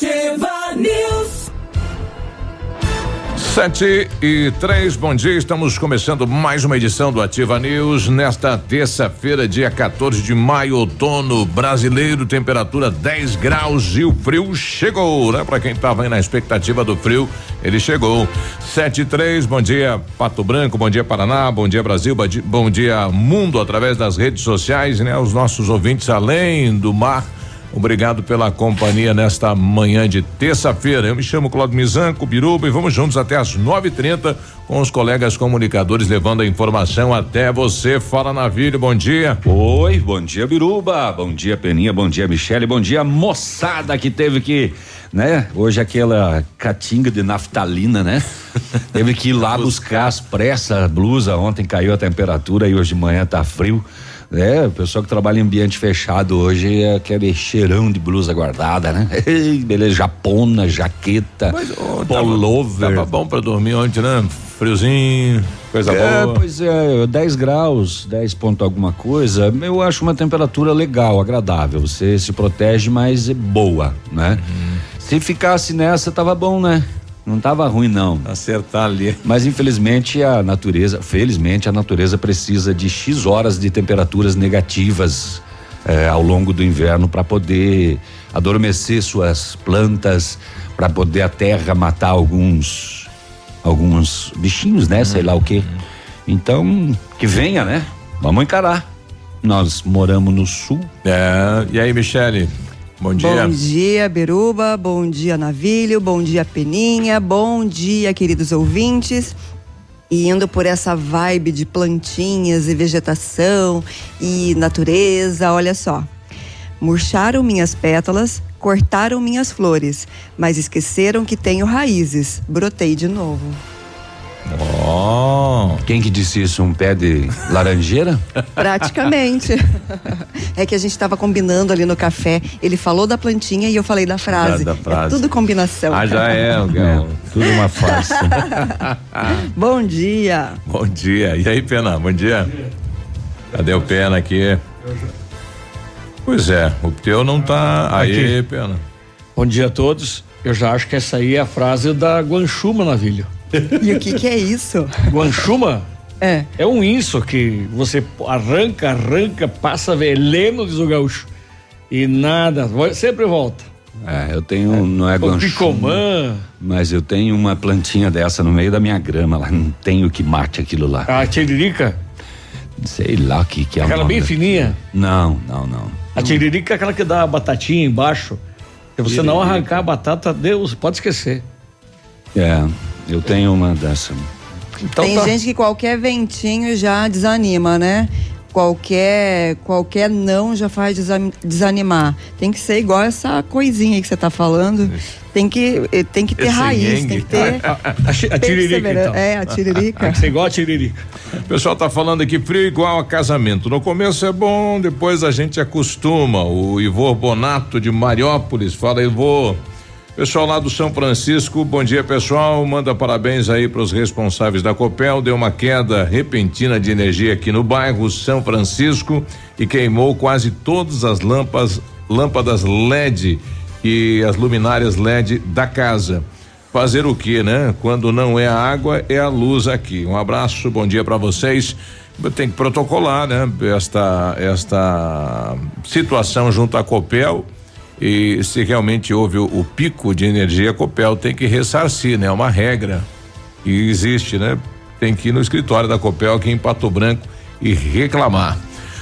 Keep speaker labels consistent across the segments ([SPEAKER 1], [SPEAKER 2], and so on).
[SPEAKER 1] Ativa News.
[SPEAKER 2] Sete e três, bom dia. Estamos começando mais uma edição do Ativa News nesta terça-feira, dia 14 de maio, outono brasileiro, temperatura 10 graus e o frio chegou, né? Para quem estava aí na expectativa do frio, ele chegou. Sete e três, bom dia Pato Branco, bom dia Paraná, bom dia Brasil, bom dia mundo através das redes sociais, né? Os nossos ouvintes além do mar Obrigado pela companhia nesta manhã de terça-feira. Eu me chamo Claudio Mizanco, Biruba, e vamos juntos até às 9:30 com os colegas comunicadores levando a informação até você. Fala Navírio, bom dia.
[SPEAKER 3] Oi, bom dia Biruba, bom dia Peninha, bom dia Michele, bom dia moçada que teve que, né? Hoje aquela catinga de naftalina, né? teve que ir lá buscar as pressas, blusa. Ontem caiu a temperatura e hoje de manhã tá frio. É, o pessoal que trabalha em ambiente fechado hoje é aquele cheirão de blusa guardada, né? Beleza, japona, jaqueta, Mas, oh, pullover.
[SPEAKER 2] Tava, tava bom para dormir ontem, né? Friozinho, coisa
[SPEAKER 3] é,
[SPEAKER 2] boa.
[SPEAKER 3] Pois é, 10 graus, 10 ponto alguma coisa, eu acho uma temperatura legal, agradável. Você se protege, mas é boa, né? Uhum. Se ficasse nessa, tava bom, né? Não estava ruim não.
[SPEAKER 2] Acertar ali.
[SPEAKER 3] Mas infelizmente a natureza, felizmente a natureza precisa de x horas de temperaturas negativas eh, ao longo do inverno para poder adormecer suas plantas, para poder a terra matar alguns alguns bichinhos, né? Uhum. Sei lá o quê. Então que venha, né? Vamos encarar. Nós moramos no sul.
[SPEAKER 2] É, e aí, Michele? Bom dia.
[SPEAKER 4] Bom dia, Beruba. Bom dia, Navilho. Bom dia, Peninha. Bom dia, queridos ouvintes. E indo por essa vibe de plantinhas e vegetação e natureza, olha só. Murcharam minhas pétalas, cortaram minhas flores, mas esqueceram que tenho raízes. Brotei de novo.
[SPEAKER 3] Oh. Quem que disse isso? Um pé de laranjeira?
[SPEAKER 4] Praticamente. é que a gente estava combinando ali no café. Ele falou da plantinha e eu falei da frase. Da, da frase. É tudo combinação.
[SPEAKER 2] Ah, já é, é tudo uma farsa.
[SPEAKER 4] Bom dia.
[SPEAKER 2] Bom dia. E aí, Pena? Bom dia. Cadê o Pena aqui? Pois é, o teu não tá aí, aqui. Pena.
[SPEAKER 5] Bom dia a todos. Eu já acho que essa aí é a frase da Guanchuma Navilho.
[SPEAKER 4] E o que que é isso?
[SPEAKER 5] Guanchuma?
[SPEAKER 4] É.
[SPEAKER 5] É um isso que você arranca, arranca, passa veneno, diz o gaúcho. E nada, sempre volta.
[SPEAKER 3] É, eu tenho, é. não é
[SPEAKER 5] guanchuma.
[SPEAKER 3] Mas eu tenho uma plantinha dessa no meio da minha grama lá, não tenho que mate aquilo lá.
[SPEAKER 5] A tiririca?
[SPEAKER 3] Sei lá o que que é.
[SPEAKER 5] Aquela bem fininha?
[SPEAKER 3] Não, não, não.
[SPEAKER 5] A tiririca é aquela que dá a batatinha embaixo. Se você não arrancar a batata, Deus, pode esquecer.
[SPEAKER 3] É, eu tenho uma dessa.
[SPEAKER 4] Então Tem tá. gente que qualquer ventinho já desanima, né? Qualquer qualquer não já faz desanimar. Tem que ser igual essa coisinha aí que você está falando. Tem que eh, tem que ter Esse raiz, tem que ter
[SPEAKER 5] a, a, a, a tiririca então.
[SPEAKER 4] É, a tiririca. Tem
[SPEAKER 5] que ser igual a tiririca.
[SPEAKER 2] O pessoal tá falando aqui frio igual a casamento. No começo é bom, depois a gente acostuma. O Ivor Bonato de Mariópolis fala, Ivor, Pessoal lá do São Francisco, bom dia pessoal. Manda parabéns aí para os responsáveis da Copel. Deu uma queda repentina de energia aqui no bairro São Francisco e queimou quase todas as lâmpadas, lâmpadas LED e as luminárias LED da casa. Fazer o que, né? Quando não é a água, é a luz aqui. Um abraço, bom dia para vocês. Tem que protocolar, né? Esta esta situação junto à Copel e se realmente houve o, o pico de energia, a Copel tem que ressarcir, né? É uma regra e existe, né? Tem que ir no escritório da Copel aqui em Pato Branco e reclamar.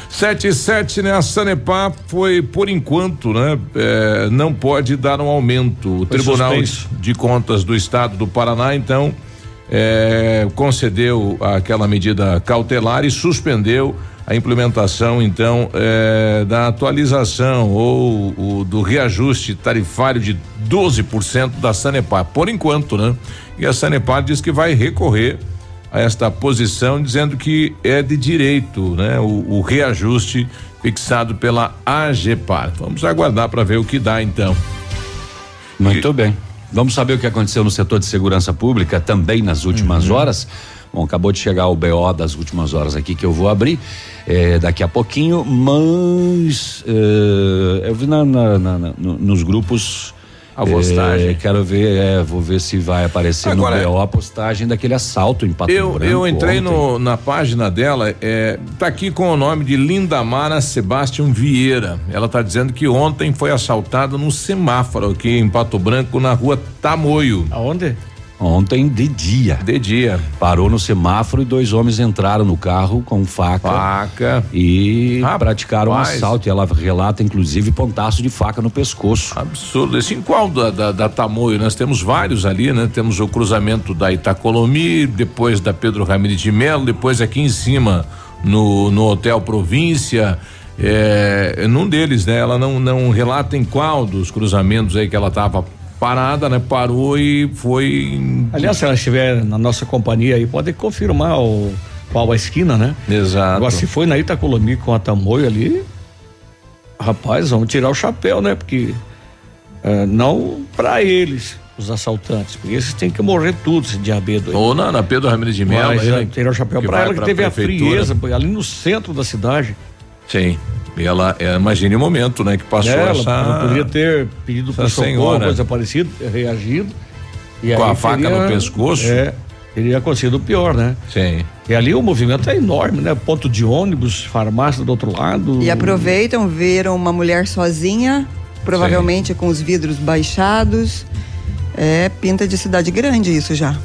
[SPEAKER 2] 7 e 7, né? A Sanepar foi, por enquanto, né? É, não pode dar um aumento. O foi Tribunal suspenso. de Contas do Estado do Paraná, então, é, concedeu aquela medida cautelar e suspendeu a implementação, então, é, da atualização ou o, do reajuste tarifário de 12% da Sanepar, por enquanto, né? E a Sanepar diz que vai recorrer a esta posição, dizendo que é de direito, né? O, o reajuste fixado pela AGEPAR. Vamos aguardar para ver o que dá, então.
[SPEAKER 3] Muito e, bem. Vamos saber o que aconteceu no setor de segurança pública também nas últimas uhum. horas. Bom, acabou de chegar o BO das últimas horas aqui que eu vou abrir é, daqui a pouquinho, mas é, eu vi na, na, na, nos grupos
[SPEAKER 2] A postagem.
[SPEAKER 3] É, quero ver, é, vou ver se vai aparecer
[SPEAKER 2] Agora,
[SPEAKER 3] no BO a postagem daquele assalto em Pato
[SPEAKER 2] Eu,
[SPEAKER 3] Branco.
[SPEAKER 2] eu entrei no, na página dela, é, tá aqui com o nome de Lindamara Sebastião Vieira. Ela tá dizendo que ontem foi assaltada num semáforo aqui em Pato Branco, na rua Tamoio,
[SPEAKER 5] Aonde?
[SPEAKER 3] Ontem de dia.
[SPEAKER 2] de dia.
[SPEAKER 3] Parou no semáforo e dois homens entraram no carro com faca.
[SPEAKER 2] Faca.
[SPEAKER 3] E
[SPEAKER 2] Rapaz.
[SPEAKER 3] praticaram um assalto. E ela relata, inclusive, pontaço de faca no pescoço.
[SPEAKER 2] Absurdo. Esse em qual da, da, da Tamoio? Nós temos vários ali, né? Temos o cruzamento da Itacolomi, depois da Pedro Ramirez de Melo, depois aqui em cima no, no Hotel Província. É, num deles, né? Ela não, não relata em qual dos cruzamentos aí que ela estava parada, né? Parou e foi. em-
[SPEAKER 5] Aliás, se ela estiver na nossa companhia aí, pode confirmar o qual a esquina, né?
[SPEAKER 2] Exato.
[SPEAKER 5] Agora, se foi na Itacolomi com a Tamoio ali, rapaz, vamos tirar o chapéu, né? Porque eh, não para eles, os assaltantes, porque esses têm que morrer tudo, esse diabedo aí.
[SPEAKER 2] Ou na, na Pedro Ramirez de Melo. Né?
[SPEAKER 5] tirar o chapéu para ela que teve a frieza, ali no centro da cidade.
[SPEAKER 2] Sim. E ela, é, imagine o momento, né? Que passou
[SPEAKER 5] ela,
[SPEAKER 2] essa.
[SPEAKER 5] ela poderia ter pedido para socorro,
[SPEAKER 2] senhora.
[SPEAKER 5] coisa parecida, reagido. E
[SPEAKER 2] Com
[SPEAKER 5] aí
[SPEAKER 2] a faca
[SPEAKER 5] teria-
[SPEAKER 2] no pescoço?
[SPEAKER 5] É, teria acontecido o pior, né?
[SPEAKER 2] Sim.
[SPEAKER 5] E ali o movimento é enorme, né? Ponto de ônibus, farmácia do outro lado.
[SPEAKER 4] E aproveitam, viram uma mulher sozinha, provavelmente com os vidros baixados. É pinta de cidade grande isso já.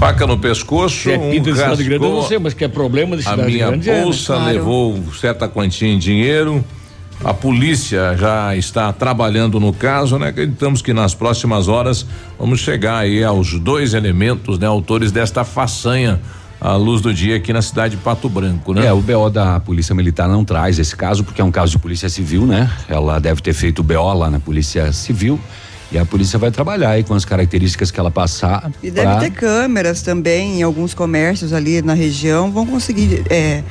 [SPEAKER 2] Faca no pescoço.
[SPEAKER 5] Se é
[SPEAKER 2] um
[SPEAKER 5] de cidade grande, eu não sei, mas que é problema de
[SPEAKER 2] A
[SPEAKER 5] cidade
[SPEAKER 2] minha
[SPEAKER 5] grande. é, né?
[SPEAKER 2] bolsa
[SPEAKER 4] Claro.
[SPEAKER 2] levou certa quantia em dinheiro. A polícia já está trabalhando no caso, né? Acreditamos que nas próximas horas vamos chegar aí aos dois elementos, né? Autores desta façanha à luz do dia aqui na cidade de Pato Branco, né?
[SPEAKER 3] É, o BO da Polícia Militar não traz esse caso, porque é um caso de Polícia Civil, né? Ela deve ter feito o BO lá na Polícia Civil. E a polícia vai trabalhar aí com as características que ela passar.
[SPEAKER 4] E deve
[SPEAKER 3] pra-
[SPEAKER 4] ter câmeras também em alguns comércios ali na região. Vão conseguir é,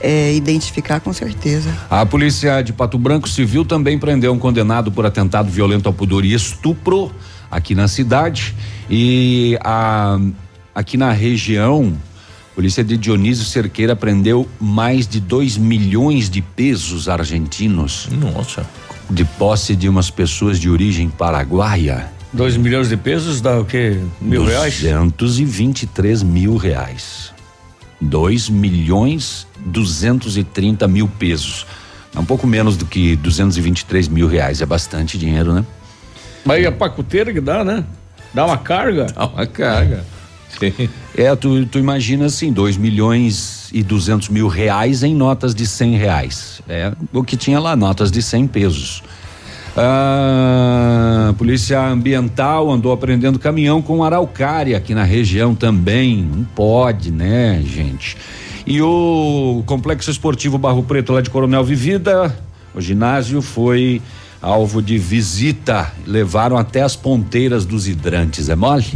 [SPEAKER 4] é, identificar com certeza.
[SPEAKER 3] A polícia de Pato Branco Civil também prendeu um condenado por atentado violento ao pudor e estupro aqui na cidade. E a, aqui na região, a polícia de Dionísio Cerqueira prendeu mais de 2 milhões de pesos argentinos
[SPEAKER 2] Nossa.
[SPEAKER 3] De posse de umas pessoas de origem paraguaia.
[SPEAKER 5] Dois milhões de pesos dá o quê? Mil reais?
[SPEAKER 3] 223 mil reais. 2 milhões 230 mil pesos. É um pouco menos do que 223 mil reais. É bastante dinheiro, né?
[SPEAKER 5] Mas é a pacuteira que dá, né? Dá uma carga.
[SPEAKER 2] Dá uma carga.
[SPEAKER 3] É, tu, tu imagina assim, 2 milhões e 200 mil reais em notas de 100 reais. É o que tinha lá, notas de 100 pesos. Ah, Polícia Ambiental andou apreendendo caminhão com araucária aqui na região também. Não pode, né, gente? E o Complexo Esportivo Barro Preto lá de Coronel Vivida, o ginásio foi alvo de visita. Levaram até as ponteiras dos hidrantes, é mole?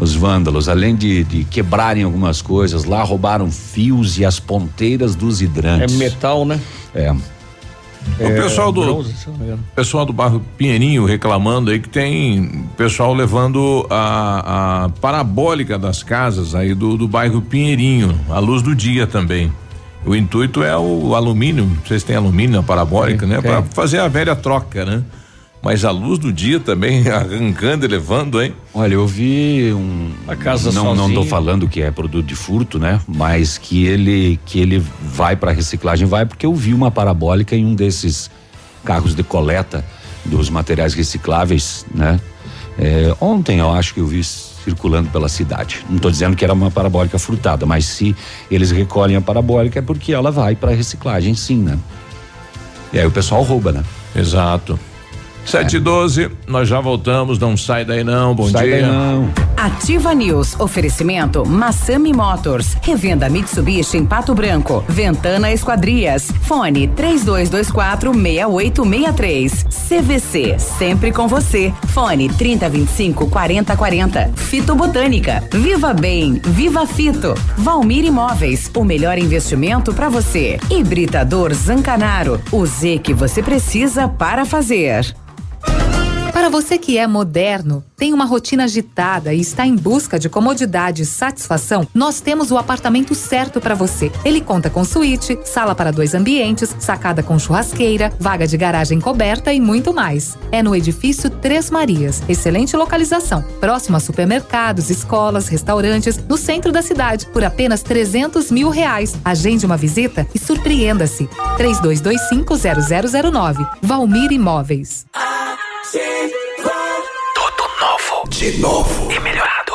[SPEAKER 3] Os vândalos, além de, de quebrarem algumas coisas lá, roubaram fios e as ponteiras dos
[SPEAKER 5] É
[SPEAKER 3] hidrantes.
[SPEAKER 5] metal, né?
[SPEAKER 3] É.
[SPEAKER 2] O pessoal do
[SPEAKER 5] Bronze,
[SPEAKER 2] pessoal do bairro Pinheirinho reclamando aí que tem pessoal levando a, a parabólica das casas aí do, do bairro Pinheirinho, à luz do dia também. O intuito é o alumínio, vocês têm alumínio na parabólica,
[SPEAKER 5] Tem,
[SPEAKER 2] né? Para fazer a velha troca, né? Mas a luz do dia também arrancando e levando, hein?
[SPEAKER 3] Olha, eu vi um.
[SPEAKER 5] A casa
[SPEAKER 3] não, não tô
[SPEAKER 5] sozinho.
[SPEAKER 3] falando que é produto de furto, né? Mas que ele que ele vai para reciclagem, vai porque eu vi uma parabólica em um desses carros de coleta dos materiais recicláveis, né? É, ontem eu acho que eu vi circulando pela cidade. Não estou dizendo que era uma parabólica furtada, mas se eles recolhem a parabólica é porque ela vai para reciclagem, sim, né? E aí o pessoal rouba, né?
[SPEAKER 2] Exato. Sete e doze, nós já voltamos, não sai daí não, bom
[SPEAKER 3] Sai
[SPEAKER 2] dia.
[SPEAKER 3] daí não.
[SPEAKER 1] Ativa News. Oferecimento Massami Motors. Revenda Mitsubishi em Pato Branco. Ventana Esquadrias. Fone 3224 6863. CVC. Sempre com você. Fone 3025 4040. Fito Botânica. Viva Bem. Viva Fito. Valmir Imóveis. O melhor investimento para você. Hibridador Zancanaro. O Z que você precisa para fazer.
[SPEAKER 6] Para você que é moderno, tem uma rotina agitada e está em busca de comodidade e satisfação, nós temos o apartamento certo para você. Ele conta com suíte, sala para dois ambientes, sacada com churrasqueira, vaga de garagem coberta e muito mais. É no edifício Três Marias. Excelente localização, próximo a supermercados, escolas, restaurantes, no centro da cidade, por apenas 300 mil reais. Agende uma visita e surpreenda-se. 32250009. Valmir Imóveis.
[SPEAKER 7] Tudo novo. De novo. E melhorado.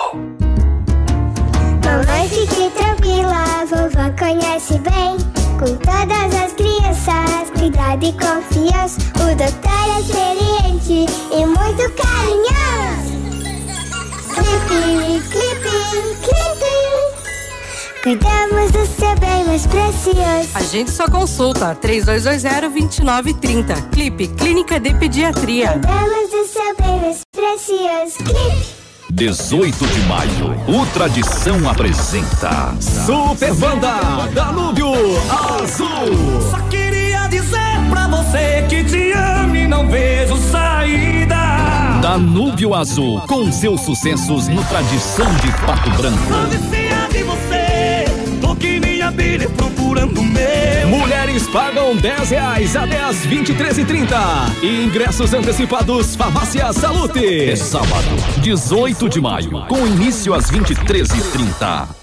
[SPEAKER 8] Mamãe, fique tranquila, vovó conhece bem. Com todas as crianças, cuidado e confiança. O doutor é experiente e muito carinhoso. Clipe, clipe, clipe. Cuidamos do seu bem mais precioso.
[SPEAKER 9] A gente só consulta 3220-2930. Clipe Clínica de Pediatria.
[SPEAKER 8] Cuidamos do seu bem mais precioso. Clipe.
[SPEAKER 10] 18 de maio, o Tradição apresenta
[SPEAKER 11] Super Banda Danúbio Azul.
[SPEAKER 12] Só queria dizer pra você que te amo e não vejo saída.
[SPEAKER 10] Danúbio Azul, com seus sucessos no Tradição de Pato Branco.
[SPEAKER 12] Não de você, tô que nem abelha procurando meu.
[SPEAKER 11] Mulheres pagam 10 reais até as 23 e 30 e ingressos antecipados Farmácia Salute.
[SPEAKER 10] É sábado, 18 de maio, com início às 23 e 30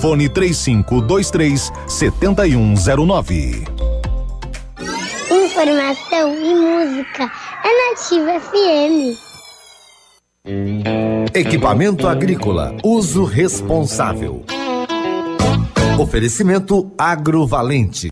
[SPEAKER 13] Fone 3523 7109.
[SPEAKER 8] Informação e música é Nativa FM.
[SPEAKER 14] Equipamento agrícola, uso responsável. Oferecimento agrovalente.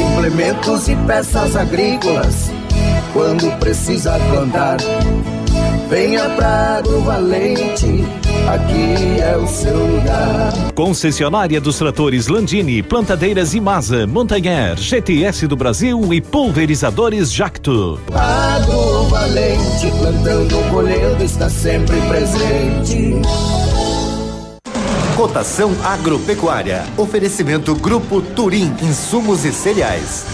[SPEAKER 15] Implementos e peças agrícolas, quando precisa plantar. Venha pra Agro Valente, aqui é o seu lugar.
[SPEAKER 10] Concessionária dos tratores Landini, Plantadeiras Imasa, Montanher, GTS do Brasil e Pulverizadores Jacto.
[SPEAKER 15] Agro Valente, plantando, colhendo, está sempre presente.
[SPEAKER 14] Cotação agropecuária. Oferecimento Grupo Turim, insumos e cereais.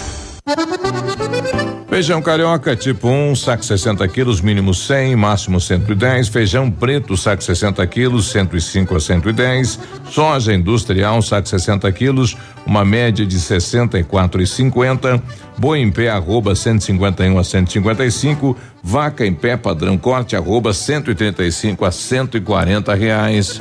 [SPEAKER 2] Feijão carioca tipo 1, um, saco 60 quilos, mínimo 100, máximo 110. Feijão preto, saco 60 quilos, 105 a 110. Soja industrial, saco 60 quilos, uma média de 64,50. Boi em pé, arroba 151 a 155. Vaca em pé, padrão corte, arroba 135 a 140 reais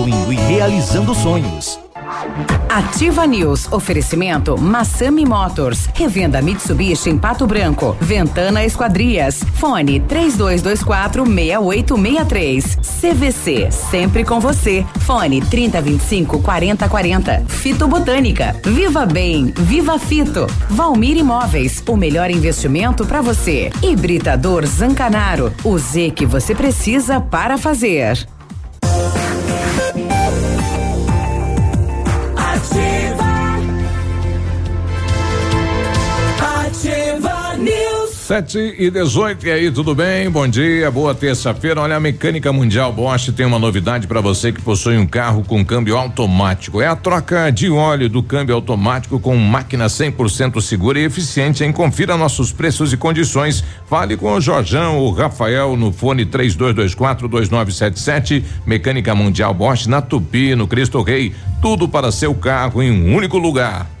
[SPEAKER 13] Evoluindo e realizando sonhos.
[SPEAKER 1] Ativa News. Oferecimento Massami Motors. Revenda Mitsubishi em Pato Branco. Ventana Esquadrias. Fone 3224 6863. CVC. Sempre com você. Fone 3025 4040. Fito Botânica. Viva Bem. Viva Fito. Valmir Imóveis. O melhor investimento para você. Hibridador Zancanaro. O Z que você precisa para fazer.
[SPEAKER 2] Sete e dezoito, e aí, tudo bem? Bom dia, boa terça-feira. Olha, a Mecânica Mundial Bosch tem uma novidade para você que possui um carro com câmbio automático. É a troca de óleo do câmbio automático com máquina 100% segura e eficiente. Hein? Confira nossos preços e condições. Fale com o Jorjão ou Rafael no fone 32242977. Mecânica Mundial Bosch na Tupi, no Cristo Rei. Tudo para seu carro em um único lugar.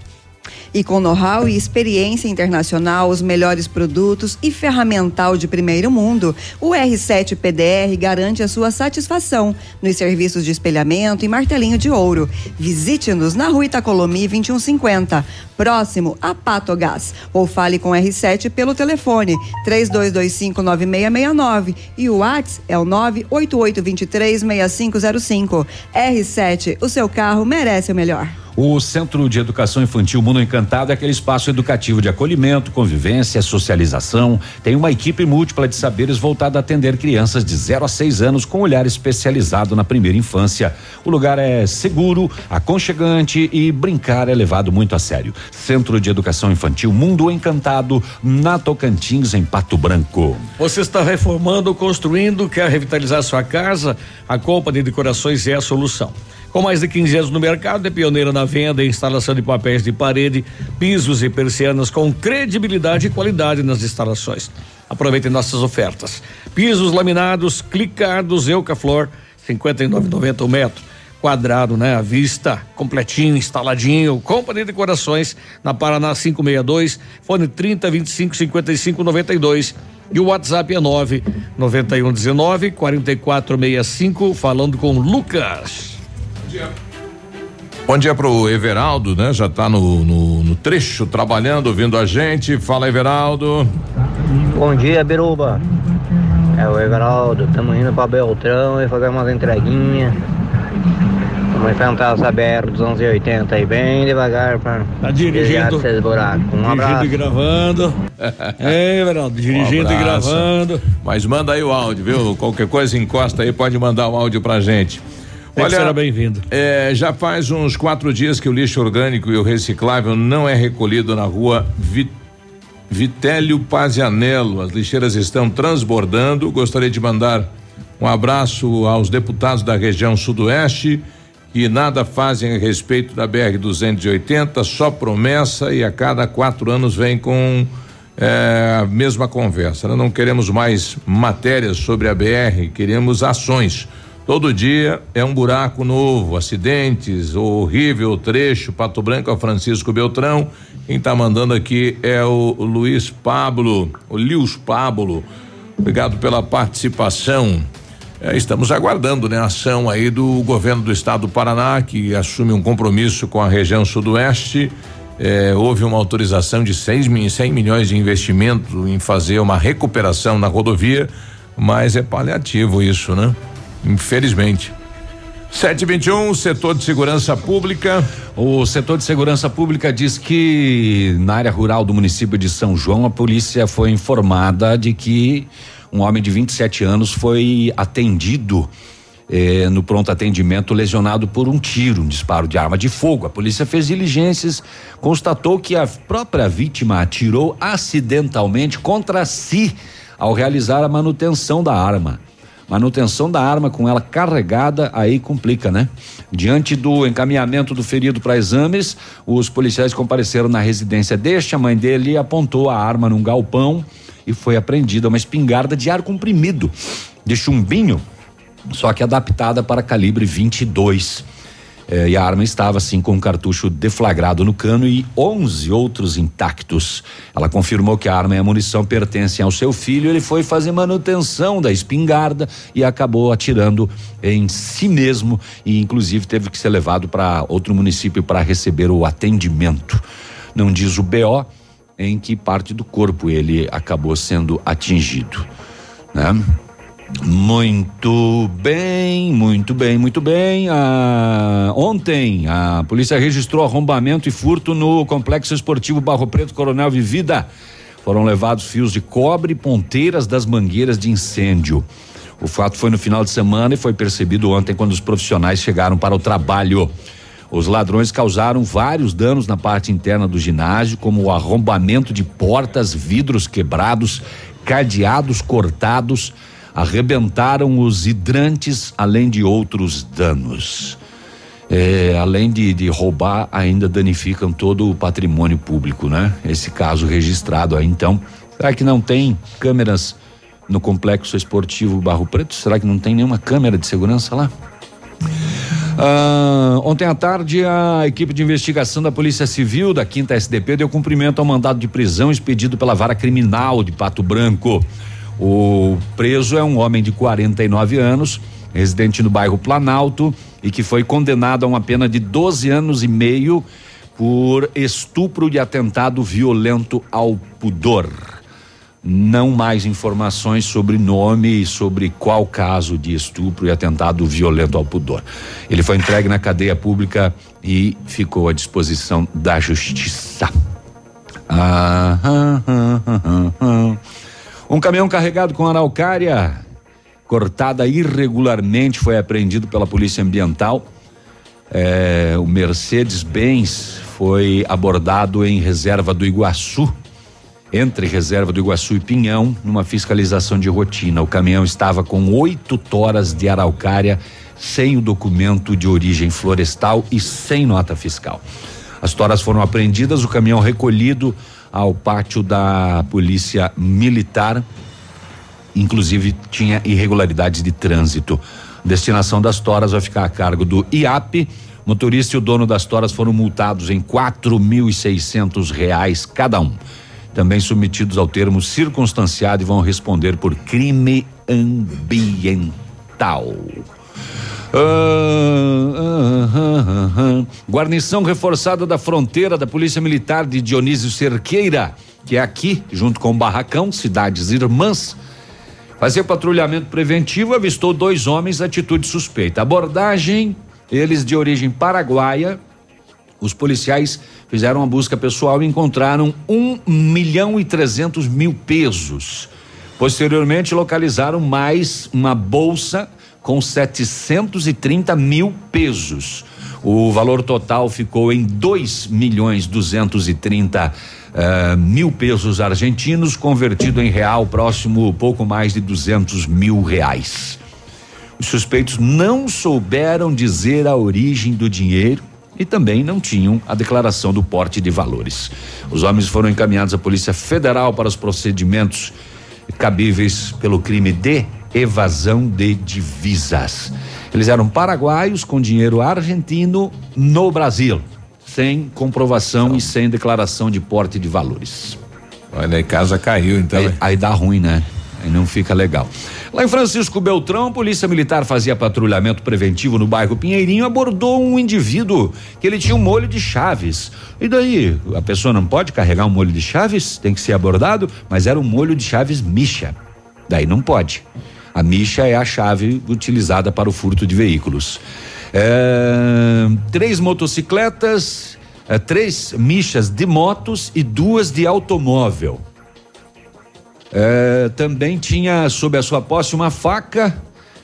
[SPEAKER 4] E com know-how e experiência internacional, os melhores produtos e ferramental de primeiro mundo, o R7 PDR garante a sua satisfação nos serviços de espelhamento e martelinho de ouro. Visite-nos na rua Itacolomi 2150, próximo a Patogás, ou fale com R7 pelo telefone 32259669 e o WhatsApp é o 988236505. R7, o seu carro merece o melhor.
[SPEAKER 3] O Centro de Educação Infantil Mundo Encantado é aquele espaço educativo de acolhimento, convivência, socialização. Tem uma equipe múltipla de saberes voltada a atender crianças de 0 a 6 anos com olhar especializado na primeira infância. O lugar é seguro, aconchegante e brincar é levado muito a sério. Centro de Educação Infantil Mundo Encantado, na Tocantins, em Pato Branco.
[SPEAKER 5] Você está reformando ou construindo, quer revitalizar sua casa? A Compa de Decorações é a solução. Com mais de 15 anos no mercado, é pioneira na venda e instalação de papéis de parede, pisos e persianas com credibilidade e qualidade nas instalações. Aproveitem nossas ofertas. Pisos laminados, clicados, Eucaflor, 59,90 o metro. Quadrado, né? À vista, completinho, instaladinho. Compra de decorações na Paraná 562, fone 30 25 55 92. E o WhatsApp é 9 91 19 4465, falando com Lucas.
[SPEAKER 2] Bom dia pro Everaldo, né? Já tá no, no, no trecho trabalhando, ouvindo a gente. Fala, Everaldo.
[SPEAKER 16] Bom dia, Biruba. É o Everaldo, estamos indo pra Beltrão e fazer umas entreguinhas. Vamos enfrentar essa BR 280 aí bem devagar pra
[SPEAKER 5] tá dirigindo,
[SPEAKER 16] esses buracos. Um
[SPEAKER 5] dirigindo
[SPEAKER 16] abraço.
[SPEAKER 5] e gravando. é, Everaldo, dirigindo
[SPEAKER 2] Um
[SPEAKER 5] e gravando.
[SPEAKER 2] Mas manda aí o áudio, viu? Qualquer coisa encosta aí, pode mandar o áudio pra gente.
[SPEAKER 5] É que será bem-vindo.
[SPEAKER 2] é, já faz uns quatro dias que o lixo orgânico e o reciclável não é recolhido na rua Vi- Vitélio Pazianello. As lixeiras estão transbordando. Gostaria de mandar um abraço aos deputados da região sudoeste que nada fazem a respeito da BR 280, só promessa e a cada quatro anos vem com é, a mesma conversa. Nós não queremos mais matérias sobre a BR, queremos ações. Todo dia é um buraco novo, acidentes, horrível trecho Pato Branco a Francisco Beltrão. Quem está mandando aqui é o, Luiz Pablo, o Lius Pablo. Obrigado pela participação. É, estamos aguardando, né, a ação aí do governo do estado do Paraná, que assume um compromisso com a região sudoeste. É, houve uma autorização de seis, mi- 100 milhões de investimento em fazer uma recuperação na rodovia, mas é paliativo isso, né? Infelizmente. 721, setor de segurança pública.
[SPEAKER 3] O setor de segurança pública diz que na área rural do município de São João, a polícia foi informada de que um homem de 27 anos foi atendido eh, no pronto atendimento lesionado por um tiro, um disparo de arma de fogo. A polícia fez diligências, constatou que a própria vítima atirou acidentalmente contra si ao realizar a manutenção da arma. Manutenção da arma com ela carregada, aí complica, né? Diante do encaminhamento do ferido para exames, os policiais compareceram na residência deste. A mãe dele apontou a arma num galpão e foi apreendida uma espingarda de ar comprimido de chumbinho, só que adaptada para calibre 22. Eh, e a arma estava assim com um cartucho deflagrado no cano e 11 outros intactos. Ela confirmou que a arma e a munição pertencem ao seu filho. Ele foi fazer manutenção da espingarda e acabou atirando em si mesmo e inclusive teve que ser levado para outro município para receber o atendimento. Não diz o BO em que parte do corpo ele acabou sendo atingido, né? Muito bem, muito bem, muito bem. Ah, ontem a polícia registrou arrombamento e furto no complexo esportivo Barro Preto Coronel Vivida. Foram levados fios de cobre e ponteiras das mangueiras de incêndio. O fato foi no final de semana e foi percebido ontem quando os profissionais chegaram para o trabalho. Os ladrões causaram vários danos na parte interna do ginásio, como o arrombamento de portas, vidros quebrados, cadeados cortados, arrebentaram os hidrantes, além de outros danos. É, além de, de roubar, ainda danificam todo o patrimônio público, né? Esse caso registrado aí, então. Será que não tem câmeras no complexo esportivo Barro Preto? Será que não tem nenhuma câmera de segurança lá? Ah, ontem à tarde, a equipe de investigação da Polícia Civil da Quinta SDP deu cumprimento ao mandado de prisão expedido pela vara criminal de Pato Branco. O preso é um homem de 49 anos, residente no bairro Planalto e que foi condenado a uma pena de 12 anos e meio por estupro de atentado violento ao pudor. Não mais informações sobre nome e sobre qual caso de estupro e atentado violento ao pudor. Ele foi entregue na cadeia pública e ficou à disposição da justiça. Ah, ah, ah, ah, ah. Um caminhão carregado com araucária cortada irregularmente foi apreendido pela Polícia Ambiental. É, o Mercedes-Benz foi abordado em reserva do Iguaçu, entre reserva do Iguaçu e Pinhão, numa fiscalização de rotina. O caminhão estava com oito toras de araucária, sem o documento de origem florestal e sem nota fiscal. As toras foram apreendidas, o caminhão recolhido ao pátio da Polícia Militar inclusive tinha irregularidades de trânsito. Destinação das toras vai ficar a cargo do IAP. Motorista e o dono das toras foram multados em quatro mil e seiscentos reais cada um. Também submetidos ao termo circunstanciado e vão responder por crime ambiental. Ah, ah, ah, ah, Guarnição reforçada da fronteira da Polícia Militar de Dionísio Cerqueira, que é aqui, junto com o Barracão, cidades irmãs, Fazia patrulhamento preventivo, avistou dois homens, atitude suspeita. Abordagem, eles de origem paraguaia. Os policiais fizeram uma busca pessoal e encontraram um milhão e trezentos mil pesos. Posteriormente, localizaram mais uma bolsa com 730 mil pesos. O valor total ficou em dois milhões duzentos e trinta uh, mil pesos argentinos, convertido em real próximo pouco mais de duzentos mil reais. Os suspeitos não souberam dizer a origem do dinheiro e também não tinham a declaração do porte de valores. Os homens foram encaminhados à Polícia Federal para os procedimentos cabíveis pelo crime de evasão de divisas. Eles eram paraguaios com dinheiro argentino no Brasil, sem comprovação então. e sem declaração de porte de valores.
[SPEAKER 2] Olha, aí casa caiu, então.
[SPEAKER 3] Aí, aí dá ruim, né? Aí não fica legal. Lá em Francisco Beltrão, polícia militar fazia patrulhamento preventivo no bairro Pinheirinho, abordou um indivíduo que ele tinha um molho de chaves. E daí, a pessoa não pode carregar um molho de chaves? Tem que ser abordado, mas era um molho de chaves micha. Daí não pode. A micha é a chave utilizada para o furto de veículos. É, três motocicletas, é, três michas de motos e duas de automóvel. É, também tinha sob a sua posse uma faca.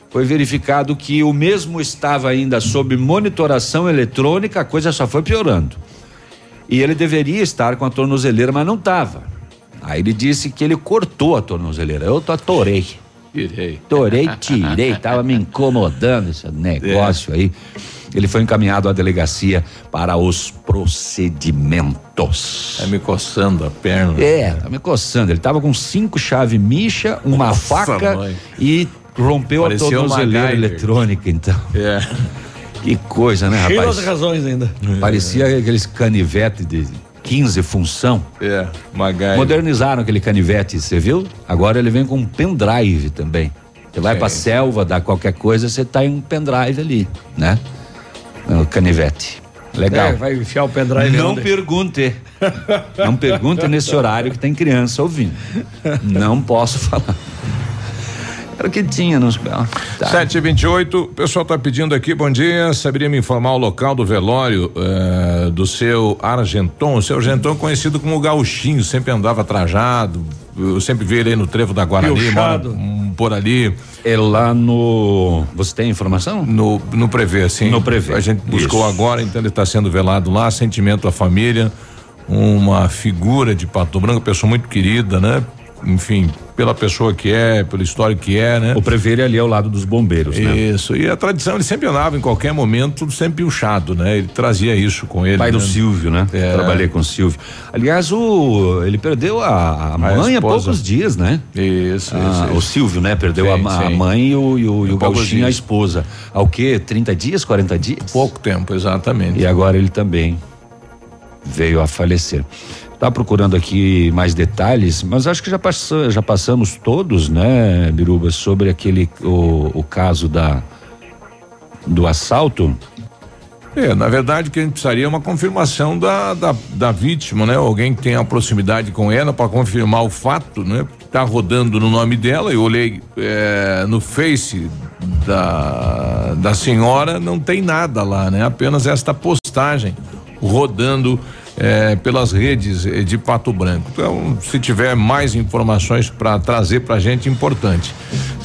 [SPEAKER 3] Foi verificado que o mesmo estava ainda sob monitoração eletrônica, a coisa só foi piorando. E ele deveria estar com a tornozeleira, mas não estava. Aí ele disse que ele cortou a tornozeleira. Eu atorei.
[SPEAKER 2] Tirei.
[SPEAKER 3] Torei, tirei, tava me incomodando esse negócio é. aí. Ele foi encaminhado à delegacia para os procedimentos.
[SPEAKER 2] Tá me coçando a perna.
[SPEAKER 3] É, tá me coçando. Ele tava com cinco chave micha, uma Nossa, faca mãe. e rompeu Parecia a tornozeleira eletrônica, então. É. Que coisa, né, rapaz?
[SPEAKER 5] Cheio razões ainda.
[SPEAKER 3] Parecia aqueles canivetes de 15 função.
[SPEAKER 2] É, MacGyver.
[SPEAKER 3] Modernizaram aquele canivete, você viu? Agora ele vem com um pendrive também. Você vai pra selva, dá qualquer coisa, você tá em um pendrive ali, né? O canivete. Legal. É,
[SPEAKER 5] vai enfiar o pendrive.
[SPEAKER 3] Não onde? pergunte. Não pergunte nesse horário que tem criança ouvindo. Não posso falar. Era o que tinha nos. Tá.
[SPEAKER 2] 728, o pessoal está pedindo aqui, bom dia. Saberia me informar o local do velório uh, do seu Argenton? O seu Argenton conhecido como Gauchinho, sempre andava trajado. Eu sempre vi ele aí no trevo da Guarani, mora um por ali.
[SPEAKER 3] É lá no. Você tem informação?
[SPEAKER 2] No, no Prevê, sim.
[SPEAKER 3] No Prevê.
[SPEAKER 2] A gente buscou
[SPEAKER 3] Isso.
[SPEAKER 2] agora, então ele está sendo velado lá, sentimento à família, uma figura de Pato Branco, pessoa muito querida, né? Enfim, pela pessoa que é, pela história que é, né?
[SPEAKER 3] O Prever ali ao lado dos bombeiros, né?
[SPEAKER 2] Isso. E a tradição, ele sempre andava em qualquer momento, sempre puxado, né? Ele trazia isso com ele.
[SPEAKER 3] Pai do
[SPEAKER 2] né?
[SPEAKER 3] Silvio, né?
[SPEAKER 2] É.
[SPEAKER 3] Trabalhei com o Silvio. Aliás, o ele perdeu a, a mãe há
[SPEAKER 2] esposa.
[SPEAKER 3] poucos dias, né?
[SPEAKER 2] Isso,
[SPEAKER 3] Ah,
[SPEAKER 2] isso,
[SPEAKER 3] O. Silvio, né? Perdeu
[SPEAKER 2] Sim,
[SPEAKER 3] a, a mãe e o, e o, e o Gauchinho, a esposa. Ao quê? 30 dias, 40 dias?
[SPEAKER 2] Pouco tempo, exatamente.
[SPEAKER 3] E agora ele também veio a falecer. Tá procurando aqui mais detalhes, mas acho que já, passa, já passamos todos, né, Biruba, sobre aquele o, o caso da do assalto.
[SPEAKER 2] É, na verdade, o que a gente precisaria é uma confirmação da, da, da vítima, né? Alguém que tenha proximidade com ela para confirmar o fato, né? Tá rodando no nome dela, eu olhei é, no Face da, da senhora, não tem nada lá, né? Apenas esta postagem rodando é, pelas redes eh, de Pato Branco. Então, se tiver mais informações para trazer pra gente, importante.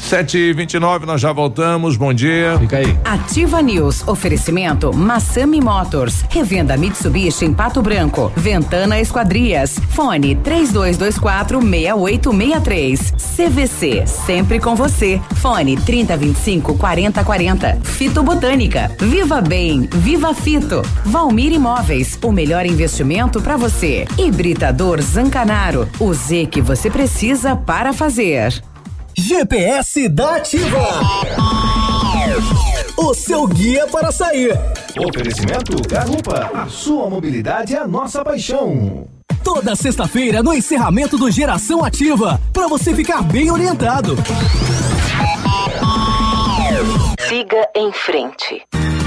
[SPEAKER 2] Sete e vinte e nove, nós já voltamos, bom dia.
[SPEAKER 3] Fica aí.
[SPEAKER 1] Ativa News. Oferecimento Massami Motors. Revenda Mitsubishi em Pato Branco. Ventana Esquadrias. Fone 3224 6863. CVC. Sempre com você. Fone 3025 4040. Fito Botânica. Viva Bem. Viva Fito. Valmir Imóveis. O melhor investimento para você. Hibridador Zancanaro. O Z que você precisa para fazer.
[SPEAKER 17] GPS da Ativa. O seu guia para sair.
[SPEAKER 18] Oferecimento Garupa. A sua mobilidade é a nossa paixão.
[SPEAKER 17] Toda sexta-feira no encerramento do Geração Ativa, para você ficar bem orientado.
[SPEAKER 19] Siga em frente.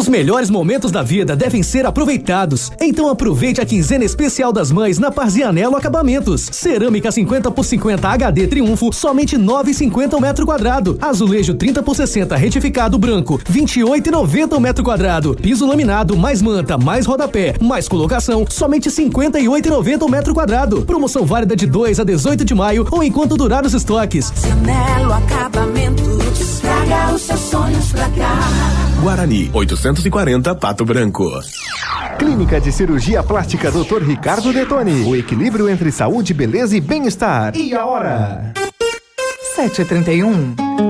[SPEAKER 17] Os melhores momentos da vida devem ser aproveitados. Então aproveite a quinzena especial das mães na Parzianello Acabamentos. Cerâmica 50 por 50 HD Triunfo, somente 9,50 o metro quadrado. Azulejo 30 por 60 retificado branco, 28,90 o metro quadrado. Piso laminado mais manta, mais rodapé, mais colocação, somente 58,90 o metro quadrado. Promoção válida de 2 a 18 de maio ou enquanto durar os estoques.
[SPEAKER 20] Melo Acabamentos, traga os seus pra cá.
[SPEAKER 11] Guarani, 840 Pato Branco.
[SPEAKER 14] Clínica de Cirurgia Plástica Dr. Ricardo Detoni. O equilíbrio entre saúde, beleza e bem-estar. E a hora?
[SPEAKER 21] 731.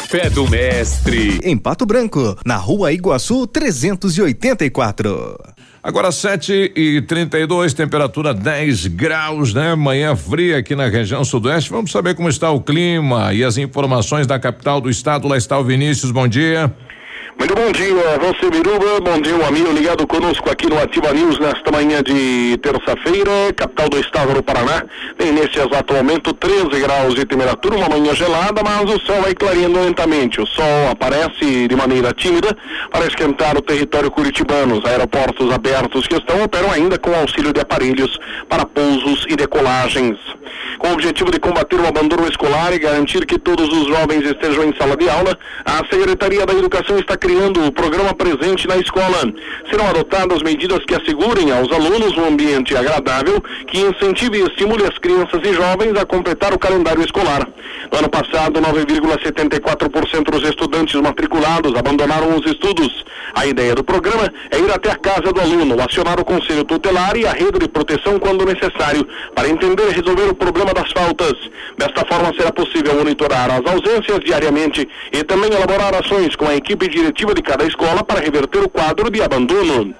[SPEAKER 11] Café do Mestre.
[SPEAKER 14] Em Pato Branco, na rua Iguaçu 384.
[SPEAKER 2] Agora 7 e 32 temperatura 10 graus, né? Manhã fria aqui na região sudoeste. Vamos saber como está o clima e as informações da capital do estado. Lá está o Vinícius, bom dia.
[SPEAKER 22] Muito bom dia, você Biruba, bom dia, um amigo ligado conosco aqui no Ativa News nesta manhã de terça-feira, capital do estado do Paraná. Tem nesse exato momento 13 graus de temperatura, uma manhã gelada, mas o sol vai clareando lentamente. O sol aparece de maneira tímida para esquentar o território curitibano. Os aeroportos abertos que estão operam ainda com auxílio de aparelhos para pousos e decolagens. Com o objetivo de combater o abandono escolar e garantir que todos os jovens estejam em sala de aula, a Secretaria da Educação está criando o programa presente na escola. Serão adotadas medidas que assegurem aos alunos um ambiente agradável, que incentive e estimule as crianças e jovens a completar o calendário escolar. No ano passado, 9,74% dos estudantes matriculados abandonaram os estudos. A ideia do programa é ir até a casa do aluno, acionar o conselho tutelar e a rede de proteção quando necessário, para entender e resolver o problema das faltas. Desta forma, será possível monitorar as ausências diariamente e também elaborar ações com a equipe diretiva de cada escola para reverter o quadro de abandono.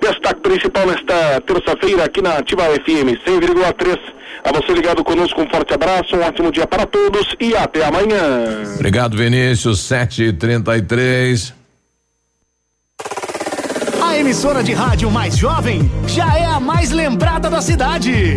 [SPEAKER 22] Destaque principal nesta terça-feira aqui na Ativa FM 100,3. A você ligado conosco, um forte abraço, um ótimo dia para todos e até amanhã.
[SPEAKER 2] Obrigado, Vinícius. 7h33.
[SPEAKER 23] A emissora de rádio mais jovem já é a mais lembrada da cidade.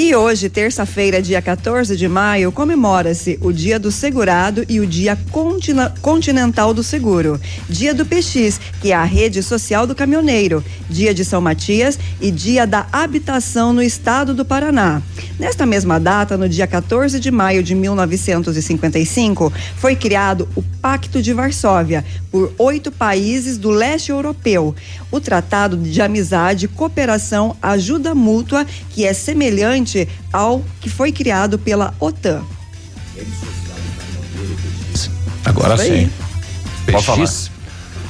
[SPEAKER 4] E hoje, terça-feira, dia 14 de maio, comemora-se o Dia do Segurado e o Dia Continental do Seguro. Dia do PX, que é a rede social do caminhoneiro. Dia de São Matias e Dia da Habitação no Estado do Paraná. Nesta mesma data, no dia 14 de maio de 1955, foi criado o Pacto de Varsóvia por oito países do leste europeu. O Tratado de Amizade, Cooperação, Ajuda Mútua, que é semelhante ao que foi criado pela OTAN.
[SPEAKER 3] Agora sim.
[SPEAKER 2] Pode falar.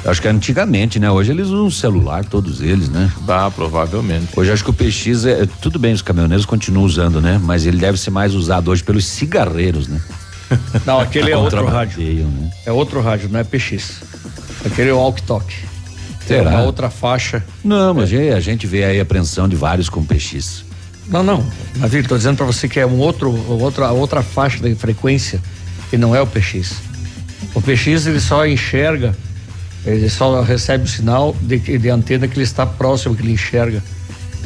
[SPEAKER 3] Acho que antigamente, né? Hoje eles usam celular, todos eles, né?
[SPEAKER 2] Ah, provavelmente.
[SPEAKER 3] Hoje acho que o PX é. Tudo bem, os caminhoneiros continuam usando, né? Mas ele deve ser mais usado hoje pelos cigarreiros, né?
[SPEAKER 5] Não, aquele é outro rádio.
[SPEAKER 3] Né?
[SPEAKER 5] É outro rádio, não é PX. Aquele é o Walk Talk.
[SPEAKER 3] Será?
[SPEAKER 5] É uma outra faixa.
[SPEAKER 3] Não, mas é, a gente vê aí a apreensão de vários com PX.
[SPEAKER 5] Não, não. Navio, tô dizendo para você que é um outro, outra, outra faixa de frequência que não é o PX. O PX ele só enxerga, ele só recebe o sinal de, de antena que ele está próximo, que ele enxerga.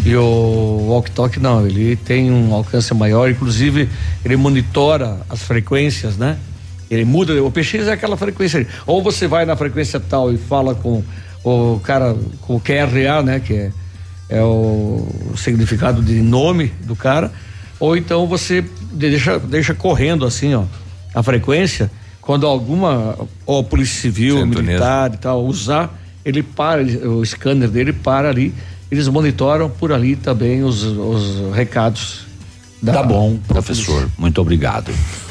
[SPEAKER 5] E o walk talk não, ele tem um alcance maior, inclusive ele monitora as frequências, né? Ele muda, o PX é aquela frequência. Ou você vai na frequência tal e fala com o cara, com o QRA, né? Que é, é o significado de nome do cara, ou então você deixa, deixa correndo assim, ó, a frequência, quando alguma, a polícia civil, militar e tal, usar, ele para, ele- o scanner dele para ali, eles monitoram por ali também os, os recados. Da,
[SPEAKER 3] Tá bom,
[SPEAKER 5] da
[SPEAKER 3] professor. Muito obrigado.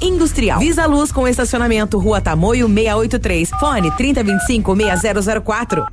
[SPEAKER 1] industrial. Visa Luz com estacionamento Rua Tamoio 683. Fone 3025 6004.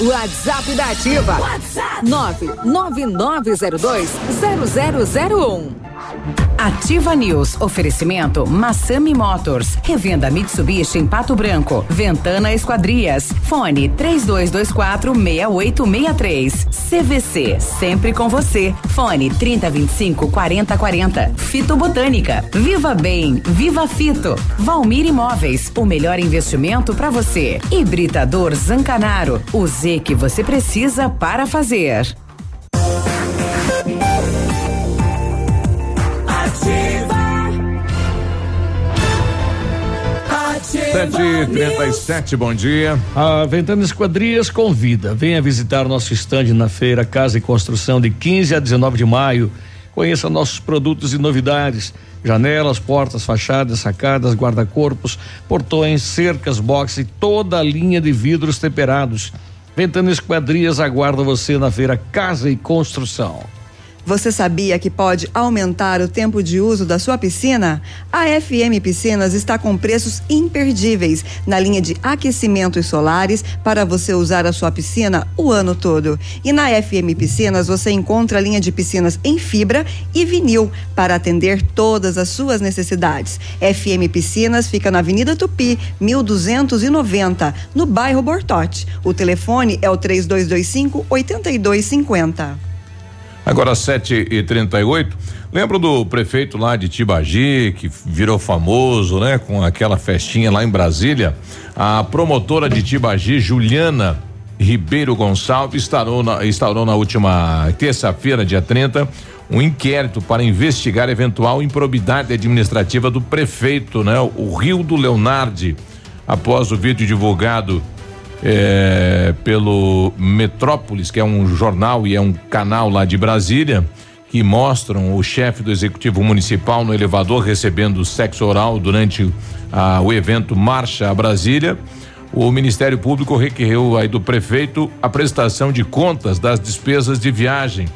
[SPEAKER 24] WhatsApp da Ativa. WhatsApp 999020001.
[SPEAKER 1] Ativa News. Oferecimento Massami Motors. Revenda Mitsubishi em Pato Branco. Ventana Esquadrias. Fone 3224 6863. CVC. Sempre com você. Fone 3025 4040. Fito Botânica. Viva Bem. Viva Fito. Valmir Imóveis. O melhor investimento para você. Hibridador Zancanaro. O Z que você precisa para fazer.
[SPEAKER 2] Sete e trinta e sete, bom dia.
[SPEAKER 5] A Ventana Esquadrias convida. Venha visitar nosso estande na feira Casa e Construção de 15 a 19 de maio. Conheça nossos produtos e novidades: janelas, portas, fachadas, sacadas, guarda-corpos, portões, cercas, boxes e toda a linha de vidros temperados. Ventana Esquadrias aguarda você na feira Casa e Construção.
[SPEAKER 4] Você sabia que pode aumentar o tempo de uso da sua piscina? A FM Piscinas está com preços imperdíveis na linha de aquecimentos solares para você usar a sua piscina o ano todo. E na FM Piscinas você encontra a linha de piscinas em fibra e vinil para atender todas as suas necessidades. FM Piscinas fica na Avenida Tupi, 1290, no bairro Bortote. O telefone é o 3225 8250.
[SPEAKER 2] Agora 7 e 38 Lembro do prefeito lá de Tibagi, que virou famoso, né? Com aquela festinha lá em Brasília. A promotora de Tibagi, Juliana Ribeiro Gonçalves, instaurou na, instaurou na última terça-feira, dia 30, um inquérito para investigar eventual improbidade administrativa do prefeito, né? O Rio do Leonardi, após o vídeo divulgado é, pelo Metrópolis, que é um jornal e é um canal lá de Brasília, que mostram o chefe do executivo municipal no elevador recebendo sexo oral durante o evento Marcha a Brasília. O Ministério Público requereu aí do prefeito a prestação de contas das despesas de viagem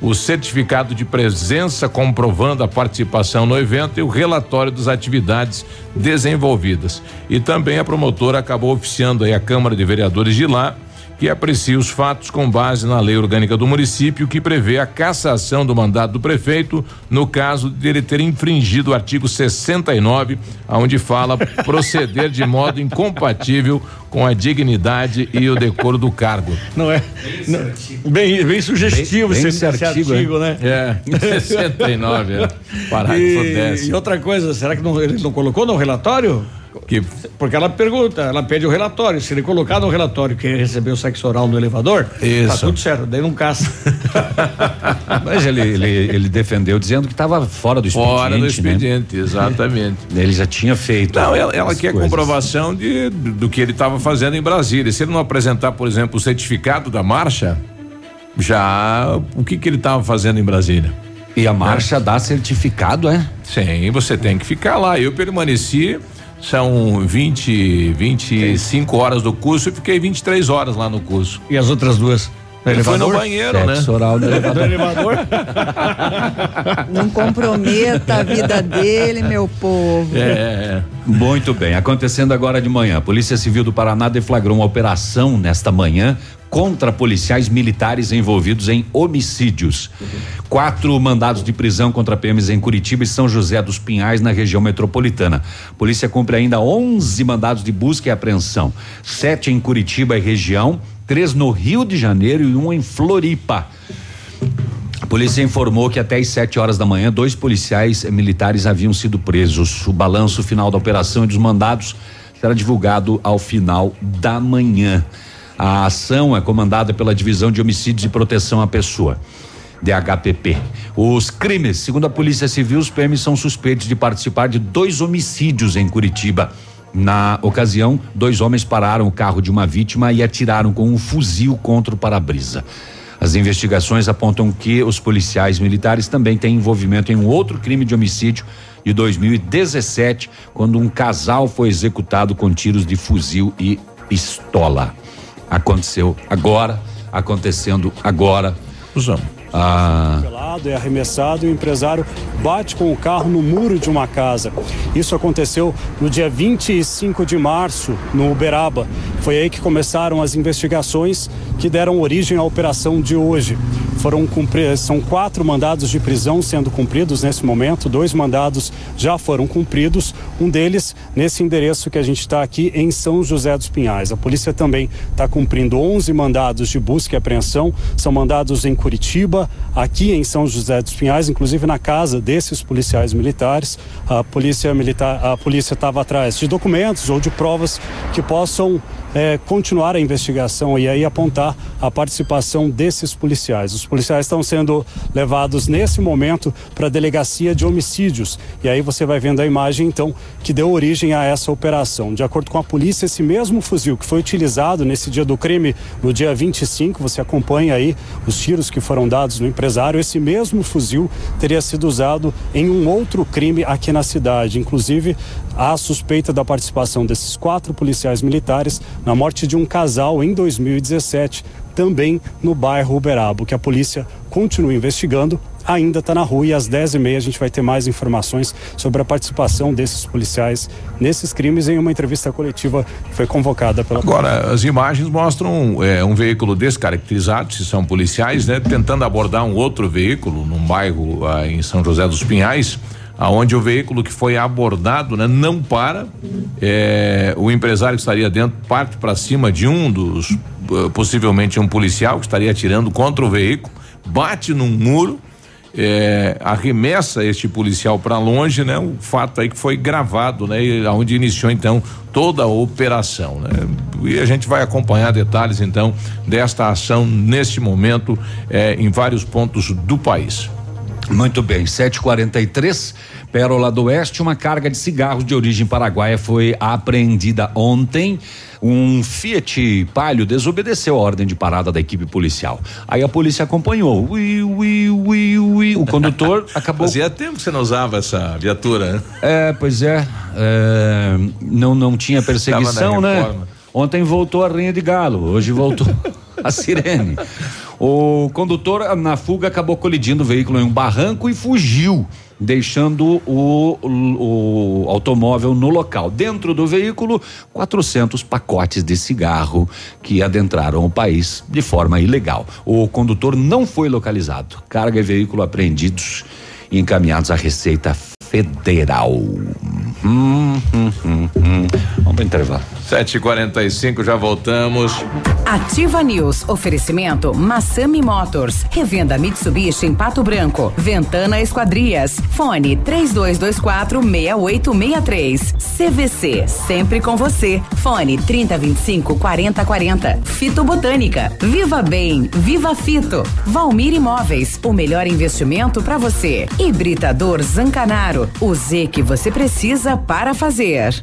[SPEAKER 2] o certificado de presença comprovando a participação no evento e o relatório das atividades desenvolvidas. E também a promotora acabou oficiando aí a Câmara de Vereadores de lá que aprecia os fatos com base na lei orgânica do município, que prevê a cassação do mandato do prefeito no caso de ele ter infringido o artigo 69, onde fala proceder de modo incompatível com a dignidade e o decoro do cargo.
[SPEAKER 5] Não é? Não, bem, bem sugestivo
[SPEAKER 3] Bem- bem
[SPEAKER 5] esse,
[SPEAKER 3] esse
[SPEAKER 5] esse
[SPEAKER 3] artigo,
[SPEAKER 5] artigo, né?
[SPEAKER 2] É, 69, é. Parágrafo
[SPEAKER 5] E,
[SPEAKER 2] 10.
[SPEAKER 5] e outra coisa, será que não, ele não colocou no relatório?
[SPEAKER 2] Que
[SPEAKER 5] Porque ela pergunta, ela pede o relatório. Se ele colocar no relatório que ele recebeu sexo oral no elevador, tá
[SPEAKER 2] Isso.
[SPEAKER 5] tudo certo, daí não caça.
[SPEAKER 3] Mas ele, ele, ele defendeu dizendo que estava fora do expediente.
[SPEAKER 2] Fora do
[SPEAKER 3] né?
[SPEAKER 2] expediente, exatamente.
[SPEAKER 3] Ele já tinha feito.
[SPEAKER 2] Não, ela, ela quer
[SPEAKER 3] coisas.
[SPEAKER 2] comprovação de, do que ele estava fazendo em Brasília. Se ele não apresentar, por exemplo, o certificado da marcha, já o que que ele estava fazendo em Brasília?
[SPEAKER 3] E a marcha dá certificado, é?
[SPEAKER 2] Sim, você tem que ficar lá. Eu permaneci, são 20, 25 horas do curso, eu fiquei 23 horas lá no curso.
[SPEAKER 5] E as outras duas? No
[SPEAKER 2] Ele foi no
[SPEAKER 5] elevador?
[SPEAKER 2] banheiro, né?
[SPEAKER 3] Sexo oral no elevador.
[SPEAKER 5] No elevador?
[SPEAKER 4] Não comprometa a vida dele, meu povo.
[SPEAKER 2] É,
[SPEAKER 3] Muito bem. Acontecendo agora de manhã, a Polícia Civil do Paraná deflagrou uma operação nesta manhã contra policiais militares envolvidos em homicídios. Quatro mandados de prisão contra PMs em Curitiba e São José dos Pinhais, na região metropolitana. Polícia cumpre ainda 11 mandados de busca e apreensão: sete em Curitiba e região, três no Rio de Janeiro e um em Floripa. A polícia informou que até às 7 horas da manhã, dois policiais militares haviam sido presos. O balanço final da operação e dos mandados será divulgado ao final da manhã. A ação é comandada pela Divisão de Homicídios e Proteção à Pessoa. DHPP. Os crimes, segundo a Polícia Civil, os PMs são suspeitos de participar de dois homicídios em Curitiba. Na ocasião, dois homens pararam o carro de uma vítima e atiraram com um fuzil contra o para-brisa. As investigações apontam que os policiais militares também têm envolvimento em um outro crime de homicídio de 2017, quando um casal foi executado com tiros de fuzil e pistola. Aconteceu agora, acontecendo agora. Ah,
[SPEAKER 25] atropelado, é arremessado e o empresário bate com o carro no muro de uma casa. Isso aconteceu no dia 25 de março, no Uberaba. Foi aí que começaram as investigações que deram origem à operação de hoje. Foram cumprir, são quatro mandados de prisão sendo cumpridos nesse momento, dois mandados já foram cumpridos, um deles nesse endereço que a gente está aqui em São José dos Pinhais. A polícia também está cumprindo 11 mandados de busca e apreensão, são mandados em Curitiba, aqui em São José dos Pinhais, inclusive na casa desses policiais militares. A polícia militar, a polícia estava atrás de documentos ou de provas que possam eh, continuar a investigação e aí apontar a participação desses policiais. Os policiais estão sendo levados nesse momento para a delegacia de homicídios. E aí você vai vendo a imagem, então, que deu origem a essa operação. De acordo com a polícia, esse mesmo fuzil que foi utilizado nesse dia do crime, no dia 25, você acompanha aí os tiros que foram dados no empresário, esse mesmo fuzil teria sido usado em um outro crime aqui na cidade. Inclusive, há suspeita da participação desses quatro policiais militares na morte de um casal em 2017, também no bairro Uberaba, que a polícia continua investigando ainda está na rua e às 10h30 a gente vai ter mais informações sobre a participação desses policiais nesses crimes em uma entrevista coletiva que foi convocada pela.
[SPEAKER 2] Agora, as imagens mostram é, um veículo descaracterizado, se são policiais, né, tentando abordar um outro veículo num bairro ah, em São José dos Pinhais aonde o veículo que foi abordado né, não para, é, o empresário que estaria dentro parte para cima de um dos, uh, possivelmente um policial que estaria atirando contra o veículo, bate num muro, é, arremessa este policial para longe, né? O fato aí que foi gravado, né? E onde iniciou então toda a operação, né? E a gente vai acompanhar detalhes então desta ação neste momento é, em vários pontos do país.
[SPEAKER 3] Muito bem, 743, Pérola do Oeste, uma carga de cigarros de origem paraguaia foi apreendida ontem. Um Fiat Palio desobedeceu a ordem de parada da equipe policial. Aí a polícia acompanhou. Ui, ui, ui, ui. O condutor acabou.
[SPEAKER 2] Fazia tempo que você não usava essa viatura, né?
[SPEAKER 3] É, pois é. é não, não tinha perseguição, né? Ontem voltou a rinha de galo, hoje voltou a sirene. O condutor, na fuga, acabou colidindo o veículo em um barranco e fugiu, deixando o, o, automóvel no local. Dentro do veículo, 400 pacotes de cigarro que adentraram o país de forma ilegal. O condutor não foi localizado. Carga e veículo apreendidos e encaminhados à Receita Federal. Hum, hum, hum, hum. Vamos para intervalo.
[SPEAKER 2] 7h45, já voltamos.
[SPEAKER 1] Ativa News. Oferecimento Massami Motors. Revenda Mitsubishi em Pato Branco. Ventana Esquadrias. Fone 3224 6863. CVC. Sempre com você. Fone 3025 4040. Fito Botânica. Viva Bem. Viva Fito. Valmir Imóveis. O melhor investimento para você. Hibridador Zancanaro. O Z que você precisa para fazer.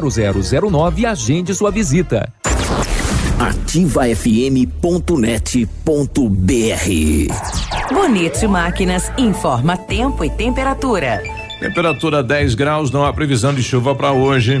[SPEAKER 26] 0009 e agende sua visita.
[SPEAKER 27] ativafm.net.br
[SPEAKER 1] Bonito Máquinas informa tempo e temperatura.
[SPEAKER 2] Temperatura 10 graus, não há previsão de chuva para hoje.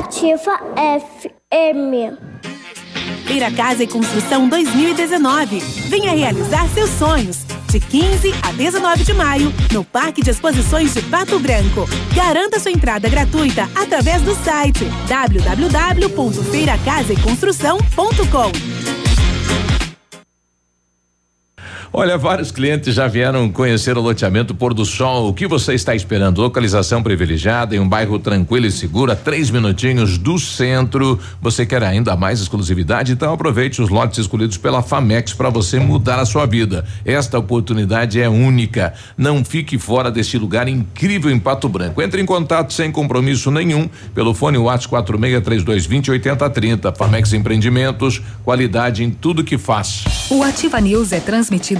[SPEAKER 8] Ativa FM.
[SPEAKER 28] Feira Casa e Construção 2019. Venha realizar seus sonhos. De 15 a 19 de maio, no Parque de Exposições de Pato Branco. Garanta sua entrada gratuita através do site www.feiracasaeconstrução.com.
[SPEAKER 2] Olha, vários clientes já vieram conhecer o loteamento Pôr do Sol. O que você está esperando? Localização privilegiada em um bairro tranquilo e seguro, a três minutinhos do centro. Você quer ainda mais exclusividade? Então aproveite os lotes escolhidos pela Famex para você mudar a sua vida. Esta oportunidade é única. Não fique fora deste lugar incrível em Pato Branco. Entre em contato sem compromisso nenhum pelo fone WhatsApp 463220 8030. Famex Empreendimentos, qualidade em tudo que faz.
[SPEAKER 24] O Ativa News é transmitido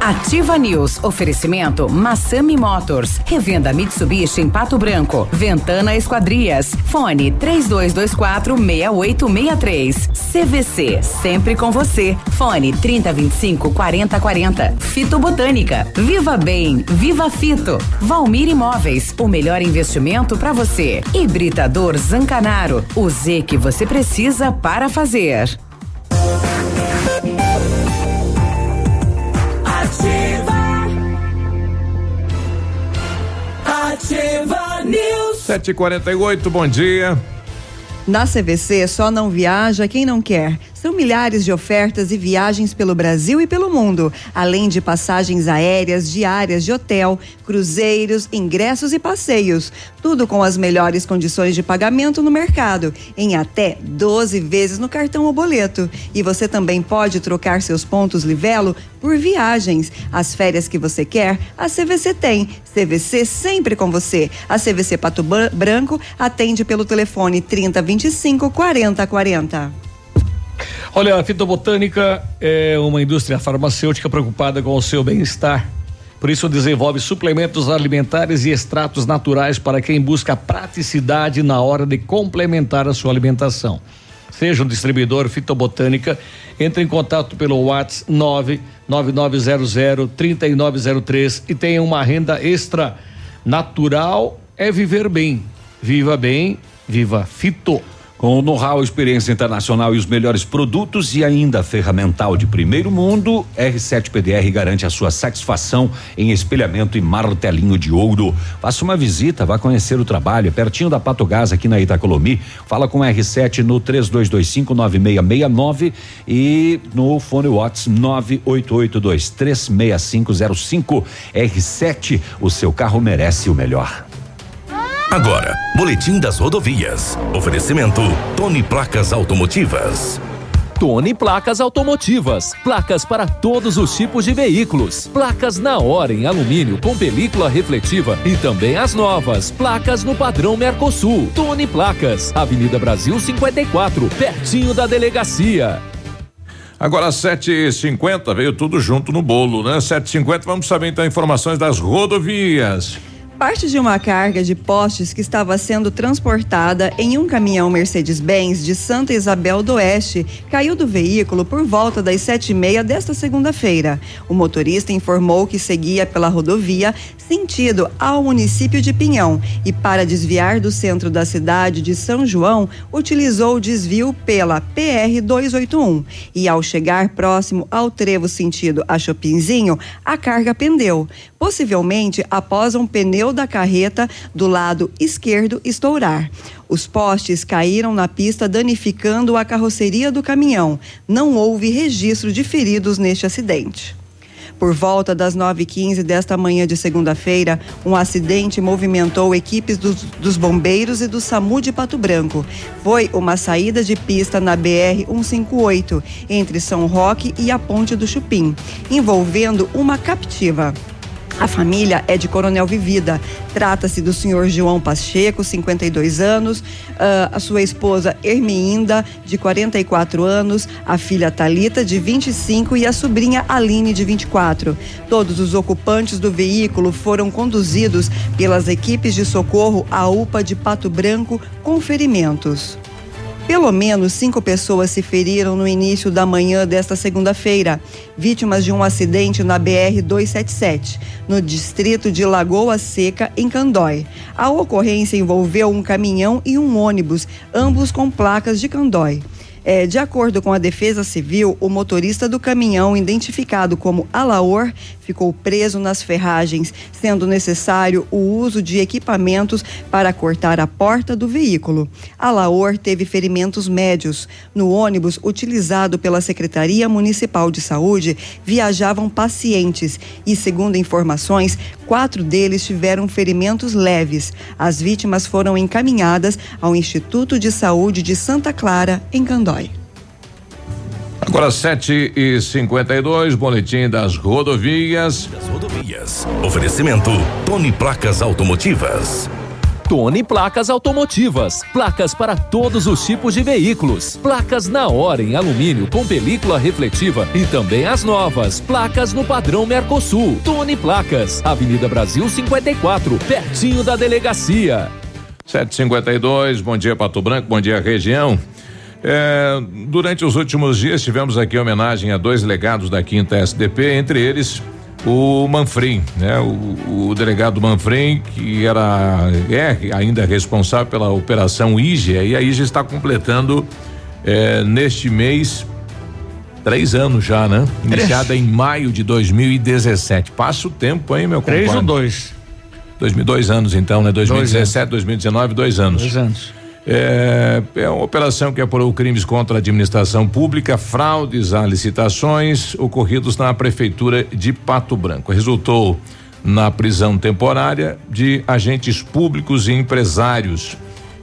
[SPEAKER 1] Ativa News. Oferecimento Massami Motors. Revenda Mitsubishi em Pato Branco. Ventana Esquadrias. Fone 3224 6863. CVC. Sempre com você. Fone 3025 4040. Fito Botânica. Viva Bem. Viva Fito. Valmir Imóveis. O melhor investimento para você. Hibridador Zancanaro. O Z que você precisa para fazer.
[SPEAKER 29] Ativa. Ativa News.
[SPEAKER 2] 7h48, bom dia.
[SPEAKER 4] Na CVC só não viaja quem não quer. São milhares de ofertas e viagens pelo Brasil e pelo mundo, além de passagens aéreas, diárias de hotel, cruzeiros, ingressos e passeios. Tudo com as melhores condições de pagamento no mercado, em até 12 vezes no cartão ou boleto. E você também pode trocar seus pontos Livelo por viagens. As férias que você quer, a CVC tem. CVC sempre com você. A CVC Pato Branco atende pelo telefone 3025 4040.
[SPEAKER 5] Olha, a fitobotânica é uma indústria farmacêutica preocupada com o seu bem-estar. Por isso desenvolve suplementos alimentares e extratos naturais para quem busca praticidade na hora de complementar a sua alimentação. Seja um distribuidor fitobotânica, entre em contato pelo WhatsApp 99900 3903 e tenha uma renda extra. Natural é viver bem. Viva bem, viva fito.
[SPEAKER 3] Com o know-how, experiência internacional e os melhores produtos e ainda ferramental de primeiro mundo, R7 PDR garante a sua satisfação em espelhamento e martelinho de ouro. Faça uma visita, vá conhecer o trabalho, é pertinho da Patogás aqui na Itacolomi. Fala com R7 no 3225 9669 e no fone Watts 988236505. R7, o seu carro merece o melhor.
[SPEAKER 7] Agora, Boletim das Rodovias. Oferecimento Tony Placas Automotivas.
[SPEAKER 26] Tony Placas Automotivas. Placas para todos os tipos de veículos. Placas na hora em alumínio com película refletiva e também as novas. Placas no padrão Mercosul. Tony Placas. Avenida Brasil 54, pertinho da delegacia.
[SPEAKER 2] Agora 7h50, veio tudo junto no bolo, né? 7h50, vamos saber então informações das rodovias.
[SPEAKER 4] Parte de uma carga de postes que estava sendo transportada em um caminhão Mercedes-Benz de Santa Isabel do Oeste caiu do veículo por volta das sete e meia desta segunda-feira. O motorista informou que seguia pela rodovia sentido ao município de Pinhão e para desviar do centro da cidade de São João utilizou o desvio pela PR 281 e ao chegar próximo ao trevo sentido a Chopinzinho a carga pendeu, possivelmente após um pneu da carreta do lado esquerdo estourar. Os postes caíram na pista, danificando a carroceria do caminhão. Não houve registro de feridos neste acidente. Por volta das 9h15 desta manhã de segunda-feira, um acidente movimentou equipes dos, dos bombeiros e do SAMU de Pato Branco. Foi uma saída de pista na BR-158, entre São Roque e a Ponte do Chupim, envolvendo uma captiva. A família é de Coronel Vivida. Trata-se do senhor João Pacheco, 52 anos, ah, a sua esposa Herminda, de 44 anos, a filha Talita, de 25 e a sobrinha Aline, de 24. Todos os ocupantes do veículo foram conduzidos pelas equipes de socorro à UPA de Pato Branco com ferimentos. Pelo menos cinco pessoas se feriram no início da manhã desta segunda-feira, vítimas de um acidente na BR-277, no distrito de Lagoa Seca, em Candói. A ocorrência envolveu um caminhão e um ônibus, ambos com placas de Candói. É, de acordo com a Defesa Civil, o motorista do caminhão, identificado como Alaor, ficou preso nas ferragens, sendo necessário o uso de equipamentos para cortar a porta do veículo. Alaor teve ferimentos médios. No ônibus utilizado pela Secretaria Municipal de Saúde, viajavam pacientes e, segundo informações, quatro deles tiveram ferimentos leves. As vítimas foram encaminhadas ao Instituto de Saúde de Santa Clara, em Candói.
[SPEAKER 2] Agora 7 e 52 boletim das rodovias.
[SPEAKER 7] Das rodovias. Oferecimento Tony Placas Automotivas.
[SPEAKER 26] Tony Placas Automotivas. Placas para todos os tipos de veículos. Placas na hora em alumínio com película refletiva e também as novas. Placas no padrão Mercosul. Tony Placas. Avenida Brasil 54, pertinho da delegacia.
[SPEAKER 2] 752, bom dia Pato Branco, bom dia região. É, durante os últimos dias tivemos aqui homenagem a dois legados da quinta SDP, entre eles o Manfrim, né? O, o delegado Manfrim, que era é ainda responsável pela operação IGE, e a IGE está completando é, neste mês três anos já, né? Iniciada em maio de 2017. Passa o tempo, hein, meu
[SPEAKER 5] Três
[SPEAKER 2] compadre?
[SPEAKER 5] ou dois?
[SPEAKER 2] 2002 anos, então, né? 2017, 2019, dois anos.
[SPEAKER 5] Dois anos.
[SPEAKER 2] É, é uma operação que apurou crimes contra a administração pública, fraudes a licitações ocorridos na prefeitura de Pato Branco. Resultou na prisão temporária de agentes públicos e empresários.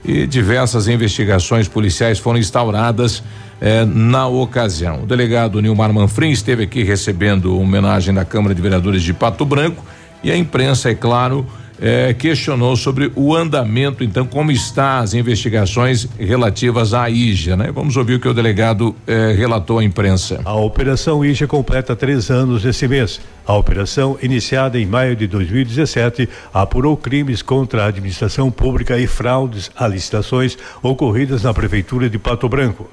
[SPEAKER 2] E diversas investigações policiais foram instauradas eh, na ocasião. O delegado Nilmar Manfrim esteve aqui recebendo homenagem da Câmara de Vereadores de Pato Branco e a imprensa, é claro, eh, questionou sobre o andamento, então, como está as investigações relativas à IGA, né? Vamos ouvir o que o delegado eh, relatou à imprensa.
[SPEAKER 30] A Operação IGA completa três anos esse mês. A operação, iniciada em maio de 2017, apurou crimes contra a administração pública e fraudes a licitações ocorridas na Prefeitura de Pato Branco.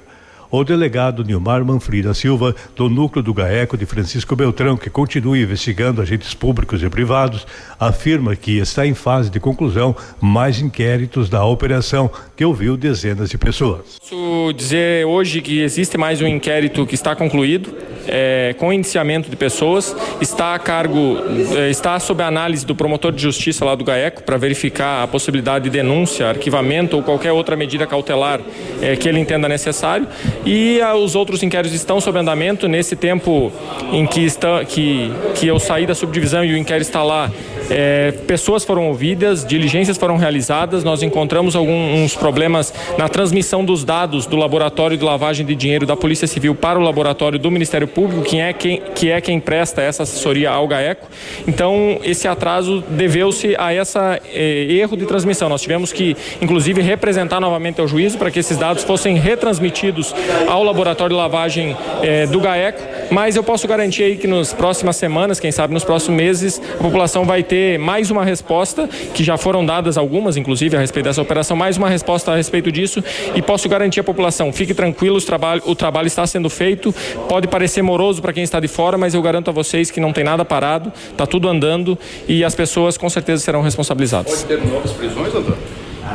[SPEAKER 30] O delegado Nilmar Manfrida Silva, do núcleo do GAECO de Francisco Beltrão, que continua investigando agentes públicos e privados, afirma que está em fase de conclusão mais inquéritos da operação, que ouviu dezenas de pessoas.
[SPEAKER 31] Posso dizer hoje que existe mais um inquérito que está concluído, é, com indiciamento de pessoas, está a cargo, é, está sob análise do promotor de justiça lá do GAECO para verificar a possibilidade de denúncia, arquivamento ou qualquer outra medida cautelar é, que ele entenda necessário. E ah, os outros inquéritos estão sob andamento. Nesse tempo em que, está, que, que eu saí da subdivisão e o inquérito está lá, é, pessoas foram ouvidas, diligências foram realizadas, nós encontramos alguns problemas na transmissão dos dados do laboratório de lavagem de dinheiro da Polícia Civil para o laboratório do Ministério Público, que é quem, que é quem presta essa assessoria ao GAECO. Então, esse atraso deveu-se a esse erro de transmissão. Nós tivemos que, inclusive, representar novamente ao juízo para que esses dados fossem retransmitidos ao laboratório de lavagem eh, do GAECO, mas eu posso garantir aí que nas próximas semanas, quem sabe nos próximos meses, a população vai ter mais uma resposta, que já foram dadas algumas, inclusive, a respeito dessa operação, mais uma resposta a respeito disso e posso garantir à população, fique tranquilo, os trabalho, o trabalho está sendo feito, pode parecer moroso para quem está de fora, mas eu garanto a vocês que não tem nada parado, está tudo andando e as pessoas com certeza serão responsabilizadas.
[SPEAKER 32] Pode ter novas prisões, doutor?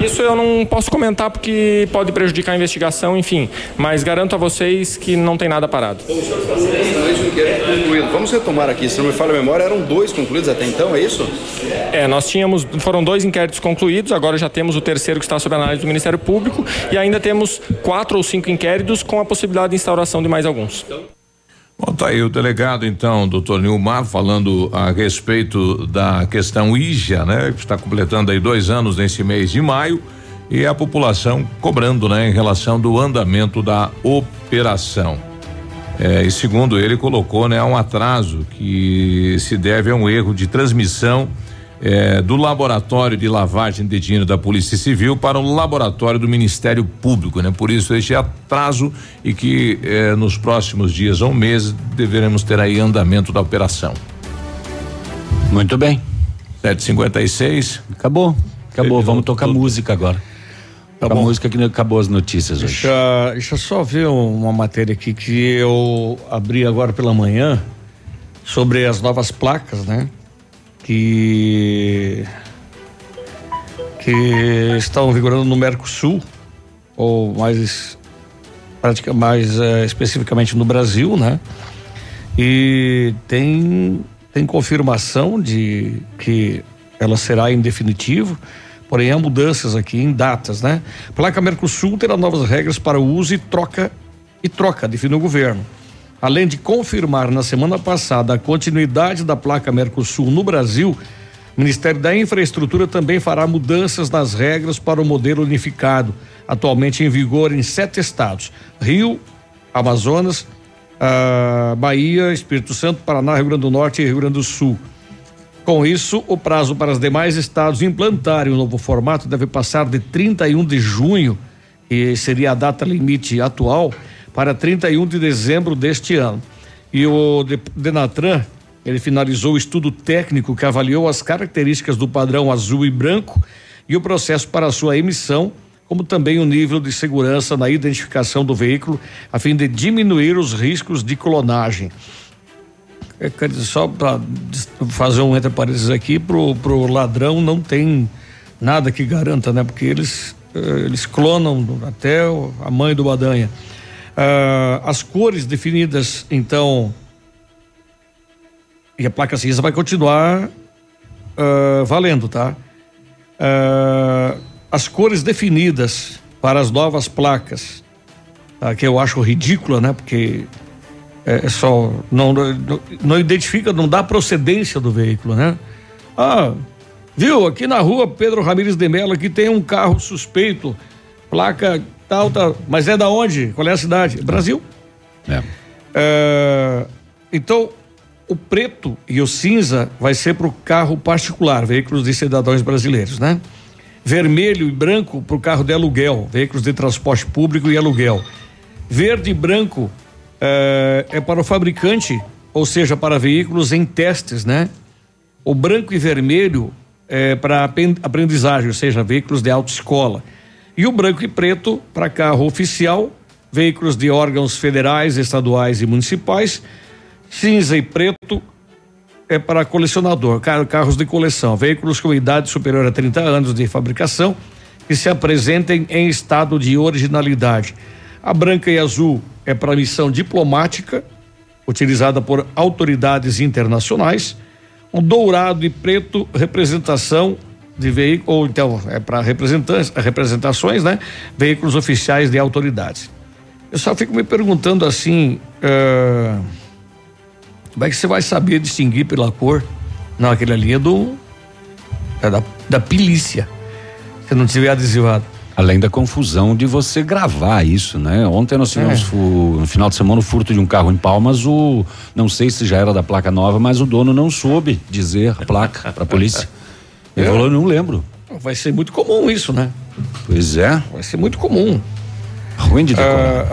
[SPEAKER 31] Isso eu não posso comentar porque pode prejudicar a investigação, enfim, mas garanto a vocês que não tem nada parado.
[SPEAKER 32] Concluído. Vamos retomar aqui, se não me falha a memória, eram dois concluídos até então, é isso?
[SPEAKER 31] É, nós tínhamos, foram dois inquéritos concluídos, agora já temos o terceiro que está sob análise do Ministério Público e ainda temos quatro ou cinco inquéritos com a possibilidade de instauração de mais alguns.
[SPEAKER 2] Bom, tá aí o delegado, então, doutor Nilmar, falando a respeito da questão IJA, né? Que está completando aí dois anos nesse mês de maio e a população cobrando, né? Em relação do andamento da operação. É, e segundo ele colocou, né? Um atraso que se deve a um erro de transmissão é, do laboratório de lavagem de dinheiro da Polícia Civil para o laboratório do Ministério Público, né? Por isso este atraso e que é, nos próximos dias ou meses deveremos ter aí andamento da operação.
[SPEAKER 3] Muito bem.
[SPEAKER 2] 756.
[SPEAKER 3] Acabou. Acabou. Vamos tocar música agora.
[SPEAKER 5] Tá
[SPEAKER 3] a música que acabou as notícias hoje.
[SPEAKER 5] Deixa, deixa eu só ver uma matéria aqui que eu abri agora pela manhã sobre as novas placas, né? Que que estão vigorando no Mercosul ou mais mais eh, especificamente no Brasil, né? E tem tem confirmação de que ela será em definitivo, porém há mudanças aqui em datas, né? Placa Mercosul terá novas regras para uso e troca e troca, define o governo. Além de confirmar na semana passada a continuidade da placa Mercosul no Brasil, o Ministério da Infraestrutura também fará mudanças nas regras para o modelo unificado, atualmente em vigor em sete estados: Rio, Amazonas, ah, Bahia, Espírito Santo, Paraná, Rio Grande do Norte e Rio Grande do Sul. Com isso, o prazo para os demais estados implantarem o novo formato deve passar de 31 de junho, que seria a data limite atual, para 31 de dezembro deste ano. E o De- Denatran, ele finalizou o estudo técnico que avaliou as características do padrão azul e branco e o processo para sua emissão, como também o nível de segurança na identificação do veículo, a fim de diminuir os riscos de clonagem. É, só para fazer um entre parênteses aqui, pro, pro ladrão não tem nada que garanta, né? Porque eles eh, eles clonam até a mãe do Badanha. Ah, as cores definidas, então, e a placa cinza vai continuar ah, valendo, tá? Ah, as cores definidas para as novas placas, tá? que eu acho ridícula, né? Porque é, é só não, não não identifica, não dá procedência do veículo, né? Ah, viu? Aqui na rua Pedro Ramires de Mello aqui tem um carro suspeito, placa tal, tal, mas é da onde? Qual é a cidade? Brasil. É, então, o preto e o cinza vai ser para o carro particular, veículos de cidadãos brasileiros, né? Vermelho e branco para o carro de aluguel, veículos de transporte público e aluguel. Verde e branco é, é para o fabricante, ou seja, para veículos em testes, né? O branco e vermelho é para aprendizagem, ou seja, veículos de autoescola. E o branco e preto para carro oficial, veículos de órgãos federais, estaduais e municipais. Cinza e preto é para colecionador, car- carros de coleção, veículos com idade superior a 30 anos de fabricação que se apresentem em estado de originalidade. A branca e azul é para missão diplomática, utilizada por autoridades internacionais. O dourado e preto, representação de veículo, ou então é para representantes, representações, né? Veículos oficiais de autoridades. Eu só fico me perguntando assim, eh, como é que você vai saber distinguir pela cor? Não, aquele ali é do é da, da pilícia. Se não tiver adesivado.
[SPEAKER 3] Além da confusão de você gravar isso, né? Ontem nós tivemos
[SPEAKER 5] É.
[SPEAKER 3] no final de semana o furto de um carro em Palmas, o não sei se já era da placa nova, mas o dono não soube dizer a placa para a polícia. Ele
[SPEAKER 5] É.
[SPEAKER 3] falou, não lembro.
[SPEAKER 5] Vai ser muito comum isso, né?
[SPEAKER 3] Pois é.
[SPEAKER 5] Vai ser muito comum.
[SPEAKER 3] Ruim de decorar.
[SPEAKER 5] Ah,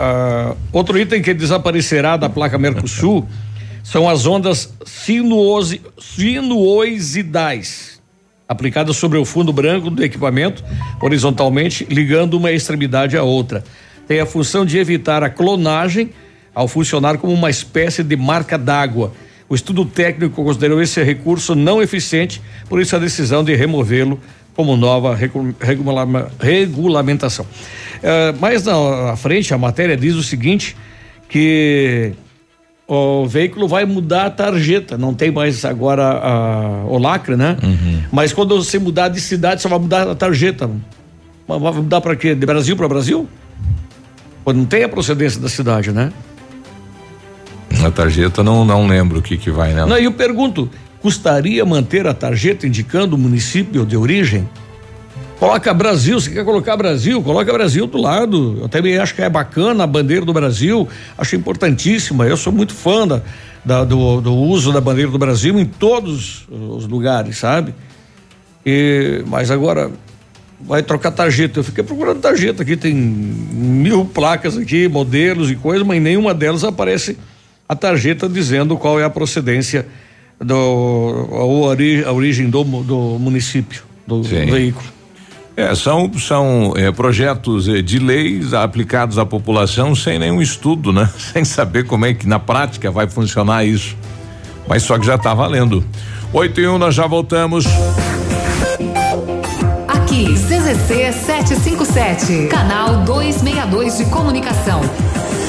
[SPEAKER 5] ah, outro item que desaparecerá da placa Mercosul são as ondas sinuose, sinuosidais aplicadas sobre o fundo branco do equipamento horizontalmente, ligando uma extremidade à outra. Tem a função de evitar a clonagem ao funcionar como uma espécie de marca d'água. O estudo técnico considerou esse recurso não eficiente, por isso a decisão de removê-lo como nova regu- regula- regulamentação. Eh, mais na, frente, a matéria diz o seguinte: que o veículo vai mudar a tarjeta, não tem mais agora a- o lacre, né? Mas quando você mudar de cidade, só vai mudar a tarjeta. Vai mudar para quê? De Brasil para Brasil? Pô, não tem a procedência da cidade, né?
[SPEAKER 2] Na tarjeta não, não lembro o que que vai nela.
[SPEAKER 5] Não, eu pergunto, custaria manter a tarjeta indicando o município de origem? Coloca Brasil, se quer colocar Brasil, coloca Brasil do lado. Eu também acho que é bacana a bandeira do Brasil, acho importantíssima. Eu sou muito fã da, da- do, do uso da bandeira do Brasil em todos os lugares, sabe? E, mas agora vai trocar tarjeta. Eu fiquei procurando tarjeta aqui, tem mil placas aqui, modelos e coisas, mas nenhuma delas aparece a tarjeta dizendo qual é a procedência do a, ori- a origem do, do município do
[SPEAKER 2] Sim.
[SPEAKER 5] veículo.
[SPEAKER 2] É, são, são é, projetos eh, de leis aplicados à população sem nenhum estudo, né? Sem saber como é que na prática vai funcionar isso. Mas só que já está valendo. 8 e 1, nós já voltamos.
[SPEAKER 6] Aqui, CZC 757, canal 262 de comunicação.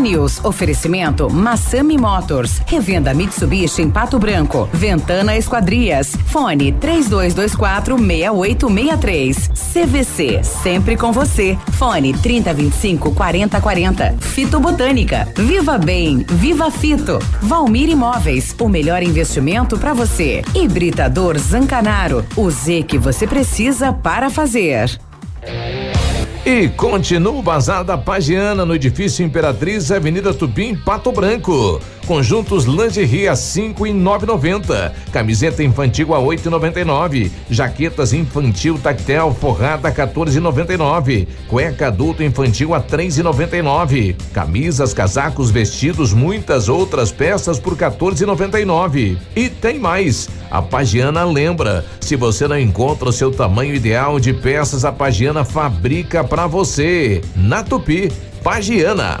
[SPEAKER 1] News. Oferecimento Massami Motors. Revenda Mitsubishi em Pato Branco. Ventana Esquadrias. Fone 3224 6863. CVC. Sempre com você. Fone 3025 4040. Fito Botânica. Viva Bem. Viva Fito. Valmir Imóveis. O melhor investimento para você. Hibridador Zancanaro. O Z que você precisa para fazer.
[SPEAKER 2] E continua o Bazar da Pagiana no edifício Imperatriz, Avenida Tupim, Pato Branco. Conjuntos lingerie a cinco e nove noventa. Camiseta infantil a oito e noventa e nove. Jaquetas infantil tactel forrada a 14,99. Cueca adulto infantil a três e noventa e nove. Camisas, casacos, vestidos, muitas outras peças por 14,99. E tem mais. A Pagiana lembra, se você não encontra o seu tamanho ideal de peças, a Pagiana fabrica para você. Na Tupi, Pagiana.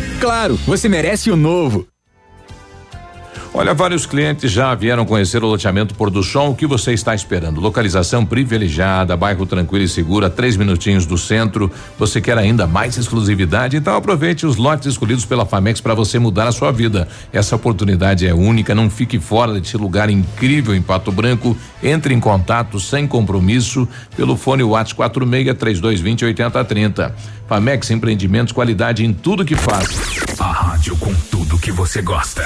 [SPEAKER 11] Claro, você merece o novo.
[SPEAKER 2] Olha, vários clientes já vieram conhecer o loteamento Pôr do Sol. O que você está esperando? Localização privilegiada, bairro tranquilo e seguro, a três minutinhos do centro. Você quer ainda mais exclusividade? Então aproveite os lotes escolhidos pela Famex para você mudar a sua vida. Essa oportunidade é única. Não fique fora desse lugar incrível em Pato Branco. Entre em contato sem compromisso pelo fone WhatsApp 46 3220 8030. Famex Empreendimentos, qualidade em tudo que faz.
[SPEAKER 7] A rádio com tudo que você gosta.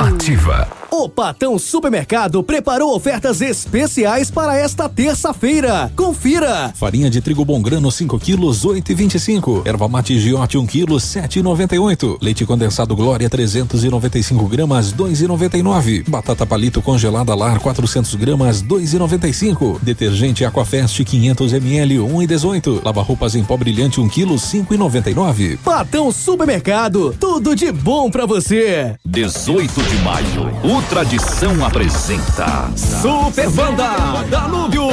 [SPEAKER 7] Ativa.
[SPEAKER 17] O Patão Supermercado preparou ofertas especiais para esta terça-feira. Confira!
[SPEAKER 33] Farinha de trigo bom grano 5 quilos 8,25. Erva mate giote 1 quilo 7,98. Leite condensado Glória 395 gramas 2,99. Batata palito congelada lar 400 gramas 2,95. Detergente Aquafest 500 ml 1,18. Lava roupas em pó brilhante 1 quilo 5,99.
[SPEAKER 17] Patão Supermercado, tudo de bom para você.
[SPEAKER 7] 18 de maio, o Tradição apresenta
[SPEAKER 17] Super Banda Danúbio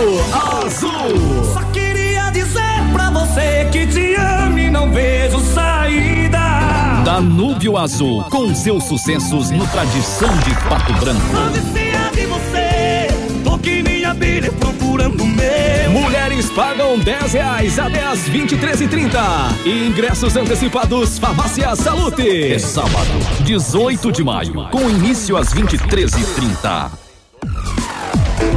[SPEAKER 17] Azul.
[SPEAKER 34] Só queria dizer pra você que te amo e não vejo saída.
[SPEAKER 7] Danúbio Azul, com seus sucessos no Tradição de Pato Branco.
[SPEAKER 34] Abelha procurando o meu.
[SPEAKER 17] Mulheres pagam 10 reais até as 23 e 30 Ingressos antecipados Farmácia Salute.
[SPEAKER 7] É sábado, 18 de maio, com início às 23 e 30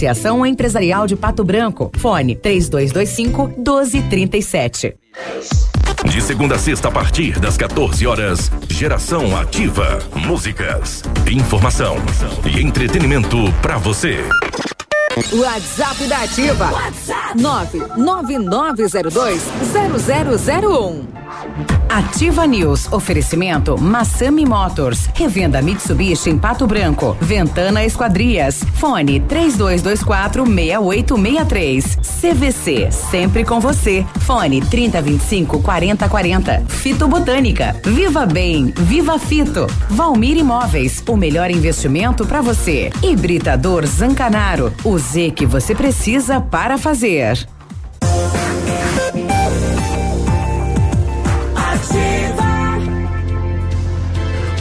[SPEAKER 1] Associação Empresarial de Pato Branco. Fone 3225 1237.
[SPEAKER 7] De segunda a sexta, a partir das 14 horas, Geração Ativa. Músicas, informação e entretenimento para você.
[SPEAKER 24] WhatsApp da Ativa. WhatsApp 999020001.
[SPEAKER 1] Ativa News. Oferecimento Massami Motors. Revenda Mitsubishi em Pato Branco. Ventana Esquadrias. Fone 3224 6863. CVC. Sempre com você. Fone 3025 4040. Fito Botânica. Viva Bem. Viva Fito. Valmir Imóveis. O melhor investimento para você. Hibridador Zancanaro. O Z que você precisa para fazer.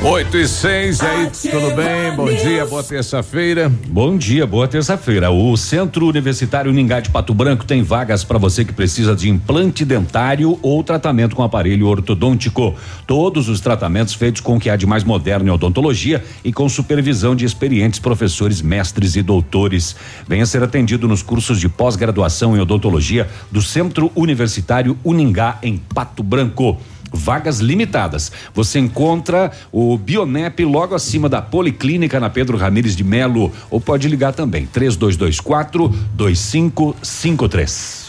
[SPEAKER 2] 8 e 6, e aí, tudo bem? Bom dia, boa terça-feira.
[SPEAKER 3] Bom dia, boa terça-feira. O Centro Universitário Ningá de Pato Branco tem vagas para você que precisa de implante dentário ou tratamento com aparelho ortodôntico. Todos os tratamentos feitos com o que há de mais moderno em odontologia e com supervisão de experientes professores, mestres e doutores. Venha ser atendido nos cursos de pós-graduação em odontologia do Centro Universitário Uningá em Pato Branco vagas limitadas. Você encontra o Bionep logo acima da Policlínica na Pedro Ramires de Melo ou pode ligar também 3224 2553.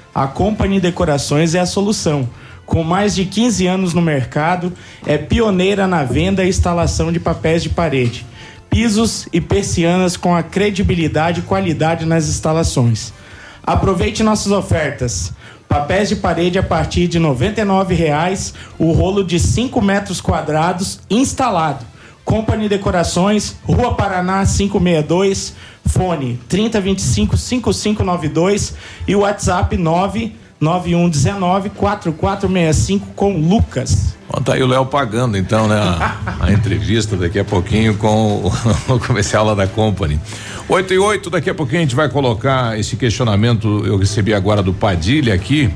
[SPEAKER 35] A Company Decorações é a solução. Com mais de 15 anos no mercado, é pioneira na venda e instalação de papéis de parede, pisos e persianas com a credibilidade e qualidade nas instalações. Aproveite nossas ofertas. Papéis de parede a partir de R$ 99,00, o rolo de 5 metros quadrados instalado. Company Decorações, Rua Paraná 562, fone 3025 5592 e o WhatsApp 99119 4465 com Lucas.
[SPEAKER 2] Bom, tá aí o Léo pagando então, né? A, a entrevista daqui a pouquinho com o, o comercial lá da Company. 8 e 8, daqui a pouquinho a gente vai colocar esse questionamento, eu recebi agora do Padilha aqui.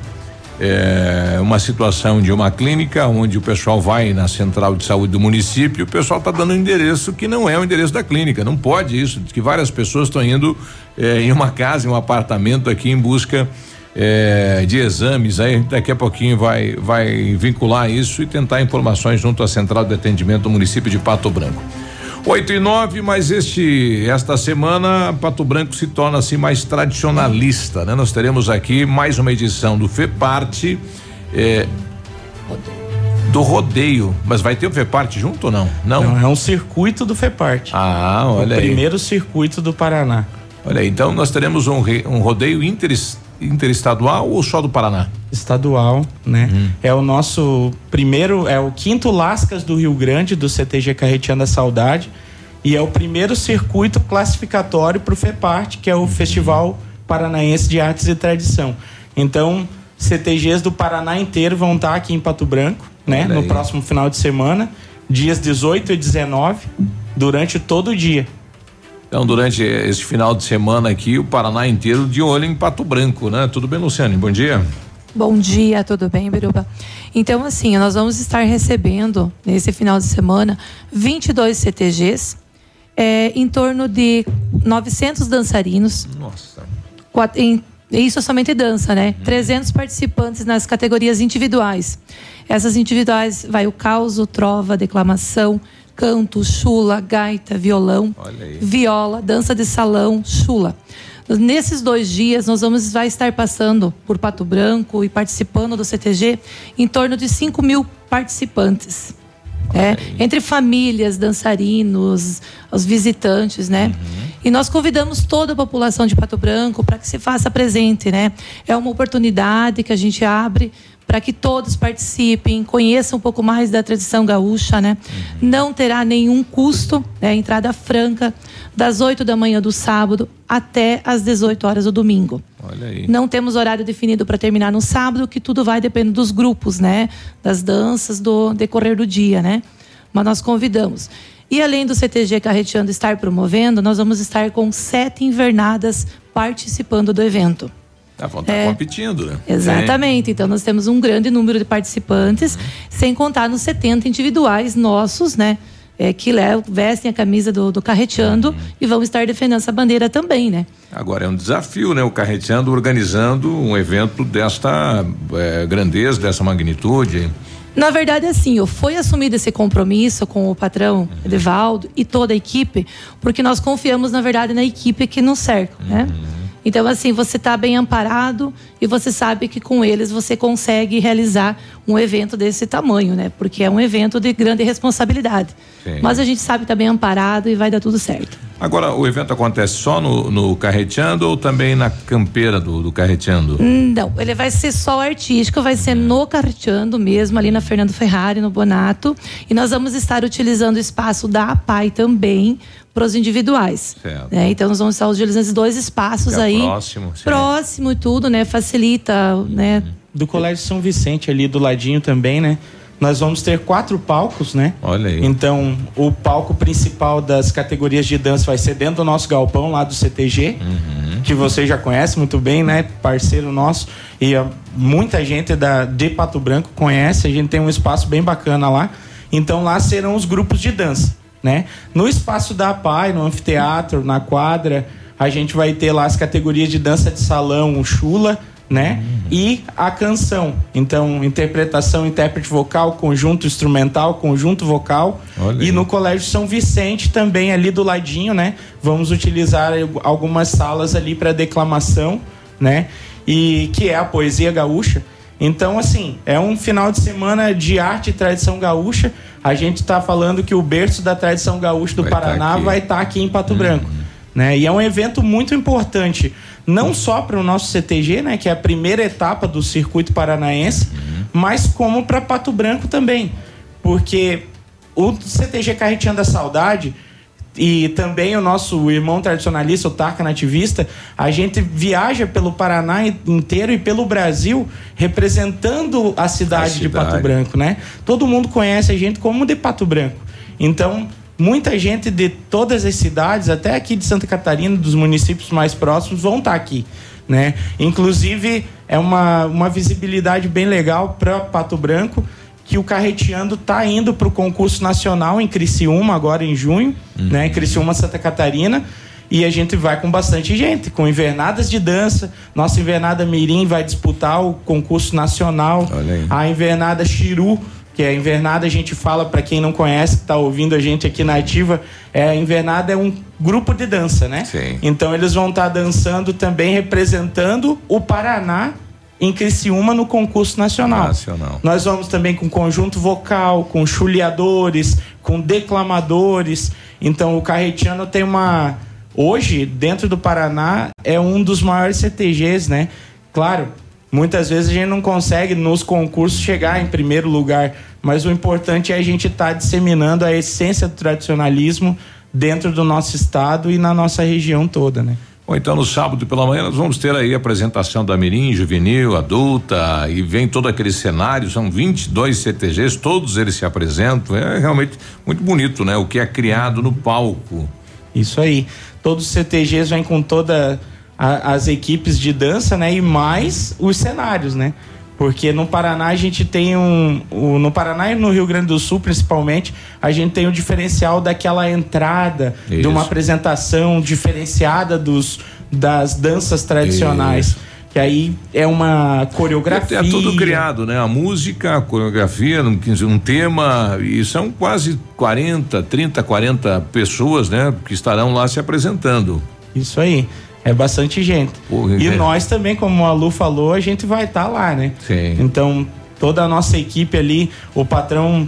[SPEAKER 2] É, uma situação de uma clínica onde o pessoal vai na central de saúde do município, o pessoal está dando um endereço que não é o endereço da clínica. Não pode isso, que várias pessoas estão indo é, em uma casa, em um apartamento aqui em busca é, de exames. Aí daqui a pouquinho vai, vai vincular isso e tentar informações junto à central de atendimento do município de Pato Branco. 8 e 9, mas este esta semana Pato Branco se torna assim mais tradicionalista, né? Nós teremos aqui mais uma edição do FEPARTE eh, do rodeio, mas vai ter o FEPARTE junto ou não? Não.
[SPEAKER 35] Não, é um circuito do FEPARTE.
[SPEAKER 2] Ah, olha
[SPEAKER 35] o
[SPEAKER 2] aí.
[SPEAKER 35] primeiro circuito do Paraná.
[SPEAKER 2] Olha aí, então nós teremos um, um rodeio interes- interestadual ou só do Paraná?
[SPEAKER 35] Estadual, né?
[SPEAKER 2] Uhum.
[SPEAKER 35] É o nosso primeiro, é o quinto Lascas do Rio Grande, do CTG Carreteando a Saudade. E é o primeiro circuito classificatório para o FEPART, que é o. Festival Paranaense de Artes e Tradição. Então, CTGs do Paraná inteiro vão estar aqui em Pato Branco, né? No próximo final de semana, dias 18 e 19, durante todo o dia.
[SPEAKER 2] Então, durante esse final de semana aqui, o Paraná inteiro de olho em Pato Branco, né? Tudo bem, Luciane? Bom dia.
[SPEAKER 36] Bom dia, tudo bem, Biruba? Então, assim, nós vamos estar recebendo nesse final de semana 22 CTGs, é, em torno de 900 dançarinos.
[SPEAKER 2] Nossa.
[SPEAKER 36] Quat- em- isso é somente dança, né? 300 participantes nas categorias individuais. Essas individuais vai o causo, trova, declamação, canto, chula, gaita, violão, viola, dança de salão, chula. Nesses dois dias, nós vamos vai estar passando por Pato Branco e participando do CTG em torno de 5 mil participantes. É, entre famílias, dançarinos, os visitantes, né? E nós convidamos toda a população de Pato Branco para que se faça presente, né? É uma oportunidade que a gente abre para que todos participem, conheçam um pouco mais da tradição gaúcha, né? Não terá nenhum custo, é entrada franca, das 8 da manhã do sábado até às 18 horas do domingo.
[SPEAKER 2] Olha aí.
[SPEAKER 36] Não temos horário definido para terminar no sábado, que tudo vai depender dos grupos, né? Das danças, do decorrer do dia, né? Mas nós convidamos. E além do CTG Carreteando estar promovendo, nós vamos estar com sete invernadas participando do evento.
[SPEAKER 2] Tá, vão estar
[SPEAKER 36] É.
[SPEAKER 2] competindo, né?
[SPEAKER 36] Exatamente. Então nós temos um grande número de participantes, sem contar nos 70 individuais nossos, né? É, que levam, vestem a camisa do, do Carreteando e vão estar defendendo essa bandeira também, né?
[SPEAKER 2] Agora é um desafio, né? O Carreteando organizando um evento desta eh, grandeza, dessa magnitude.
[SPEAKER 36] Na verdade, assim, ó, foi assumido esse compromisso com o patrão Edevaldo e toda a equipe, porque nós confiamos, na verdade, na equipe que nos cerca, né? Então, assim, você está bem amparado e você sabe que com eles você consegue realizar um evento desse tamanho, né? Porque é um evento de grande responsabilidade.
[SPEAKER 2] Sim.
[SPEAKER 36] Mas a gente sabe que tá amparado e vai dar tudo certo.
[SPEAKER 2] Agora, o evento acontece só no, no Carreteando ou também na campeira do, do Carreteando?
[SPEAKER 36] Não, ele vai ser só artístico, vai ser no Carteando mesmo, ali na Fernando Ferrari, no Bonato. E nós vamos estar utilizando o espaço da APAI também para os individuais. Né? Então nós vamos estar utilizando esses dois espaços aí.
[SPEAKER 2] próximo, sim.
[SPEAKER 36] Próximo e tudo, né? Facilita, né?
[SPEAKER 35] Do Colégio São Vicente ali do ladinho também, né? Nós vamos ter quatro palcos, né?
[SPEAKER 2] Olha aí.
[SPEAKER 35] Então, o palco principal das categorias de dança vai ser dentro do nosso galpão lá do CTG,
[SPEAKER 2] Uhum.
[SPEAKER 35] que você já conhece muito bem, né? Parceiro nosso. E muita gente da, de Pato Branco conhece. A gente tem um espaço bem bacana lá. Então, lá serão os grupos de dança, né? No espaço da PAI, no anfiteatro, na quadra, a gente vai ter lá as categorias de dança de salão, o chula, né? E a canção. Então, interpretação, intérprete vocal, conjunto instrumental, conjunto vocal. E no Colégio São Vicente também ali do ladinho, né? Vamos utilizar algumas salas ali para declamação, né? E que é a poesia gaúcha. Então, assim, é um final de semana de arte e tradição gaúcha. A gente está falando que o berço da tradição gaúcha do
[SPEAKER 2] Vai tá
[SPEAKER 35] Paraná
[SPEAKER 2] aqui.
[SPEAKER 35] vai estar aqui em Pato Branco. Né? E é um evento muito importante, não só para o nosso CTG, né, que é a primeira etapa do circuito paranaense, mas como para Pato Branco também. Porque o CTG Carreteando da Saudade e também o nosso irmão tradicionalista, o Tarca Nativista, a gente viaja pelo Paraná inteiro e pelo Brasil representando a cidade,
[SPEAKER 2] A
[SPEAKER 35] de Pato
[SPEAKER 2] cidade.
[SPEAKER 35] Branco, né? Todo mundo conhece a gente como de Pato Branco. Então, muita gente de todas as cidades, até aqui de Santa Catarina, dos municípios mais próximos, vão estar aqui. Né? Inclusive, é uma, uma visibilidade bem legal para Pato Branco, que o Carreteando está indo para o concurso nacional em Criciúma, agora em junho, né? em Criciúma, Santa Catarina. E a gente vai com bastante gente, com invernadas de dança. Nossa invernada Mirim vai disputar o concurso nacional. A invernada Chiru, que é a invernada, a gente fala para quem não conhece, que está ouvindo a gente aqui na ativa, é, a invernada é um grupo de dança, né?
[SPEAKER 2] Sim.
[SPEAKER 35] Então eles vão estar dançando também representando o Paraná em Criciúma no concurso nacional.
[SPEAKER 2] Nacional.
[SPEAKER 35] Nós vamos também com conjunto vocal, com chuleadores, com declamadores. Então o Carretiano tem uma. Hoje, dentro do Paraná, é um dos maiores CTGs, né? Claro, muitas vezes a gente não consegue nos concursos chegar em primeiro lugar, mas o importante é a gente estar disseminando a essência do tradicionalismo dentro do nosso estado e na nossa região toda, né?
[SPEAKER 2] Bom, então no sábado pela manhã nós vamos ter aí a apresentação da Mirim, juvenil, adulta, e vem todo aquele cenário, são 22 CTGs, todos eles se apresentam, é realmente muito bonito, né? O que é criado no palco.
[SPEAKER 35] Isso aí. Todos os CTGs vêm com toda a- as equipes de dança, né? E mais os cenários, né? Porque no Paraná a gente tem um. o- no Paraná e no Rio Grande do Sul, principalmente, a gente tem o diferencial daquela entrada, de uma
[SPEAKER 2] Isso.
[SPEAKER 35] apresentação diferenciada dos, das danças tradicionais. Que aí é uma coreografia.
[SPEAKER 2] É, tudo criado, né? A música, a coreografia, um, um tema, e são quase 40, 30, 40 pessoas, né? Que estarão lá se apresentando.
[SPEAKER 35] Isso aí. É bastante gente. e
[SPEAKER 2] é.
[SPEAKER 35] nós também, como a Lu falou, a gente vai estar lá, né?
[SPEAKER 2] Sim.
[SPEAKER 35] Então, toda a nossa equipe ali, o patrão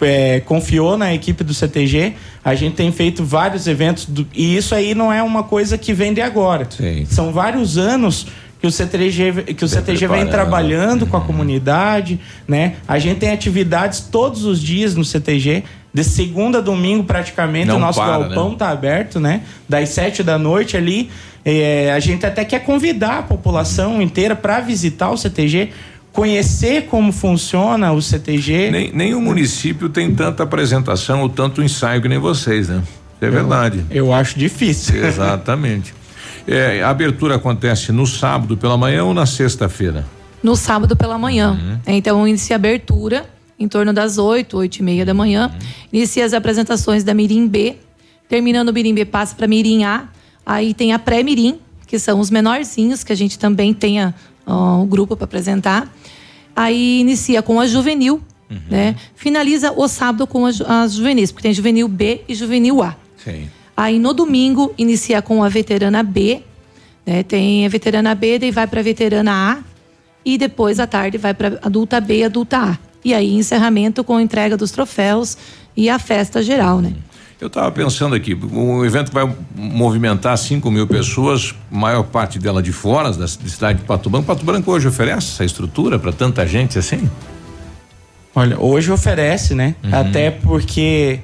[SPEAKER 35] é, confiou na equipe do CTG. A gente tem feito vários eventos do- e isso aí não é uma coisa que vem de agora. São vários anos que o CTG, que o CTG vem trabalhando com a comunidade, né? A gente tem atividades todos os dias no CTG. De segunda a domingo, praticamente,
[SPEAKER 2] Não
[SPEAKER 35] o nosso
[SPEAKER 2] para,
[SPEAKER 35] galpão
[SPEAKER 2] né?
[SPEAKER 35] tá aberto, né? Das sete da noite ali. É, a gente até quer convidar a população inteira para visitar o CTG, conhecer como funciona o CTG.
[SPEAKER 2] Nem, nenhum município tem tanta apresentação ou tanto ensaio que nem vocês, né? É verdade.
[SPEAKER 35] Eu acho difícil.
[SPEAKER 2] Exatamente. É, a abertura acontece no sábado pela manhã ou na sexta-feira?
[SPEAKER 36] no sábado pela manhã.
[SPEAKER 2] Uhum.
[SPEAKER 36] Então inicia a abertura em torno das 8, 8 e meia da manhã.
[SPEAKER 2] Uhum.
[SPEAKER 36] Inicia as apresentações da Mirim B. Terminando o Mirim B, passa para Mirim A. Aí tem a pré-Mirim, que são os menorzinhos, que a gente também tenha o grupo para apresentar. Aí inicia com a juvenil,
[SPEAKER 2] Uhum.
[SPEAKER 36] né? Finaliza o sábado com as, as juvenis, porque tem juvenil B e juvenil A.
[SPEAKER 2] Sim.
[SPEAKER 36] Aí no domingo inicia com a veterana B, né? Tem a veterana B, daí vai para a veterana A e depois à tarde vai para adulta B e adulta A. E aí encerramento com entrega dos troféus e a festa geral, né?
[SPEAKER 2] Eu estava pensando aqui, o evento vai movimentar 5 mil pessoas, maior parte dela de fora da cidade de Pato Branco. Pato Branco hoje oferece essa estrutura para tanta gente assim?
[SPEAKER 35] Olha, hoje oferece, né?
[SPEAKER 2] Uhum.
[SPEAKER 35] Até porque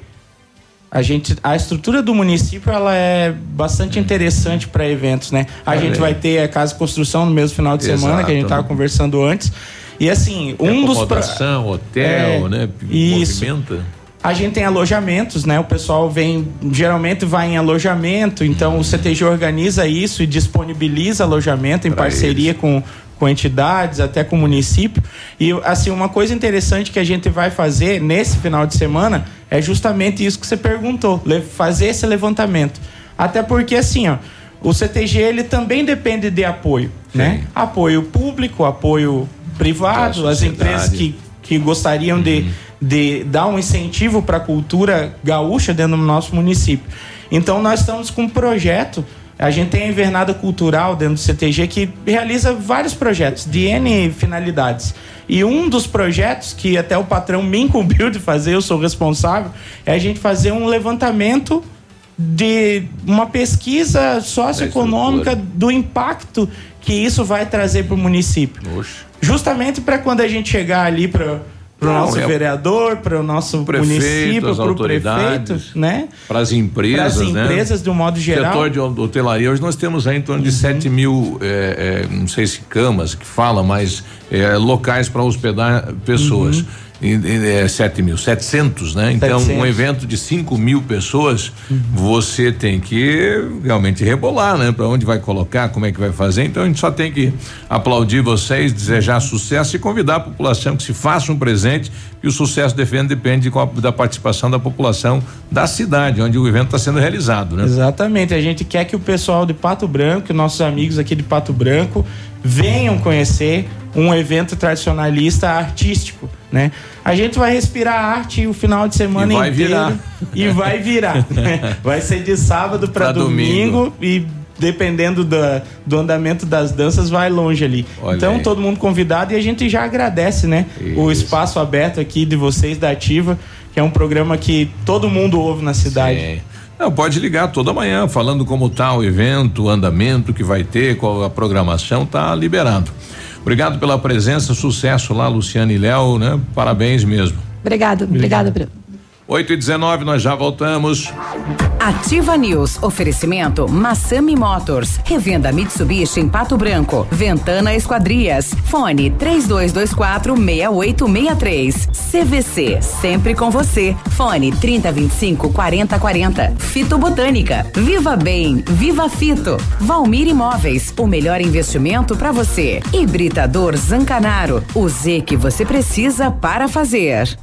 [SPEAKER 35] a gente, a estrutura do município ela é bastante interessante para eventos, né? A gente vai ter a casa de construção no mesmo final de semana que a gente
[SPEAKER 2] Exato.
[SPEAKER 35] estava conversando antes. E assim, um dos
[SPEAKER 2] Acomodação, hotel,
[SPEAKER 35] É,
[SPEAKER 2] né?
[SPEAKER 35] isso.
[SPEAKER 2] Movimenta.
[SPEAKER 35] A gente tem alojamentos, né? O pessoal vem, geralmente vai em alojamento, então o CTG organiza isso e disponibiliza alojamento em
[SPEAKER 2] Pra
[SPEAKER 35] parceria com, com entidades, até com o município. E assim, uma coisa interessante que a gente vai fazer nesse final de semana é justamente isso que você perguntou, fazer esse levantamento. Até porque assim, ó, o CTG ele também depende de apoio, né? Apoio público, apoio privado, as empresas que que gostariam de, de dar um incentivo para a cultura gaúcha dentro do nosso município. Então nós estamos com um projeto, a gente tem a Invernada Cultural dentro do CTG que realiza vários projetos de N finalidades. E um dos projetos que até o patrão me incumbiu de fazer, eu sou responsável, é a gente fazer um levantamento de uma pesquisa socioeconômica do impacto que isso vai trazer para o município. Justamente para quando a gente chegar ali para o
[SPEAKER 2] Não,
[SPEAKER 35] nosso
[SPEAKER 2] é o
[SPEAKER 35] vereador, para o nosso
[SPEAKER 2] prefeito,
[SPEAKER 35] município,
[SPEAKER 2] as
[SPEAKER 35] para o prefeito, né?
[SPEAKER 2] Para as empresas,
[SPEAKER 35] Pras
[SPEAKER 2] né?
[SPEAKER 35] empresas, de um modo geral.
[SPEAKER 2] Setor de hotelaria, hoje nós temos aí em torno de 7 mil, eh, eh, não sei se camas que fala, mas eh, locais para hospedar pessoas. E, é 7 mil, 700, né? Então,
[SPEAKER 35] 700.
[SPEAKER 2] um evento de 5 mil pessoas, você tem que realmente rebolar, né? Para onde vai colocar, como é que vai fazer. Então, a gente só tem que aplaudir vocês, desejar sucesso e convidar a população que se faça um presente. E o sucesso defende depende a- da participação da população da cidade, onde o evento está sendo realizado, né?
[SPEAKER 35] Exatamente. A gente quer que o pessoal de Pato Branco, nossos amigos aqui de Pato Branco, venham conhecer um evento tradicionalista artístico, né? A gente vai respirar arte o final de semana
[SPEAKER 2] E vai
[SPEAKER 35] inteiro
[SPEAKER 2] virar.
[SPEAKER 35] e vai virar. né? vai ser de sábado para
[SPEAKER 2] Pra
[SPEAKER 35] domingo, e dependendo da- do andamento das danças vai longe ali.
[SPEAKER 2] Olha
[SPEAKER 35] então
[SPEAKER 2] aí.
[SPEAKER 35] todo mundo convidado e a gente já agradece, né? O espaço aberto aqui de vocês da Ativa, que é um programa que todo mundo ouve na cidade.
[SPEAKER 2] Sim. Não, pode ligar toda manhã, falando como tá o evento, o andamento que vai ter, qual a programação, tá liberado. Obrigado pela presença, sucesso lá, Luciane e Léo, né? Parabéns mesmo.
[SPEAKER 36] Obrigada, obrigada, Bruno.
[SPEAKER 2] 8 e 19 nós já voltamos.
[SPEAKER 1] Ativa News. Oferecimento Massami Motors. Revenda Mitsubishi em Pato Branco. Ventana Esquadrias. Fone 3224 6863. CVC. Sempre com você. Fone 3025 4040. Fito Botânica. Viva Bem. Viva Fito. Valmir Imóveis. O melhor investimento para você. Hibridador Zancanaro. O Z que você precisa para fazer.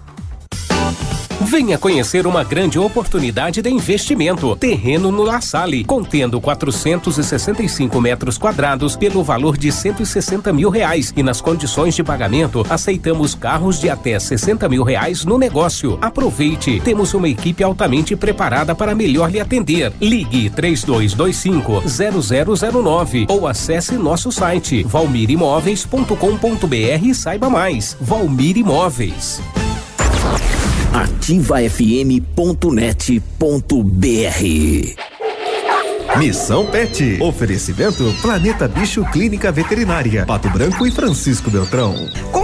[SPEAKER 37] Venha conhecer uma grande oportunidade de investimento. Terreno no La Salle, contendo 465 metros quadrados pelo valor de 160 mil reais. E nas condições de pagamento, aceitamos carros de até 60 mil reais no negócio. Aproveite, temos uma equipe altamente preparada para melhor lhe atender. Ligue 3225 0009 ou acesse nosso site valmirimóveis.com.br e saiba mais. Valmir Imóveis.
[SPEAKER 14] ativafm.net.br Missão Pet. Oferecimento Planeta Bicho Clínica Veterinária. Pato Branco e Francisco Beltrão.
[SPEAKER 4] Com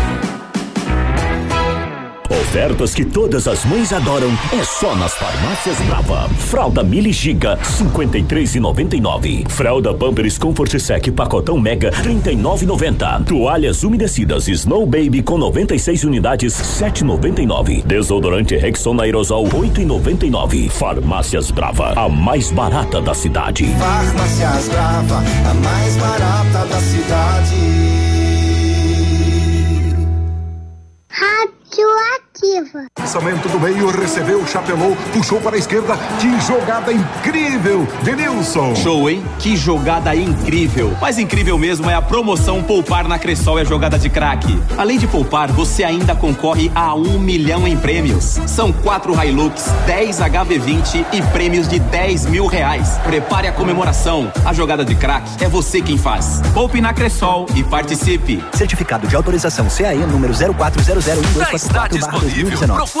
[SPEAKER 38] Ofertas que todas as mães adoram é só nas farmácias Brava. Fralda Mili Giga 53,99. Fralda Pampers Comfort Sec pacotão Mega 39,90. Toalhas umedecidas Snow Baby com 96 unidades 7,99. Desodorante Rexona Aerosol 8,99. Farmácias Brava, a mais barata da cidade.
[SPEAKER 39] Farmácias Brava, a mais barata da cidade.
[SPEAKER 40] 衣服。
[SPEAKER 41] Lançamento do meio, recebeu, chapelou, puxou para a esquerda. Que jogada incrível, Denilson.
[SPEAKER 42] Show, hein? Que jogada incrível. Mais incrível mesmo é a promoção Poupar na Cressol é jogada de craque. Além de poupar, você ainda concorre a um milhão em prêmios. São quatro Hilux, 10 HB20 e prêmios de 10 mil reais. Prepare a comemoração. A jogada de craque é você quem faz. Poupe na Cressol e participe.
[SPEAKER 43] Certificado de autorização CAE número 04001244
[SPEAKER 26] Já está disponível. Procure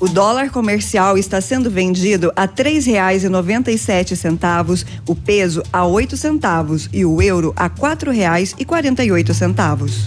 [SPEAKER 4] O dólar comercial está sendo vendido a três reais e noventa e sete centavos, o peso a oito centavos e o euro a quatro reais e quarenta e oito centavos.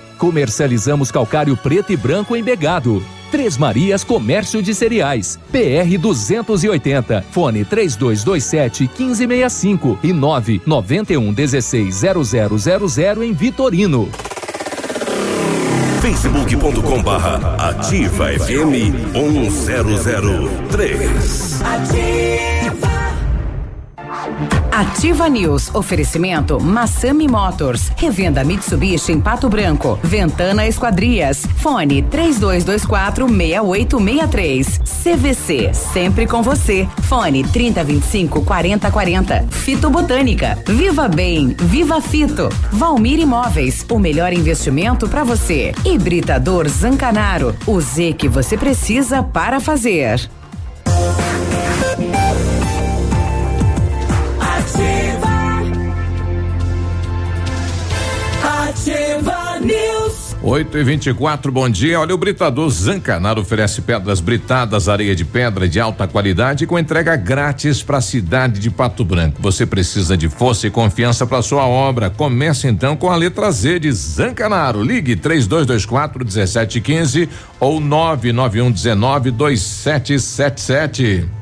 [SPEAKER 26] Comercializamos calcário preto e branco embegado. Três Marias Comércio de Cereais. PR 280. Fone 3227 1565 e 991 16 0000 em Vitorino.
[SPEAKER 7] facebook.com barra ativa FM 1003.
[SPEAKER 1] Ativa News. Oferecimento Massami Motors. Revenda Mitsubishi em Pato Branco. Ventana Esquadrias. Fone 3224 6863. CVC. Sempre com você. Fone 3025 4040. Fito Botânica. Viva Bem. Viva Fito. Valmir Imóveis. O melhor investimento para você. Hibridador Zancanaro. O Z que você precisa para fazer.
[SPEAKER 29] News.
[SPEAKER 2] 8 e 24 bom dia. Olha, o Britador Zancanaro oferece pedras britadas, areia de pedra de alta qualidade com entrega grátis para a cidade de Pato Branco. Você precisa de força e confiança para sua obra. Comece então com a letra Z de Zancanaro. Ligue 3224 1715 ou 991 19 2777.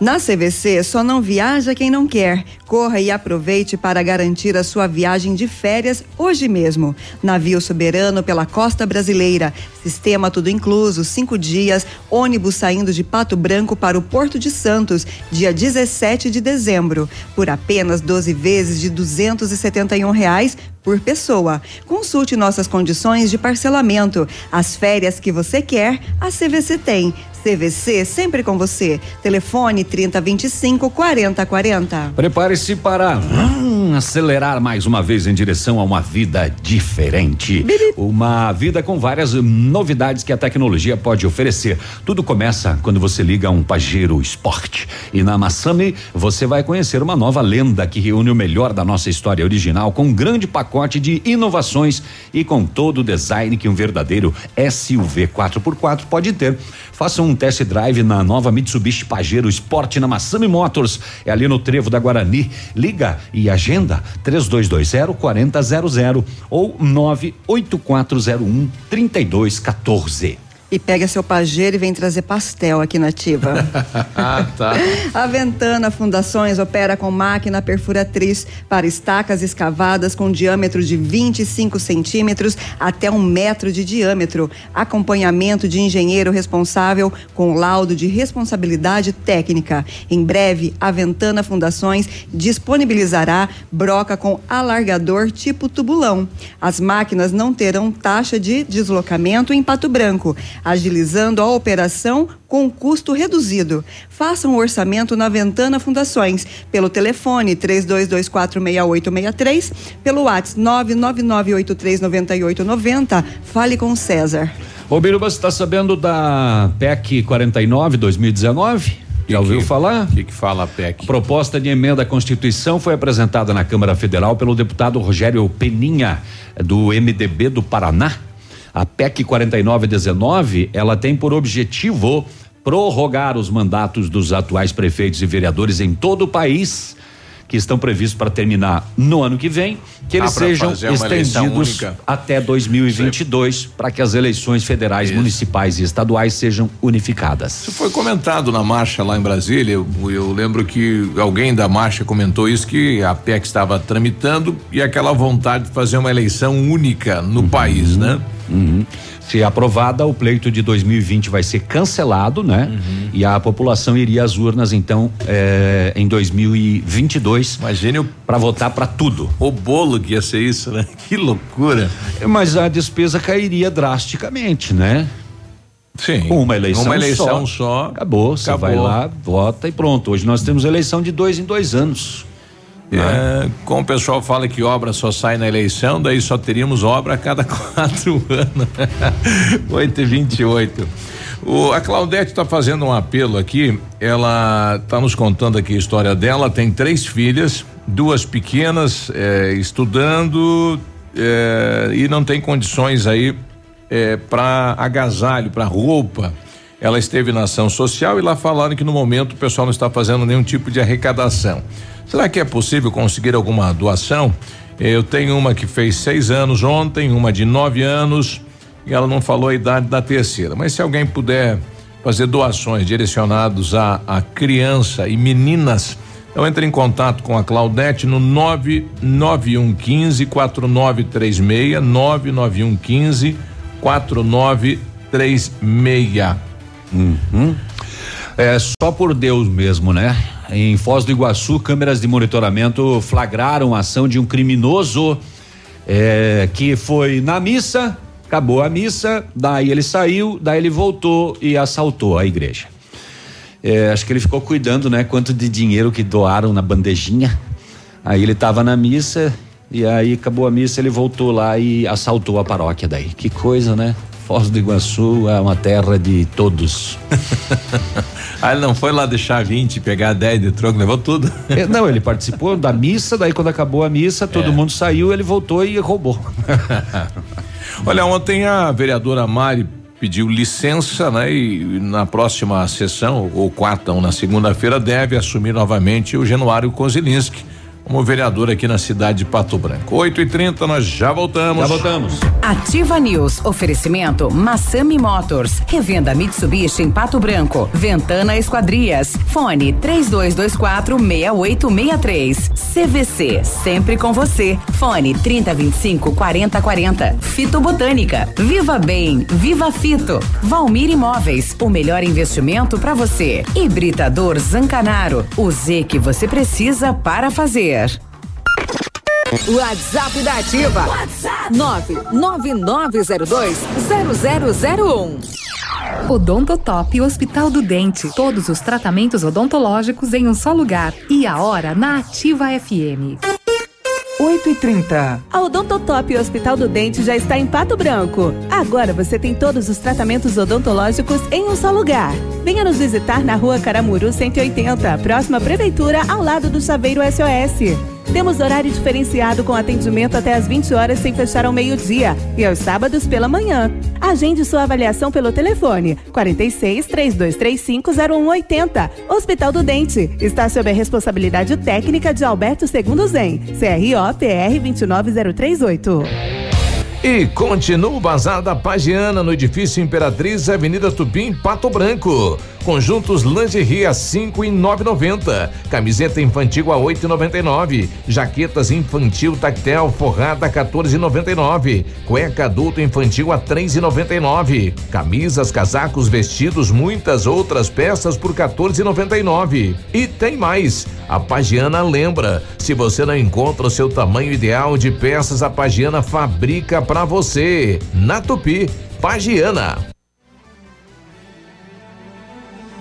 [SPEAKER 4] Na CVC, só não viaja quem não quer. Corra e aproveite para garantir a sua viagem de férias hoje mesmo. Navio soberano pela costa brasileira. Sistema tudo incluso, cinco dias. Ônibus saindo de Pato Branco para o Porto de Santos, dia 17 de dezembro. Por apenas 12 vezes de 271 reais por pessoa. Consulte nossas condições de parcelamento. As férias que você quer, a CVC tem. CVC sempre com você. Telefone 3025 4040.
[SPEAKER 3] Prepare-se para hum, acelerar mais uma vez em direção a uma vida diferente. Uma vida com várias novidades que a tecnologia pode oferecer. Tudo começa quando você liga um Pajero Sport. E na Massami você vai conhecer uma nova lenda que reúne o melhor da nossa história original com um grande pacote de inovações e com todo o design que um verdadeiro SUV 4x4 pode ter. Faça um test drive na nova Mitsubishi Pajero Sport na Massami Motors. É ali no Trevo da Guarani. Liga e agenda 3220 4000 ou 98401 3214.
[SPEAKER 4] E pega seu pajeiro e vem trazer pastel aqui na Ativa.
[SPEAKER 2] ah, tá.
[SPEAKER 4] A Ventana Fundações opera com máquina perfuratriz para estacas escavadas com diâmetro de 25 centímetros até um metro de diâmetro. Acompanhamento de engenheiro responsável com laudo de responsabilidade técnica. Em breve, a Ventana Fundações disponibilizará broca com alargador tipo tubulão. As máquinas não terão taxa de deslocamento em Pato Branco agilizando a operação com custo reduzido. Faça um orçamento na Ventana Fundações pelo telefone 32246863, pelo WhatsApp 999839890. Fale com César.
[SPEAKER 3] Ô Biruba, você está sabendo da PEC 49 2019? Já ouviu falar?
[SPEAKER 2] O que, que fala a PEC?
[SPEAKER 3] Proposta de emenda à Constituição foi apresentada na Câmara Federal pelo deputado Rogério Peninha, do MDB do Paraná. A PEC 4919, ela tem por objetivo prorrogar os mandatos dos atuais prefeitos e vereadores em todo o país que estão previstos para terminar no ano que vem, que eles sejam estendidos até 2022 para que as eleições federais, municipais e estaduais sejam unificadas.
[SPEAKER 2] Isso foi comentado na marcha lá em Brasília. Eu, eu lembro que alguém da marcha comentou isso que a PEC estava tramitando e aquela vontade de fazer uma eleição única no país, né?
[SPEAKER 3] Uhum. Se aprovada, o pleito de 2020 vai ser cancelado, né?
[SPEAKER 2] Uhum.
[SPEAKER 3] E a população iria às urnas, então, eh, em 2022.
[SPEAKER 2] Imagine
[SPEAKER 3] para votar para tudo.
[SPEAKER 2] O bolo que ia ser isso, né? Que loucura.
[SPEAKER 3] Mas a despesa cairia drasticamente, né?
[SPEAKER 2] Sim.
[SPEAKER 3] Uma eleição,
[SPEAKER 2] Uma eleição
[SPEAKER 3] só.
[SPEAKER 2] só.
[SPEAKER 3] Acabou. Você vai lá, vota e pronto. Hoje nós temos eleição de dois em dois anos.
[SPEAKER 2] É, como o pessoal fala que obra só sai na eleição, daí só teríamos obra a cada quatro anos. 8 e 28 o, A Claudete está fazendo um apelo aqui. Ela está nos contando aqui a história dela. Tem três filhas, duas pequenas, é, estudando é, e não tem condições aí para agasalho, para roupa. Ela esteve na ação social e lá falaram que no momento o pessoal não está fazendo nenhum tipo de arrecadação. Será que é possível conseguir alguma doação? Eu tenho uma que fez seis anos ontem, uma de nove anos, e ela não falou a idade da terceira. Mas se alguém puder fazer doações direcionados a, a criança e meninas, então entre em contato com a Claudete no 99115 4936 99115 4936.
[SPEAKER 3] Uhum. É só por Deus mesmo, né? Em Foz do Iguaçu, câmeras de monitoramento flagraram a ação de um criminoso é, que foi na missa, acabou a missa, daí ele saiu, daí ele voltou e assaltou a igreja. É, acho que ele ficou cuidando, né? Quanto de dinheiro que doaram na bandejinha. Aí ele tava na missa e aí acabou a missa, ele voltou lá e assaltou a paróquia daí. Que coisa, né? Foz do Iguaçu é uma terra de todos.
[SPEAKER 2] Aí ele não foi lá deixar 20, pegar 10 de troco, levou tudo.
[SPEAKER 3] É, Não, ele participou da missa, daí quando acabou a missa, todo
[SPEAKER 2] É.
[SPEAKER 3] mundo saiu, ele voltou e roubou.
[SPEAKER 2] Olha, ontem a vereadora Mari pediu licença, né? E na próxima sessão, ou quarta ou na segunda-feira, deve assumir novamente o Januário Kozilinski como vereador aqui na cidade de Pato Branco. 8 e 30 nós já voltamos.
[SPEAKER 3] Já voltamos.
[SPEAKER 1] Ativa News. Oferecimento Massami Motors. Revenda Mitsubishi em Pato Branco. Ventana Esquadrias. Fone 3224 6863. CVC. Sempre com você. Fone 3025 4040. Fito Botânica. Viva Bem. Viva Fito. Valmir Imóveis. O melhor investimento para você. Hibridador Zancanaro. O Z que você precisa para fazer.
[SPEAKER 24] WhatsApp da Ativa. WhatsApp 999020001.
[SPEAKER 6] Odontotop Hospital do Dente. Todos os tratamentos odontológicos em um só lugar. E a hora na Ativa FM.
[SPEAKER 44] 8 e 30
[SPEAKER 45] A Odontotop Hospital do Dente já está em Pato Branco. Agora você tem todos os tratamentos odontológicos em um só lugar. Venha nos visitar na rua Caramuru 180, próxima Prefeitura, ao lado do Chaveiro SOS. Temos horário diferenciado com atendimento até às 20 horas sem fechar ao meio-dia e aos sábados pela manhã. Agende sua avaliação pelo telefone 46 3235 0180. Hospital do Dente está sob a responsabilidade técnica de Alberto Segundo Zen, CRO PR 29038.
[SPEAKER 2] E continua o Bazar da Pagiana no edifício Imperatriz, Avenida Tupim, Pato Branco. Conjuntos lingerie a cinco e nove noventa. Camiseta infantil a oito e noventa e nove. Jaquetas infantil tactel forrada 14,99. Cueca adulto infantil a três e noventa e nove. Camisas, casacos, vestidos, muitas outras peças por 14,99. E tem mais. A Pagiana lembra, se você não encontra o seu tamanho ideal de peças, a Pagiana fabrica para você. Na Tupi, Pagiana.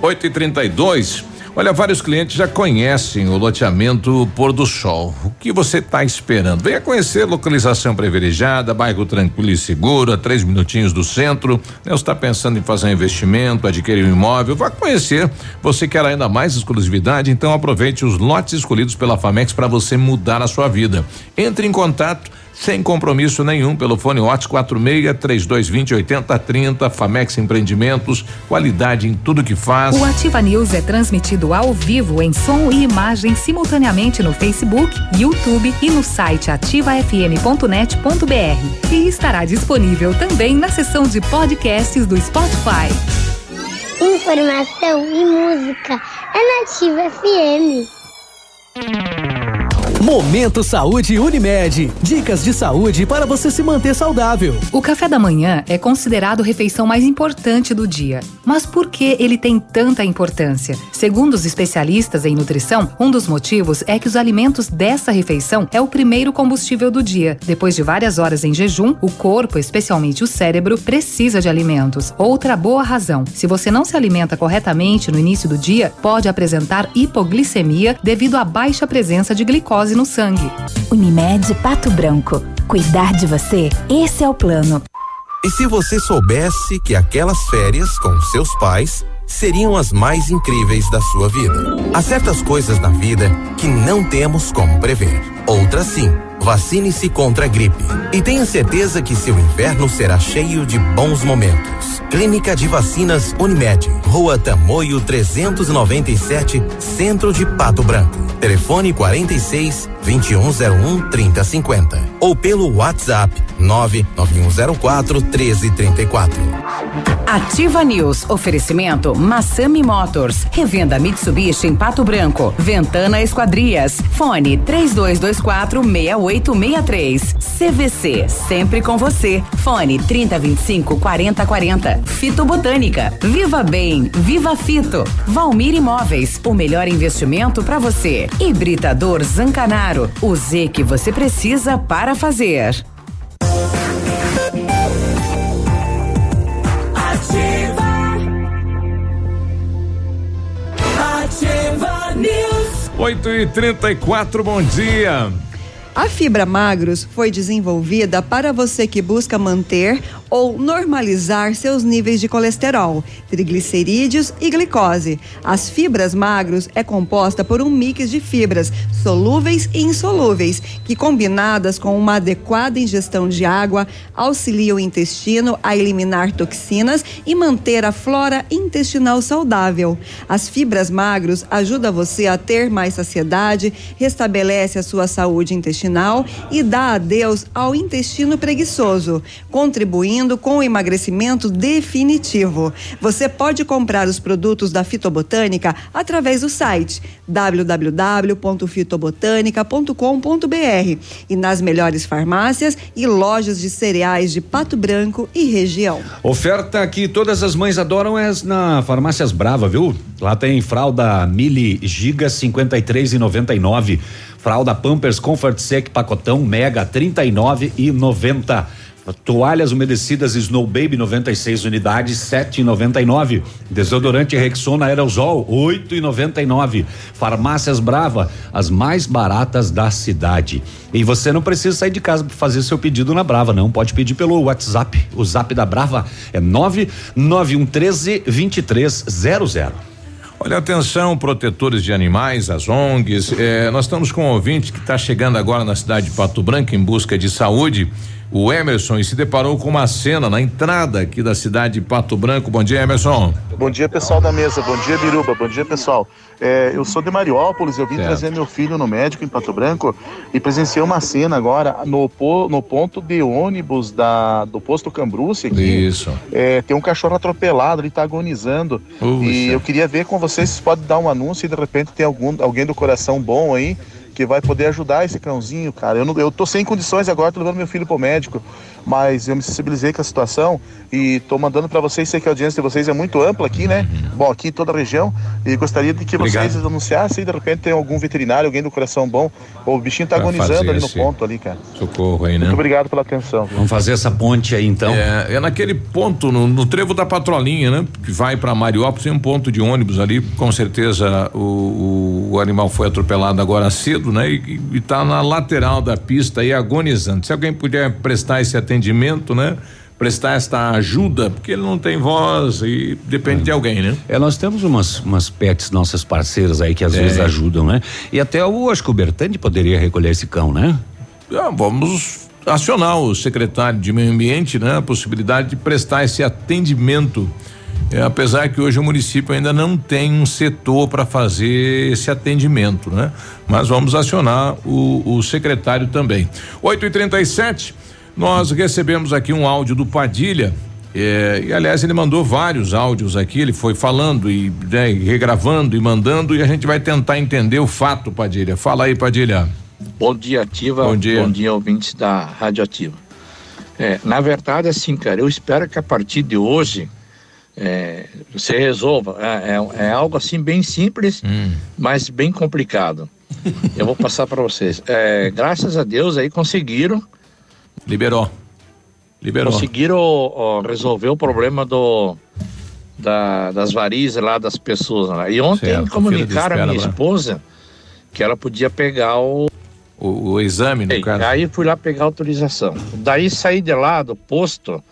[SPEAKER 2] 8 e 32 Olha, vários clientes já conhecem o loteamento Pôr do Sol. O que você está esperando? Venha conhecer localização privilegiada, bairro tranquilo e seguro, a três minutinhos do centro. Né? Você está pensando em fazer um investimento, adquirir um imóvel? Vá conhecer. Você quer ainda mais exclusividade? Então aproveite os lotes escolhidos pela Famex para você mudar a sua vida. Entre em contato sem compromisso nenhum pelo fone WhatsApp 46 3220 8030 Famex Empreendimentos, qualidade em tudo que faz.
[SPEAKER 6] O Ativa News é transmitido ao vivo em som e imagem simultaneamente no Facebook, YouTube e no site ativafm.net.br. E estará disponível também na seção de podcasts do Spotify.
[SPEAKER 46] Informação e música é Nativa FM.
[SPEAKER 47] Momento Saúde Unimed. Dicas de saúde para você se manter saudável.
[SPEAKER 6] O café da manhã é considerado a refeição mais importante do dia. Mas por que ele tem tanta importância? Segundo os especialistas em nutrição, um dos motivos é que os alimentos dessa refeição é o primeiro combustível do dia. Depois de várias horas em jejum, o corpo, especialmente o cérebro, precisa de alimentos. Outra boa razão: se você não se alimenta corretamente no início do dia, pode apresentar hipoglicemia devido à baixa presença de glicose no sangue.
[SPEAKER 48] Unimed Pato Branco. Cuidar de você, esse é o plano.
[SPEAKER 49] E se você soubesse que aquelas férias com seus pais seriam as mais incríveis da sua vida? Há certas coisas na vida que não temos como prever. Outras sim. Vacine-se contra a gripe. E tenha certeza que seu inverno será cheio de bons momentos. Clínica de Vacinas Unimed. Rua Tamoio 397, Centro de Pato Branco. Telefone 46 2101 3050. Ou pelo WhatsApp 99104 1334.
[SPEAKER 1] Ativa News. Oferecimento Massami Motors. Revenda Mitsubishi em Pato Branco. Ventana Esquadrias. Fone 3224 6863. CVC. Sempre com você. Fone 3025 4040. Fito Botânica. Viva Bem. Viva Fito. Valmir Imóveis. O melhor investimento para você. Hibridador Zancanaro. O Z que você precisa para fazer.
[SPEAKER 29] Ativa News.
[SPEAKER 2] 8 e 34 bom dia.
[SPEAKER 4] A fibra magros foi desenvolvida para você que busca manter ou normalizar seus níveis de colesterol, triglicerídeos e glicose. As fibras magros é composta por um mix de fibras solúveis e insolúveis, que combinadas com uma adequada ingestão de água auxiliam o intestino a eliminar toxinas e manter a flora intestinal saudável. As fibras magros ajudam você a ter mais saciedade, restabelece a sua saúde intestinal e dá adeus ao intestino preguiçoso, contribuindo com o emagrecimento definitivo. Você pode comprar os produtos da Fitobotânica através do site www.fitobotanica.com.br e nas melhores farmácias e lojas de cereais de Pato Branco e região.
[SPEAKER 3] Oferta que todas as mães adoram é na Farmácias Brava, viu? Lá tem fralda Mili Giga 53 e 99, fralda Pampers Comfort Sec pacotão Mega 39 e 90. Toalhas umedecidas Snow Baby 96 unidades 7,99. Desodorante Rexona Aerosol 8,99. Farmácias Brava, as mais baratas da cidade. E você não precisa sair de casa para fazer seu pedido na Brava, não. Pode pedir pelo WhatsApp. O Zap da Brava é 99113 2300.
[SPEAKER 2] Olha, atenção, protetores de animais, as ONGs. Eh, nós estamos com um ouvinte que está chegando agora na cidade de Pato Branco em busca de saúde o Emerson, e se deparou com uma cena na entrada aqui da cidade de Pato Branco. Bom dia, Emerson.
[SPEAKER 50] Bom dia, pessoal da mesa. Bom dia, Biruba. Bom dia, pessoal. É, eu sou de Mariópolis, eu vim
[SPEAKER 2] Certo.
[SPEAKER 50] trazer meu filho no médico em Pato Branco e presenciei uma cena agora no, no ponto de ônibus da, do posto Cambruce aqui.
[SPEAKER 2] Isso.
[SPEAKER 50] É, tem um cachorro atropelado, ele tá agonizando. E eu queria ver com vocês se pode dar um anúncio e de repente tem algum, alguém do coração bom aí que vai poder ajudar esse cãozinho, cara. Eu, não, eu tô sem condições agora, tô levando meu filho pro médico, mas eu me sensibilizei com a situação e tô mandando para vocês, sei que a audiência de vocês é muito ampla aqui, né? Bom, aqui em toda a região, e gostaria de que.
[SPEAKER 2] Obrigado.
[SPEAKER 50] vocês anunciassem, de repente tem algum veterinário, alguém do coração bom, o bichinho tá
[SPEAKER 2] Pra
[SPEAKER 50] agonizando ali no
[SPEAKER 2] esse-
[SPEAKER 50] ponto ali, cara.
[SPEAKER 2] Socorro aí, né?
[SPEAKER 50] Muito obrigado pela atenção. viu?
[SPEAKER 3] Vamos fazer essa ponte aí então.
[SPEAKER 2] É, é naquele ponto, no, no trevo da patrolinha, né? Que vai para Mariópolis, tem um ponto de ônibus ali, com certeza o, o, o animal foi atropelado agora cedo, né? E, e tá na lateral da pista aí agonizando. Se alguém puder prestar esse atendimento, né? Prestar esta ajuda, porque ele não tem voz e depende de alguém, né?
[SPEAKER 3] É, nós temos umas, umas pets nossas parceiras aí que às
[SPEAKER 2] É.
[SPEAKER 3] vezes ajudam, né? E até o, acho que o Bertani poderia recolher esse cão, né?
[SPEAKER 2] Ah, vamos acionar o secretário de Meio Ambiente, né? A possibilidade de prestar esse atendimento. É, apesar que hoje o município ainda não tem um setor para fazer esse atendimento, né? Mas vamos acionar o, o secretário também. 8 e 37 nós recebemos aqui um áudio do Padilha. é, e aliás, ele mandou vários áudios aqui, ele foi falando e, né, regravando e mandando, e a gente vai tentar entender o fato, Padilha. Fala aí, Padilha.
[SPEAKER 51] Bom dia, Ativa.
[SPEAKER 2] Bom dia.
[SPEAKER 51] Bom dia, ouvintes da Rádio Ativa. É, na verdade, assim, cara, eu espero que a partir de hoje é, você resolva. É, é- é algo assim bem simples, mas bem complicado. Eu vou passar para vocês. É, graças a Deus aí conseguiram.
[SPEAKER 2] Liberou. Liberou.
[SPEAKER 51] Conseguiram ó, resolver o problema do da- das varizes lá das pessoas. Lá. E ontem
[SPEAKER 2] Certo,
[SPEAKER 51] comunicaram a minha
[SPEAKER 2] lá.
[SPEAKER 51] esposa que ela podia pegar o
[SPEAKER 2] O, o exame, no
[SPEAKER 51] Ei,
[SPEAKER 2] caso.
[SPEAKER 51] Aí fui lá pegar autorização. Daí saí de lá do posto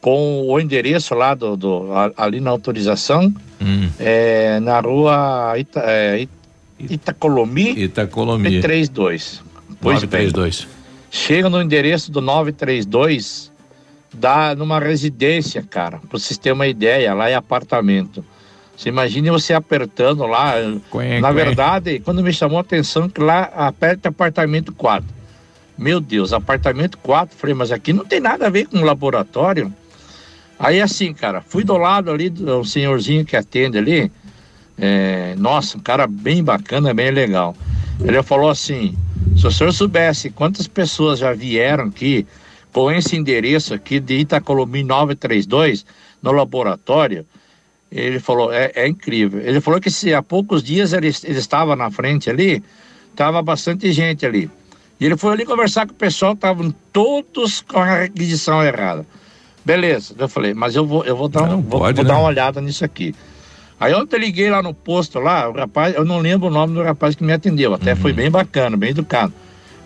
[SPEAKER 51] com o endereço lá do, do- ali na autorização,
[SPEAKER 2] Hum.
[SPEAKER 51] é, na rua Ita, é, It- Itacolomi,
[SPEAKER 2] Itacolomi.
[SPEAKER 51] 32. Pois bem,
[SPEAKER 2] 932.
[SPEAKER 51] chega no endereço do 932, dá numa residência, cara, para você ter uma ideia, lá é apartamento. Você imagine você apertando lá. Na
[SPEAKER 2] quen.
[SPEAKER 51] verdade, quando me chamou a atenção que lá aperta apartamento 4. Meu Deus, apartamento 4, falei, mas aqui não tem nada a ver com laboratório. Aí assim, cara, fui do lado ali do senhorzinho que atende ali. É, nossa, um cara bem bacana, bem legal. Ele falou assim: se o senhor soubesse quantas pessoas já vieram aqui com esse endereço aqui de Itacolomi 932 no laboratório, ele falou, é, é incrível. Ele falou que se há poucos dias ele, ele estava na frente ali, estava bastante gente ali. E ele foi ali conversar com o pessoal, estavam todos com a requisição errada. Beleza, eu falei, mas eu vou, eu vou, dar, um- vou,
[SPEAKER 2] pode,
[SPEAKER 51] vou
[SPEAKER 2] né?
[SPEAKER 51] dar uma olhada nisso aqui. Aí ontem eu liguei lá no posto lá, o rapaz, eu não lembro o nome do rapaz que me atendeu, até foi bem bacana, bem educado.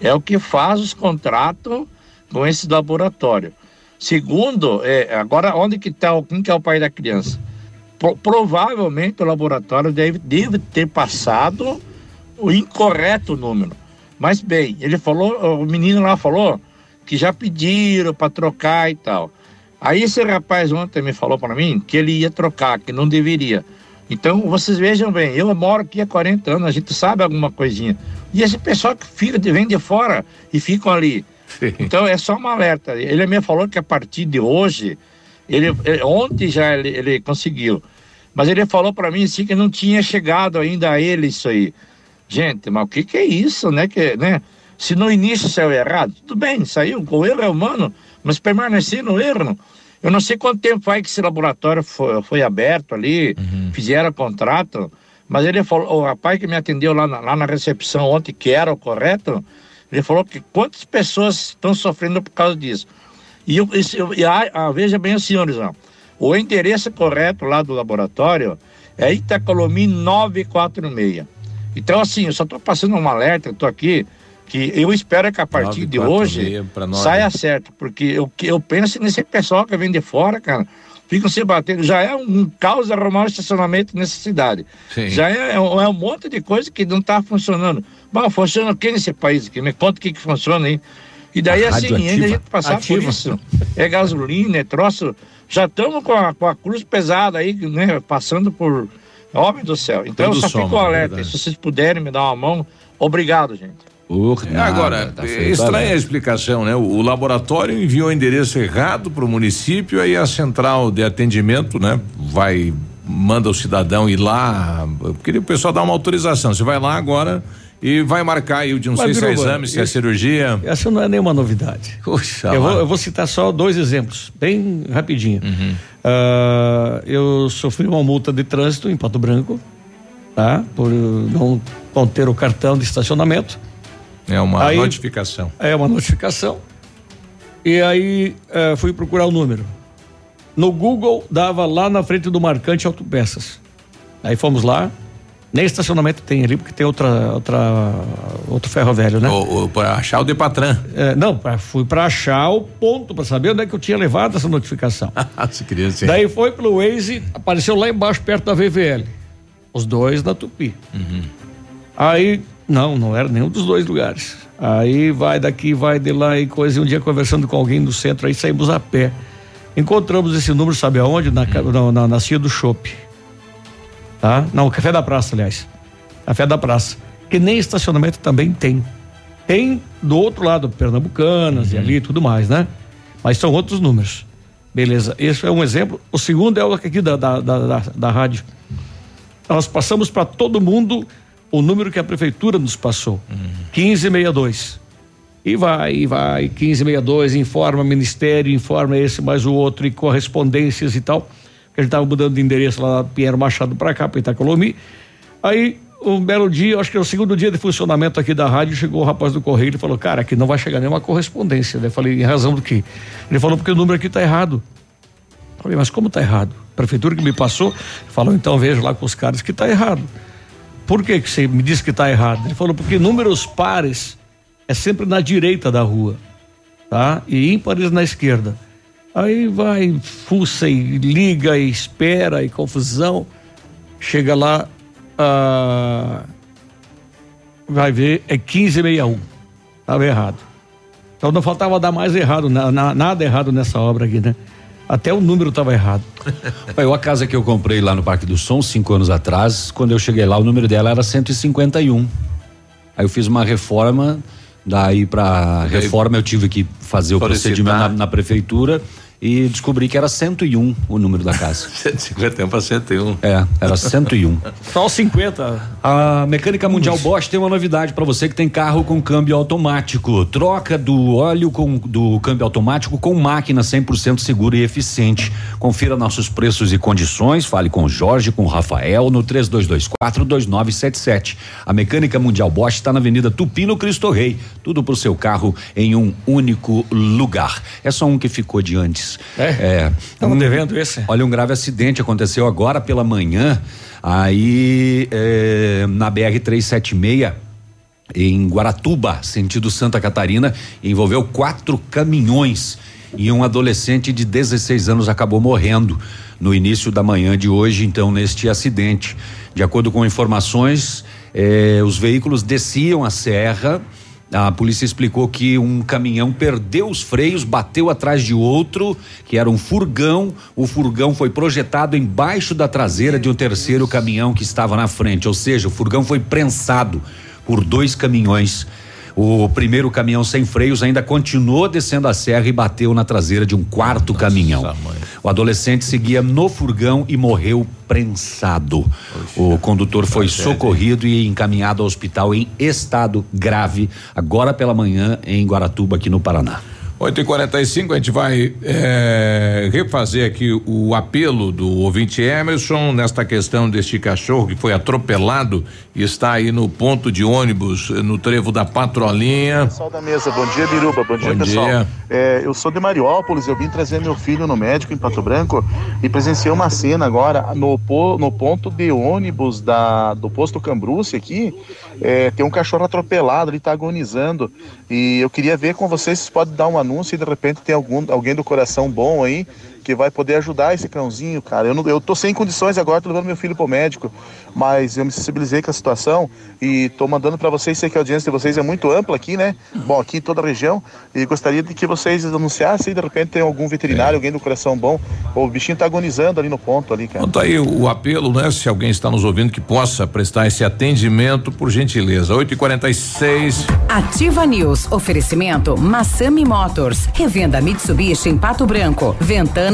[SPEAKER 51] É o que faz os contratos com esse laboratório. Segundo, é, agora onde que está, quem que é o pai da criança? Pro- provavelmente o laboratório deve, deve ter passado o incorreto número. Mas bem, ele falou, o menino lá falou que já pediram para trocar e tal. Aí esse rapaz ontem me falou para mim que ele ia trocar, que não deveria. Então, vocês vejam bem, eu moro aqui há 40 anos, a gente sabe alguma coisinha. E esse pessoal que fica, vem de fora e ficam ali. Então, é só um alerta. Ele me falou que a partir de hoje, ele, ele- ontem já ele, ele conseguiu. Mas ele falou para mim assim que não tinha chegado ainda a ele isso aí. Gente, mas o que, que é isso, né? Que, né? Se no início saiu errado, tudo bem, saiu, o erro é humano, mas permanecer no erro. Eu não sei quanto tempo faz que esse laboratório foi, foi aberto ali, fizeram contrato, mas ele falou, o rapaz que me atendeu lá na, lá na recepção ontem, que era o correto, ele falou que quantas pessoas estão sofrendo por causa disso. E, eu, eu- e a- a- veja bem, senhores, ó, o endereço correto lá do laboratório é Itacolomi 946. Então, assim, eu só estou passando um alerta, estou aqui, que eu espero que a partir de
[SPEAKER 2] 946
[SPEAKER 51] hoje saia certo, porque eu, eu penso nesse pessoal que vem de fora, cara, ficam se batendo. Já é um caos arrumar um estacionamento nessa cidade.
[SPEAKER 2] Sim.
[SPEAKER 51] Já é, é um é um monte de coisa que não está funcionando. Bom, funciona o que nesse país aqui? Me conta o que, que funciona aí. E daí
[SPEAKER 5] A
[SPEAKER 51] assim,
[SPEAKER 5] rádio
[SPEAKER 51] ainda a gente passar
[SPEAKER 5] Ativa.
[SPEAKER 51] por isso. É gasolina, é troço. Já estamos com a, com a cruz pesada aí, né? Passando por. Homem do céu. Então
[SPEAKER 2] Tudo
[SPEAKER 51] eu só
[SPEAKER 2] soma,
[SPEAKER 51] fico alerta.
[SPEAKER 2] verdade.
[SPEAKER 51] Se vocês puderem me dar uma mão, obrigado, gente.
[SPEAKER 2] Agora, é estranha a explicação, né? O, o laboratório enviou o endereço errado para o município, aí a central de atendimento, né? Vai, manda o cidadão ir lá, porque o pessoal dá uma autorização. Você vai lá agora e vai marcar aí, de não sei
[SPEAKER 5] Mas,
[SPEAKER 2] se é exame, se é cirurgia.
[SPEAKER 5] Essa não é nenhuma novidade.
[SPEAKER 2] Puxa
[SPEAKER 5] eu, vou, eu vou citar só dois exemplos, bem rapidinho.
[SPEAKER 2] Uhum.
[SPEAKER 5] Ah, eu sofri uma multa de trânsito em Pato Branco, tá? Por não, não ter o cartão de estacionamento.
[SPEAKER 2] É uma
[SPEAKER 5] Aí-
[SPEAKER 2] notificação.
[SPEAKER 5] É uma notificação. E aí eh, fui procurar o número. No Google dava lá na frente do marcante autopeças. Aí fomos lá. Nem estacionamento tem ali, porque tem outra, outra, outro ferro velho, né?
[SPEAKER 2] Para achar o Depatran.
[SPEAKER 5] É, não, pra- fui para achar o ponto para saber onde é que eu tinha levado essa notificação.
[SPEAKER 2] Se queria dizer.
[SPEAKER 5] Daí foi pelo Waze, apareceu lá embaixo perto da VVL. Os dois na Tupi. Aí, não, não era nenhum dos dois lugares. Aí vai daqui, vai de lá e coisa. E um dia conversando com alguém do centro, aí saímos a pé. Encontramos esse número, sabe aonde? Na, na, na, na Cia do Chopp. Tá? Não, Café da Praça, aliás. Café da Praça. Que nem estacionamento também tem. Tem do outro lado, Pernambucanas e ali e tudo mais, né? Mas são outros números. Beleza, esse é um exemplo. O segundo é o aqui da, da, da, da, da rádio. Nós passamos para todo mundo o número que a prefeitura nos passou: 1562. E vai, e vai, 1562, informa ministério, informa esse mais o outro, e correspondências e tal. Porque a gente estava mudando de endereço lá do Pinheiro Machado para cá, para Itacolomi. Aí, um belo dia, acho que é o segundo dia de funcionamento aqui da rádio, chegou o rapaz do correio e falou: Cara, aqui não vai chegar nenhuma correspondência. Eu falei: Em razão do quê? Ele falou: Porque o número aqui está errado. Eu Falei, mas como está errado? A prefeitura que me passou falou, então veja lá com os caras que está errado. Por que, que você me disse que está errado? Ele falou, porque números pares é sempre na direita da rua, tá? E ímpares na esquerda. Aí vai, fuça e liga e espera e confusão. Chega lá, ah, vai ver, é 1561. Estava errado. Então não faltava dar mais errado, na- na- nada errado nessa obra aqui, né? Até o número estava errado.
[SPEAKER 3] Eu, a casa que eu comprei lá no Parque do Som, cinco anos atrás, quando eu cheguei lá, o número dela era 151. Aí eu fiz uma reforma, daí pra
[SPEAKER 2] Daí-
[SPEAKER 3] reforma eu tive que fazer o procedimento na, na prefeitura e descobri que era 101 o número da casa.
[SPEAKER 2] 151 para 101.
[SPEAKER 3] É, era 101.
[SPEAKER 5] Só os 50.
[SPEAKER 3] A Mecânica Mundial Bosch tem uma novidade para você que tem carro com câmbio automático. Troca do óleo com, do câmbio automático com máquina 100% segura e eficiente. Confira nossos preços e condições. Fale com o Jorge, com o Rafael no 32242977. A Mecânica Mundial Bosch está na Avenida Tupi, no Cristo Rei. Tudo pro seu carro em um único lugar. É só um que ficou de antes.
[SPEAKER 5] É? Estamos devendo esse?
[SPEAKER 3] Olha, um grave acidente aconteceu agora pela manhã, aí é, na BR 376 em Guaratuba, sentido Santa Catarina, envolveu quatro caminhões e um adolescente de 16 anos acabou morrendo no início da manhã de hoje, então, neste acidente. De acordo com informações, eh, os veículos desciam a serra. A polícia explicou que um caminhão perdeu os freios, bateu atrás de outro, que era um furgão. O furgão foi projetado embaixo da traseira de um terceiro caminhão que estava na frente, ou seja, o furgão foi prensado por dois caminhões. O primeiro caminhão sem freios ainda continuou descendo a serra e bateu na traseira de um quarto caminhão. O adolescente seguia no furgão e morreu prensado. O condutor foi socorrido e encaminhado ao hospital em estado grave, agora pela manhã em Guaratuba, aqui no Paraná.
[SPEAKER 2] 8 e 45 a gente vai eh, refazer aqui o apelo do ouvinte Emerson nesta questão deste cachorro que foi atropelado e está aí no ponto de ônibus, eh, no trevo da patrolinha.
[SPEAKER 50] Pessoal da mesa, bom dia, Biruba. Bom dia,
[SPEAKER 2] Bom
[SPEAKER 50] pessoal.
[SPEAKER 2] dia.
[SPEAKER 50] É, eu sou de Mariópolis, eu vim trazer meu filho no médico em Pato Branco e presenciei uma cena agora no, no ponto de ônibus da, do posto Cambruce aqui. É, tem um cachorro atropelado, ele está agonizando. E eu queria ver com vocês se pode dar um anúncio e de repente tem algum, alguém do coração bom aí que vai poder ajudar esse cãozinho, cara. Eu, não, eu tô sem condições agora, tô levando meu filho pro médico, mas eu me sensibilizei com a situação e tô mandando para vocês, sei que a audiência de vocês é muito ampla aqui, né? Bom, aqui em toda a região, e gostaria de que vocês anunciassem, de repente tem algum veterinário, alguém do coração bom, ou o bichinho tá agonizando ali no ponto ali, cara.
[SPEAKER 2] Então tá aí o, o apelo, né? Se alguém está nos ouvindo que possa prestar esse atendimento, por gentileza. 8 e 46
[SPEAKER 1] Ativa News. Oferecimento Massami Motors. Revenda Mitsubishi em Pato Branco. Ventana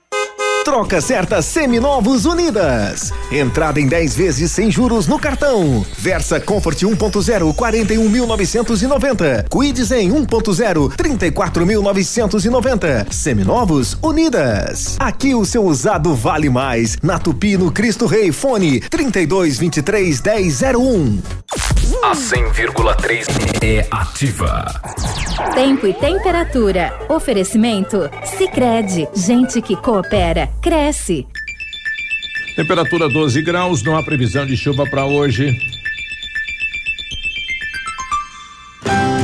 [SPEAKER 14] Troca certa Seminovos Unidas. Entrada em 10 vezes sem juros no cartão. Versa Comfort 1.0 41.990. Quid em 1.0 34.990. Seminovos Unidas. Aqui o seu usado vale mais. Na Tupi no Cristo Rei Fone 3223 1001.
[SPEAKER 7] A 100,3 é ativa.
[SPEAKER 48] Tempo e temperatura. Oferecimento? Sicredi Gente que coopera, cresce.
[SPEAKER 2] Temperatura 12 graus, não há previsão de chuva para hoje.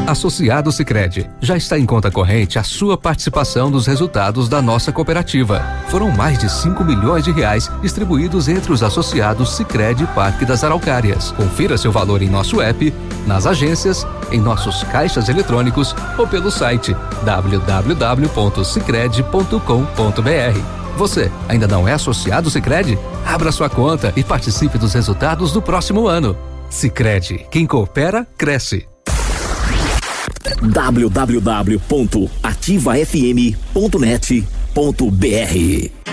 [SPEAKER 26] Associado Sicredi já está em conta corrente a sua participação nos resultados da nossa cooperativa. Foram mais de 5 milhões de reais distribuídos entre os associados Sicredi Parque das Araucárias. Confira seu valor em nosso app, nas agências, em nossos caixas eletrônicos ou pelo site www.sicredi.com.br. Você ainda não é associado Sicredi? Abra sua conta e participe dos resultados do próximo ano. Sicredi, quem coopera cresce.
[SPEAKER 11] www.ativafm.net.br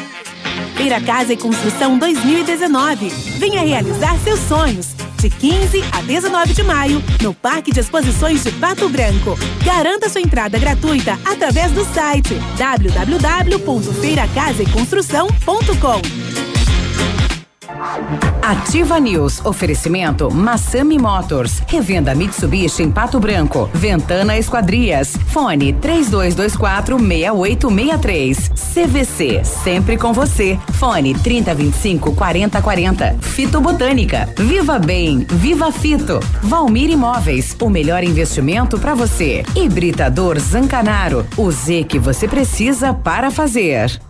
[SPEAKER 45] Feira Casa e Construção 2019. Venha realizar seus sonhos. De 15 a 19 de maio, no Parque de Exposições de Pato Branco. Garanta sua entrada gratuita através do site www.feiracasaeconstrução.com.
[SPEAKER 1] Ativa News. Oferecimento Massami Motors. Revenda Mitsubishi em Pato Branco. Ventana Esquadrias. Fone 3224 6863. CVC. Sempre com você. Fone 3025 4040. Fito Botânica. Viva Bem. Viva Fito. Valmir Imóveis. O melhor investimento para você. Hibridador Zancanaro. O Z que você precisa para fazer.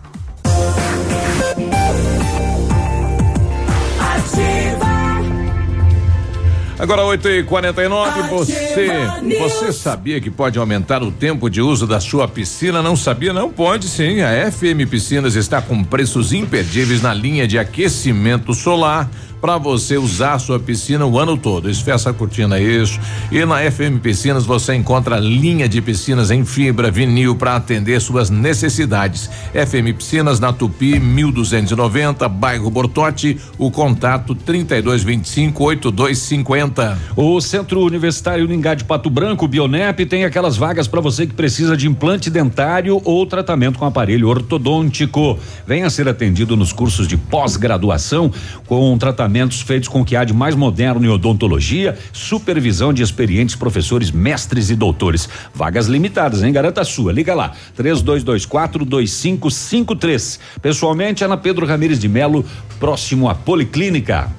[SPEAKER 2] Agora 8 e 49 você você sabia que pode aumentar o tempo de uso da sua piscina? Não sabia? Não pode sim. A FM Piscinas está com preços imperdíveis na linha de aquecimento solar para você usar a sua piscina o ano todo. Esfeça a cortina isso. E na FM Piscinas você encontra linha de piscinas em fibra, vinil para atender suas necessidades. FM Piscinas na Tupi 1290, bairro Bortote, o contato 3225 8250.
[SPEAKER 3] O Centro Universitário Ningá de Pato Branco, Bionep, tem aquelas vagas para você que precisa de implante dentário ou tratamento com aparelho ortodôntico. Venha ser atendido nos cursos de pós-graduação com feitos com o que há de mais moderno em odontologia, supervisão de experientes professores, mestres e doutores. Vagas limitadas, hein? Garanta a sua. Liga lá, 3224 2553. Pessoalmente, é na Pedro Ramires de Melo, próximo à Policlínica.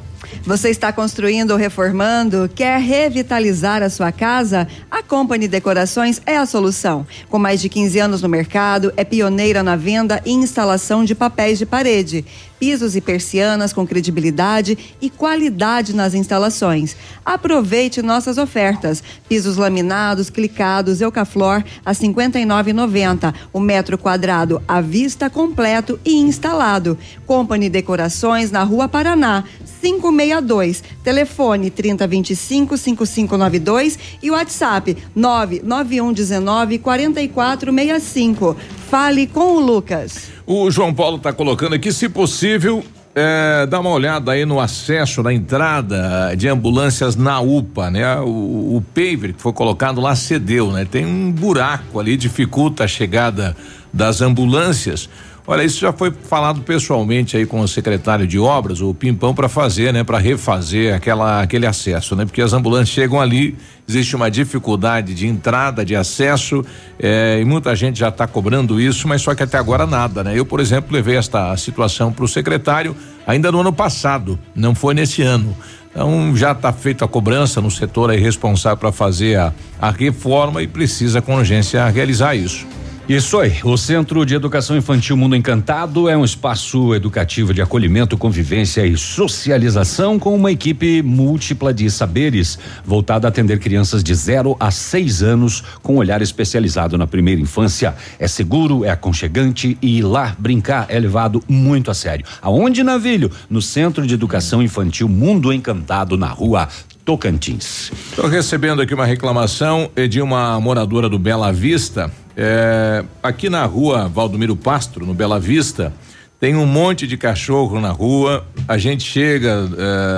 [SPEAKER 4] Você está construindo ou reformando? Quer revitalizar a sua casa? A Company Decorações é a solução. Com mais de 15 anos no mercado, é pioneira na venda e instalação de papéis de parede. Pisos e persianas com credibilidade e qualidade nas instalações. Aproveite nossas ofertas. Pisos laminados, clicados, Eucaflor a 59,90. O metro quadrado à vista completo e instalado. Company Decorações na Rua Paraná, 562. Telefone 3025 5592 e WhatsApp 99119 4465. Fale com o Lucas.
[SPEAKER 2] O João Paulo está colocando aqui, se possível, é, dá uma olhada aí no acesso, na entrada de ambulâncias na UPA, né? O, o paver que foi colocado lá cedeu, né? Tem um buraco ali, dificulta a chegada das ambulâncias. Olha, isso já foi falado pessoalmente aí com o secretário de obras, o Pimpão, para fazer, né, para refazer aquela aquele acesso, né? Porque as ambulâncias chegam ali, existe uma dificuldade de entrada, de acesso, eh, e muita gente já está cobrando isso, mas só que até agora nada, né? Eu, por exemplo, levei esta situação para o secretário ainda no ano passado, não foi nesse ano. Então já está feita a cobrança no setor aí responsável para fazer a, a reforma e precisa com urgência realizar isso.
[SPEAKER 3] Isso aí. O Centro de Educação Infantil Mundo Encantado é um espaço educativo de acolhimento, convivência e socialização com uma equipe múltipla de saberes, voltada a atender crianças de 0 a 6 anos com olhar especializado na primeira infância. É seguro, é aconchegante e lá brincar é levado muito a sério. Aonde, Navilho? No Centro de Educação Infantil Mundo Encantado, na rua Tocantins.
[SPEAKER 2] Estou recebendo aqui uma reclamação de uma moradora do Bela Vista. É, aqui na rua Valdomiro Pastro, no Bela Vista, tem um monte de cachorro na rua. A gente chega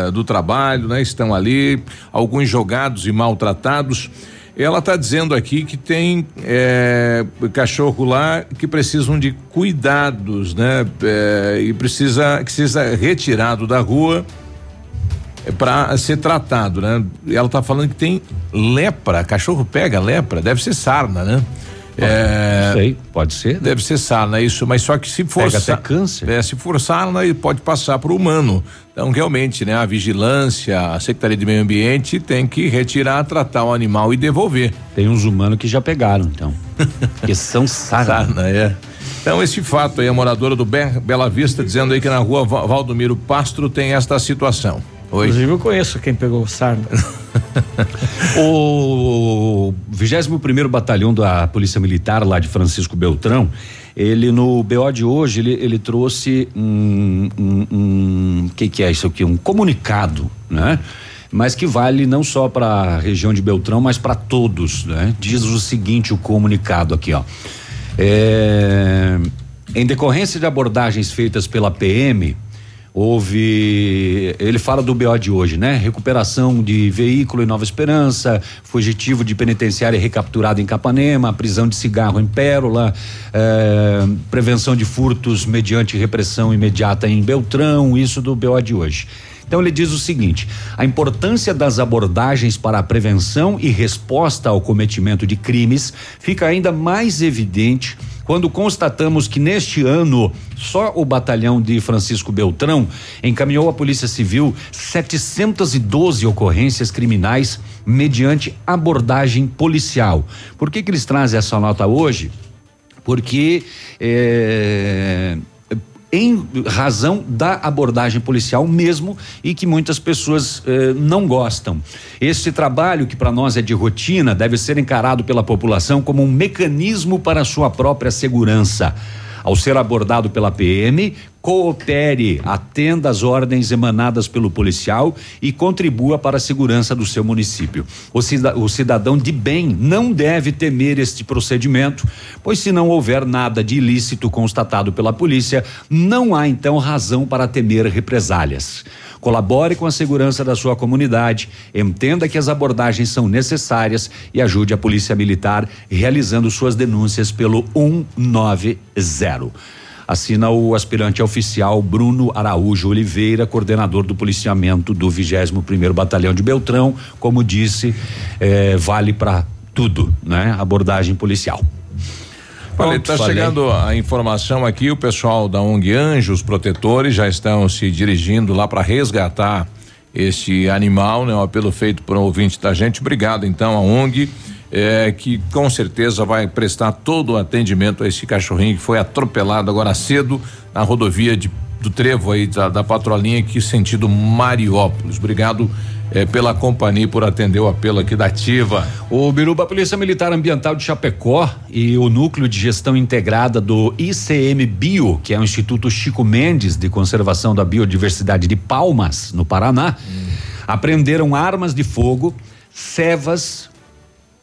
[SPEAKER 2] é, do trabalho, né? Estão ali, alguns jogados e maltratados. Ela está dizendo aqui que tem é, cachorro lá que precisam de cuidados, né? É, e precisa, que seja retirado da rua para ser tratado, né? Ela está falando que tem lepra, cachorro pega lepra, deve ser sarna, né?
[SPEAKER 3] É, sei, pode ser. Né?
[SPEAKER 2] Deve ser sarna, isso, mas só que se for
[SPEAKER 3] Pega até câncer.
[SPEAKER 2] É, se for sarna, pode passar para o humano. Então, realmente, né, a vigilância, a Secretaria de Meio Ambiente tem que retirar, tratar o animal e devolver.
[SPEAKER 3] Tem uns humanos que já pegaram, então. que são sarna. sarna,
[SPEAKER 2] é. Então, esse fato aí, a moradora do Be Bela Vista dizendo aí que na rua Valdomiro Pastro tem esta situação.
[SPEAKER 52] Oi. Inclusive eu conheço quem pegou o sarna.
[SPEAKER 3] o 21 primeiro batalhão da Polícia Militar lá de Francisco Beltrão, ele no BO de hoje ele, ele trouxe um, um, um que que é isso aqui um comunicado, né? Mas que vale não só para a região de Beltrão, mas para todos, né? Diz o seguinte o comunicado aqui, ó. É, em decorrência de abordagens feitas pela PM, Houve. Ele fala do BO de hoje, né? Recuperação de veículo em Nova Esperança, fugitivo de penitenciária recapturado em Capanema, prisão de cigarro em Pérola, eh, prevenção de furtos mediante repressão imediata em Beltrão, isso do BO de hoje. Então ele diz o seguinte: a importância das abordagens para a prevenção e resposta ao cometimento de crimes fica ainda mais evidente quando constatamos que neste ano só o batalhão de Francisco Beltrão encaminhou à Polícia Civil 712 ocorrências criminais mediante abordagem policial. Por que que eles trazem essa nota hoje? Porque é, em razão da abordagem policial mesmo e que muitas pessoas eh, não gostam. Este trabalho, que para nós é de rotina, deve ser encarado pela população como um mecanismo para sua própria segurança. Ao ser abordado pela PM, coopere, atenda às ordens emanadas pelo policial e contribua para a segurança do seu município. O cidadão de bem não deve temer este procedimento, pois se não houver nada de ilícito constatado pela polícia, não há então razão para temer represálias. Colabore com a segurança da sua comunidade, entenda que as abordagens são necessárias e ajude a Polícia Militar realizando suas denúncias pelo 190. Assina o aspirante oficial Bruno Araújo Oliveira, coordenador do policiamento do 21 primeiro Batalhão de Beltrão. Como disse, eh, vale para tudo, né? Abordagem policial.
[SPEAKER 2] Está chegando a informação aqui, o pessoal da ONG Anjos Protetores já estão se dirigindo lá para resgatar este animal, né? Um apelo feito por um ouvinte da gente. Obrigado então a ONG é, que com certeza vai prestar todo o atendimento a esse cachorrinho que foi atropelado agora cedo na rodovia de do trevo aí da, da patrolinha aqui sentido Mariópolis. Obrigado eh, pela companhia e por atender o apelo aqui da Ativa.
[SPEAKER 3] O Biruba Polícia Militar Ambiental de Chapecó e o Núcleo de Gestão Integrada do ICM Bio, que é o Instituto Chico Mendes de Conservação da Biodiversidade de Palmas, no Paraná, apreenderam armas de fogo, cevas,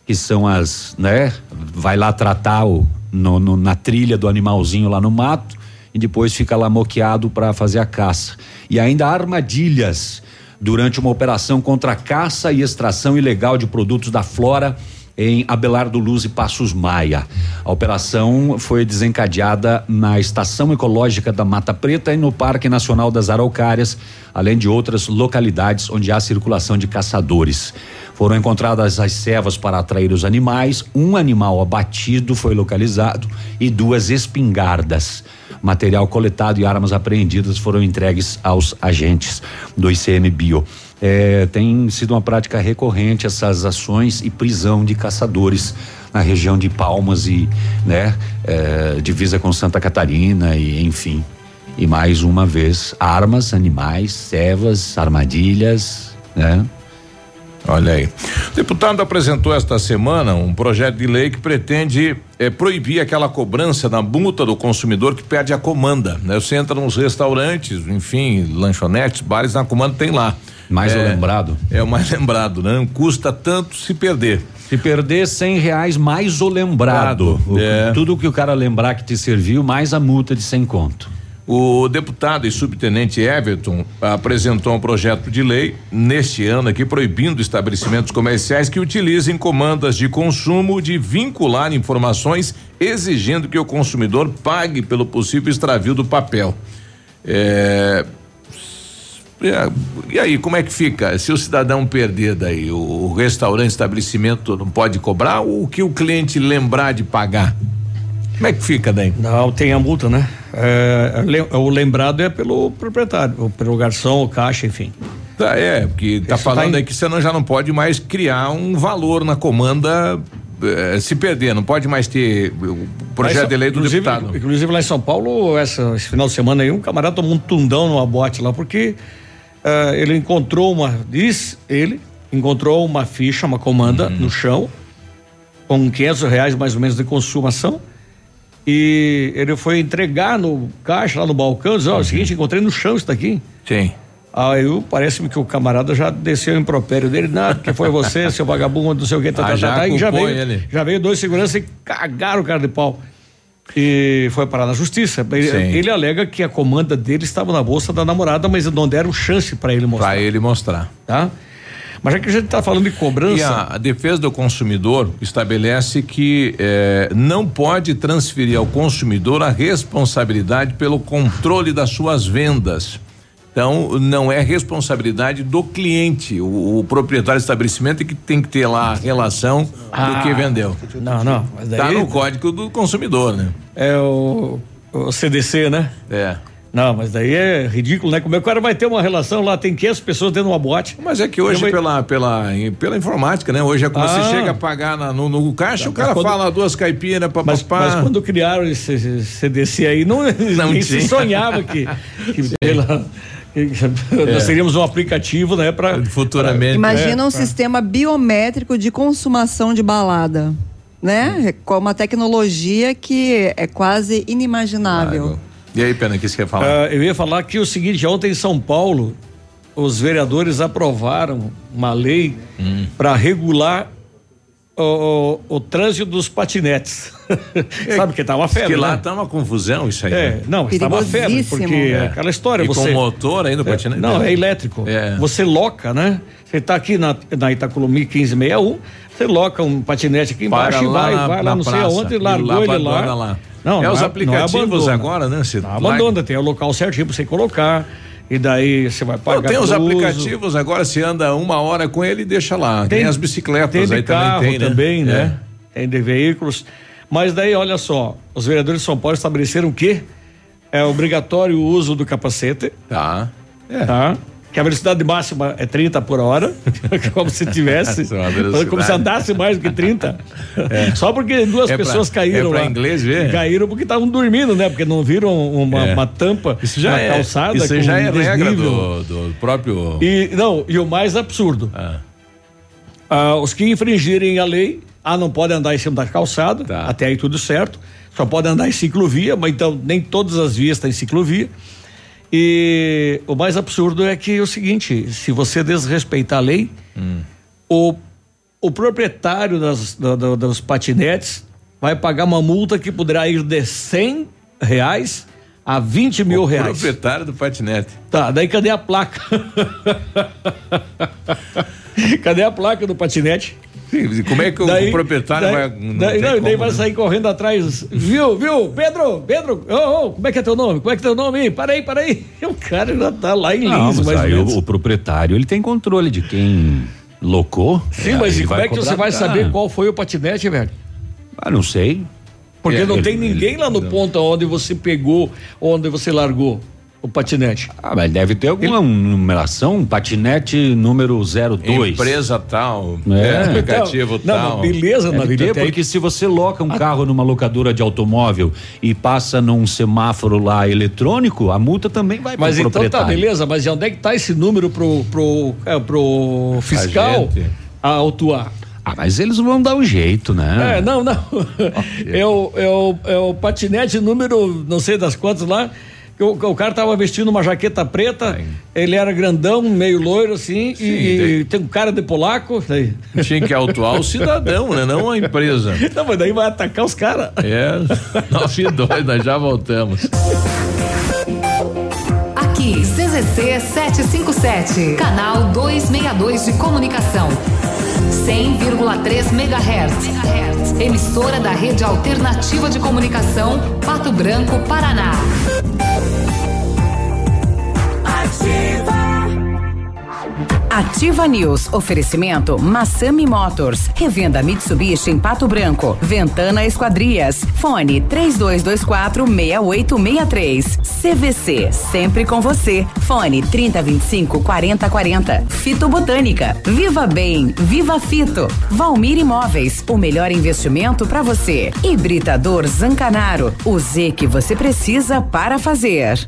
[SPEAKER 3] que são as, né? Vai lá tratar o, no- no- na trilha do animalzinho lá no mato e depois fica lá moqueado para fazer a caça. E ainda armadilhas durante uma operação contra a caça e extração ilegal de produtos da flora em Abelardo Luz e Passos Maia. A operação foi desencadeada na Estação Ecológica da Mata Preta e no Parque Nacional das Araucárias, além de outras localidades onde há circulação de caçadores. Foram encontradas as cevas para atrair os animais, um animal abatido foi localizado e duas espingardas. Material coletado e armas apreendidas foram entregues aos agentes do ICM Bio. É, tem sido uma prática recorrente essas ações e prisão de caçadores na região de Palmas e, né, é, divisa com Santa Catarina e enfim. E mais uma vez, armas, animais, cevas, armadilhas, né?
[SPEAKER 2] Olha aí. O deputado apresentou esta semana um projeto de lei que pretende eh, proibir aquela cobrança na multa do consumidor que perde a comanda. Né? Você entra nos restaurantes, enfim, lanchonetes, bares, na comanda tem lá.
[SPEAKER 3] Mais
[SPEAKER 2] é,
[SPEAKER 3] o lembrado?
[SPEAKER 2] É o mais lembrado, né? Custa tanto se perder.
[SPEAKER 3] Se perder cem reais mais o lembrado. O-
[SPEAKER 2] É.
[SPEAKER 3] Tudo que o cara lembrar que te serviu, mais a multa de cem conto.
[SPEAKER 2] O deputado e subtenente Everton apresentou um projeto de lei neste ano aqui proibindo estabelecimentos comerciais que utilizem comandas de consumo de vincular informações exigindo que o consumidor pague pelo possível extravio do papel. É, é, e aí, como é que fica? Se o cidadão perder daí, o, o restaurante, estabelecimento não pode cobrar ou o que o cliente lembrar de pagar? Como é que fica daí?
[SPEAKER 5] Não, tem a multa, né? É, lem- o lembrado é pelo proprietário, pelo garçom, o caixa, enfim.
[SPEAKER 2] Tá, é, porque tá
[SPEAKER 5] Isso
[SPEAKER 2] falando
[SPEAKER 5] tá em-
[SPEAKER 2] aí que você não, já não pode mais criar um valor na comanda eh, se perder, não pode mais ter o projeto de lei do
[SPEAKER 5] inclusive-
[SPEAKER 2] deputado.
[SPEAKER 5] Inclusive lá em São Paulo, essa- esse final de semana aí, um camarada tomou um tundão numa bote lá, porque ah, ele encontrou uma, diz ele, encontrou uma ficha, uma comanda
[SPEAKER 2] Uhum.
[SPEAKER 5] no chão, com 500 reais mais ou menos de consumação, e ele foi entregar no caixa, lá no balcão, disse, ó, é o seguinte, encontrei no chão isso daqui.
[SPEAKER 2] Sim.
[SPEAKER 5] Aí parece-me que o camarada já desceu o impropério dele, não, porque foi você, seu vagabundo, não sei o que, tá,
[SPEAKER 2] Ah,
[SPEAKER 5] tá,
[SPEAKER 2] já
[SPEAKER 5] tá, tá, e já veio,
[SPEAKER 2] ele.
[SPEAKER 5] já veio dois seguranças e cagaram o cara de pau. E foi parar na justiça. Ele, ele alega que a comanda dele estava na bolsa da namorada, mas não deram chance para ele mostrar.
[SPEAKER 2] Para ele mostrar.
[SPEAKER 5] Tá? Mas já que a gente tá falando de cobrança.
[SPEAKER 2] E a, defesa do consumidor estabelece que eh, não pode transferir ao consumidor a responsabilidade pelo controle das suas vendas. Então, não é responsabilidade do cliente. O, o proprietário do estabelecimento é que tem que ter lá a relação do
[SPEAKER 5] Ah,
[SPEAKER 2] que vendeu.
[SPEAKER 5] Não, não. Mas daí
[SPEAKER 2] Tá no código do consumidor, né?
[SPEAKER 5] É o, o CDC, né?
[SPEAKER 2] É.
[SPEAKER 5] Não, mas daí é ridículo, né? Como é que o cara vai ter uma relação lá, tem 500 pessoas dentro de uma boate.
[SPEAKER 2] Mas é que hoje,
[SPEAKER 5] Vai-
[SPEAKER 2] pela, pela, pela informática, né? Hoje é como
[SPEAKER 5] Ah.
[SPEAKER 2] você chega a pagar na- no, no caixa, o cara
[SPEAKER 5] quando-
[SPEAKER 2] fala duas caipiras,
[SPEAKER 5] Mas,
[SPEAKER 2] papapá.
[SPEAKER 5] mas quando criaram esse, esse CDC aí, não,
[SPEAKER 2] Não
[SPEAKER 5] nem se sonhava que, que pela-
[SPEAKER 2] É.
[SPEAKER 5] nós teríamos um aplicativo, né, para
[SPEAKER 2] futuramente.
[SPEAKER 4] Imagina
[SPEAKER 5] É,
[SPEAKER 4] um
[SPEAKER 5] pra-
[SPEAKER 4] sistema biométrico de consumação de balada, né? Com uma tecnologia que é quase inimaginável.
[SPEAKER 2] E aí, Pena, o que você quer falar?
[SPEAKER 5] Ah, eu ia falar que o seguinte, ontem em São Paulo, os vereadores aprovaram uma lei
[SPEAKER 2] Hum.
[SPEAKER 5] para regular o, o, o trânsito dos patinetes. Sabe que tá uma febre,
[SPEAKER 2] que lá
[SPEAKER 5] né?
[SPEAKER 2] tá uma confusão isso aí.
[SPEAKER 5] É,
[SPEAKER 2] né?
[SPEAKER 5] não, está uma febre, porque
[SPEAKER 2] É.
[SPEAKER 5] aquela história,
[SPEAKER 2] e
[SPEAKER 5] você...
[SPEAKER 2] com motor ainda,
[SPEAKER 5] É,
[SPEAKER 2] patinete?
[SPEAKER 5] Não, é elétrico.
[SPEAKER 2] É.
[SPEAKER 5] Você loca, né? Você tá aqui na, na Itacolomi 1561, você loca um patinete aqui
[SPEAKER 2] Para
[SPEAKER 5] embaixo e
[SPEAKER 2] lá
[SPEAKER 5] vai,
[SPEAKER 2] na-
[SPEAKER 5] vai
[SPEAKER 2] na
[SPEAKER 5] lá não sei
[SPEAKER 2] praça,
[SPEAKER 5] aonde,
[SPEAKER 2] e
[SPEAKER 5] largou
[SPEAKER 2] lá
[SPEAKER 5] ele lá.
[SPEAKER 2] lá.
[SPEAKER 5] Não,
[SPEAKER 2] É
[SPEAKER 5] não
[SPEAKER 2] os
[SPEAKER 5] não
[SPEAKER 2] aplicativos
[SPEAKER 5] abandona.
[SPEAKER 2] agora, né? Você
[SPEAKER 5] Não abandona, tem o local certinho pra você colocar. E daí você vai pagar.
[SPEAKER 2] Não, tem os aplicativos agora, você anda uma hora com ele e deixa lá. Tem, as bicicletas
[SPEAKER 5] tem
[SPEAKER 2] aí
[SPEAKER 5] carro
[SPEAKER 2] também tem, né?
[SPEAKER 5] também, né?
[SPEAKER 2] É.
[SPEAKER 5] Tem de veículos. Mas daí, olha só, os vereadores de São Paulo estabeleceram que é obrigatório o uso do capacete.
[SPEAKER 2] Tá.
[SPEAKER 5] Tá? Que a velocidade máxima é 30 por hora, como se tivesse,
[SPEAKER 2] é
[SPEAKER 5] como se andasse mais do que 30. Só porque duas
[SPEAKER 2] É pra-
[SPEAKER 5] pessoas caíram
[SPEAKER 2] é pra
[SPEAKER 5] lá.
[SPEAKER 2] inglês ver?
[SPEAKER 5] Caíram porque estavam dormindo, né? Porque não viram uma,
[SPEAKER 2] É.
[SPEAKER 5] uma tampa
[SPEAKER 2] Isso já é,
[SPEAKER 5] calçada.
[SPEAKER 2] Isso já é regra do, do próprio.
[SPEAKER 5] E não, e o mais absurdo. Ah, os que infringirem a lei, ah, não podem andar em cima da calçada,
[SPEAKER 2] Tá.
[SPEAKER 5] até aí tudo certo. Só podem andar em ciclovia, mas então nem todas as vias estão em ciclovia. E o mais absurdo é que é o seguinte: se você desrespeitar a lei, o, o proprietário das, do- do- dos patinetes vai pagar uma multa que poderá ir de 100 reais a 20 mil
[SPEAKER 2] o
[SPEAKER 5] reais.
[SPEAKER 2] proprietário do patinete.
[SPEAKER 5] Tá, daí cadê a placa? cadê a placa do patinete?
[SPEAKER 2] Como é que o proprietário vai- não
[SPEAKER 5] Daí, não, daí
[SPEAKER 2] como,
[SPEAKER 5] vai
[SPEAKER 2] né?
[SPEAKER 5] sair correndo atrás. Viu, viu? Pedro, Pedro, ô, ô, como é que é teu nome? Como é que é teu nome? Para aí, para aí. O cara já tá lá em
[SPEAKER 3] Não,
[SPEAKER 5] Lins,
[SPEAKER 3] mas
[SPEAKER 5] mais ou
[SPEAKER 3] aí
[SPEAKER 5] menos.
[SPEAKER 3] o, o proprietário ele tem controle de quem locou.
[SPEAKER 5] Sim, mas
[SPEAKER 3] ele
[SPEAKER 5] e como é que você vai saber qual foi o patinete, velho?
[SPEAKER 3] Ah, não sei.
[SPEAKER 5] Porque
[SPEAKER 3] É,
[SPEAKER 5] não
[SPEAKER 3] ele-
[SPEAKER 5] tem ninguém lá no ponto onde você pegou, onde você largou o patinete.
[SPEAKER 3] Ah, mas deve ter alguma numeração, patinete número 02.
[SPEAKER 2] Empresa tal,
[SPEAKER 3] É.
[SPEAKER 2] é, aplicativo
[SPEAKER 5] Não,
[SPEAKER 2] tal.
[SPEAKER 5] mas beleza,
[SPEAKER 3] Deve
[SPEAKER 5] na vida
[SPEAKER 3] ter,
[SPEAKER 5] até aí-
[SPEAKER 3] porque se você loca um carro numa locadora de automóvel e passa num semáforo lá eletrônico, a multa também vai
[SPEAKER 5] Mas
[SPEAKER 3] pro
[SPEAKER 5] então tá,
[SPEAKER 3] proprietário.
[SPEAKER 5] beleza, mas onde é que tá esse número pro, pro, é, pro fiscal
[SPEAKER 3] Agente.
[SPEAKER 5] autuar?
[SPEAKER 3] Ah, mas eles vão dar um jeito, né?
[SPEAKER 5] É, não, não. É o, é, o, é o patinete número não sei das quantas lá. Que O, o cara tava vestindo uma jaqueta preta, ele era grandão, meio loiro assim, e, e tem um cara de polaco.
[SPEAKER 2] Tinha que autuar o cidadão, né? Não a empresa.
[SPEAKER 5] Não, mas daí vai atacar os caras.
[SPEAKER 2] É, 9 e 2, nós já voltamos.
[SPEAKER 6] Aqui, CZC 757, canal 262 de comunicação. 100,3 MHz. Emissora da Rede Alternativa de Comunicação, Pato Branco, Paraná.
[SPEAKER 1] Ativa News. Oferecimento Massami Motors. Revenda Mitsubishi em Pato Branco. Ventana Esquadrias. Fone 3224 6863. CVC. Sempre com você. Fone 3025 4040. Fito Botânica. Viva Bem. Viva Fito. Valmir Imóveis. O melhor investimento para você. Hibridador Zancanaro. O Z que você precisa para fazer.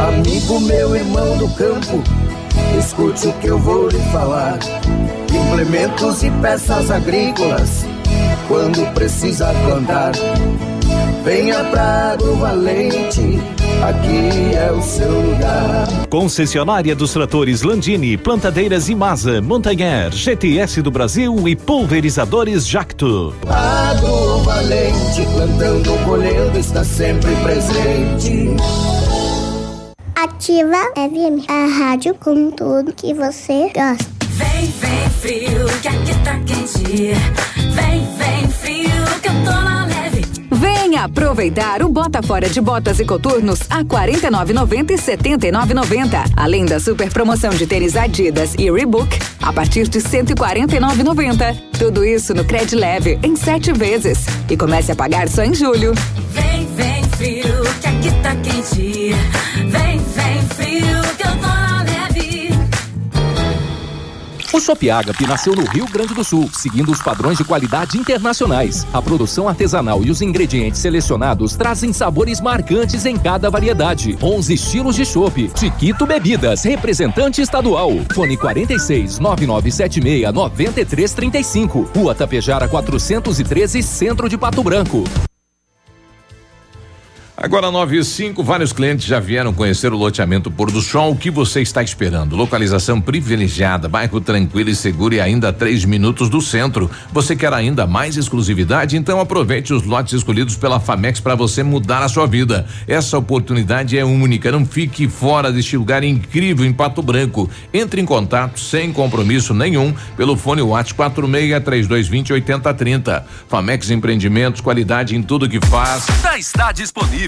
[SPEAKER 15] Amigo meu, irmão do campo, escute o que eu vou lhe falar. Implementos e peças agrícolas, quando precisa plantar. Venha pra Valente, aqui é o seu lugar.
[SPEAKER 13] Concessionária dos tratores Landini, plantadeiras Imasa, Montanher, GTS do Brasil e pulverizadores Jacto.
[SPEAKER 15] Valente, plantando, colhendo, está sempre presente.
[SPEAKER 8] Ativa FM, a rádio com tudo que você gosta.
[SPEAKER 20] Vem, vem frio, que aqui tá quente. Vem, vem frio, que eu tô na leve.
[SPEAKER 24] Venha aproveitar o Bota Fora de Botas e Coturnos a R$ 49,90 e R$ 79,90. Além da super promoção de tênis Adidas e Reebok a partir de R$ 149,90. Tudo isso no Cred Leve em sete vezes. E comece a pagar só em julho.
[SPEAKER 20] Vem, vem frio, que aqui tá quente. Vem, vem frio, que eu tô na leve.
[SPEAKER 53] Os
[SPEAKER 26] Chopp Agape nasceu no Rio Grande do Sul, seguindo os padrões de qualidade internacionais. A produção artesanal e os ingredientes selecionados trazem sabores marcantes em cada variedade. 11 estilos de chopp. Chiquito Bebidas, representante estadual. Fone 46 9976 9335. Rua Tapejara 413, Centro de Pato Branco.
[SPEAKER 2] Agora 9 e 5, vários clientes já vieram conhecer o loteamento Pôr do Sol. O que você está esperando? Localização privilegiada, bairro tranquilo e seguro e ainda a três minutos do centro. Você quer ainda mais exclusividade? Então aproveite os lotes escolhidos pela Famex para você mudar a sua vida. Essa oportunidade é única. Não fique fora deste lugar incrível em Pato Branco. Entre em contato sem compromisso nenhum pelo fone WhatsApp 46 3220 8030. Famex Empreendimentos, qualidade em tudo que faz.
[SPEAKER 26] Já está disponível.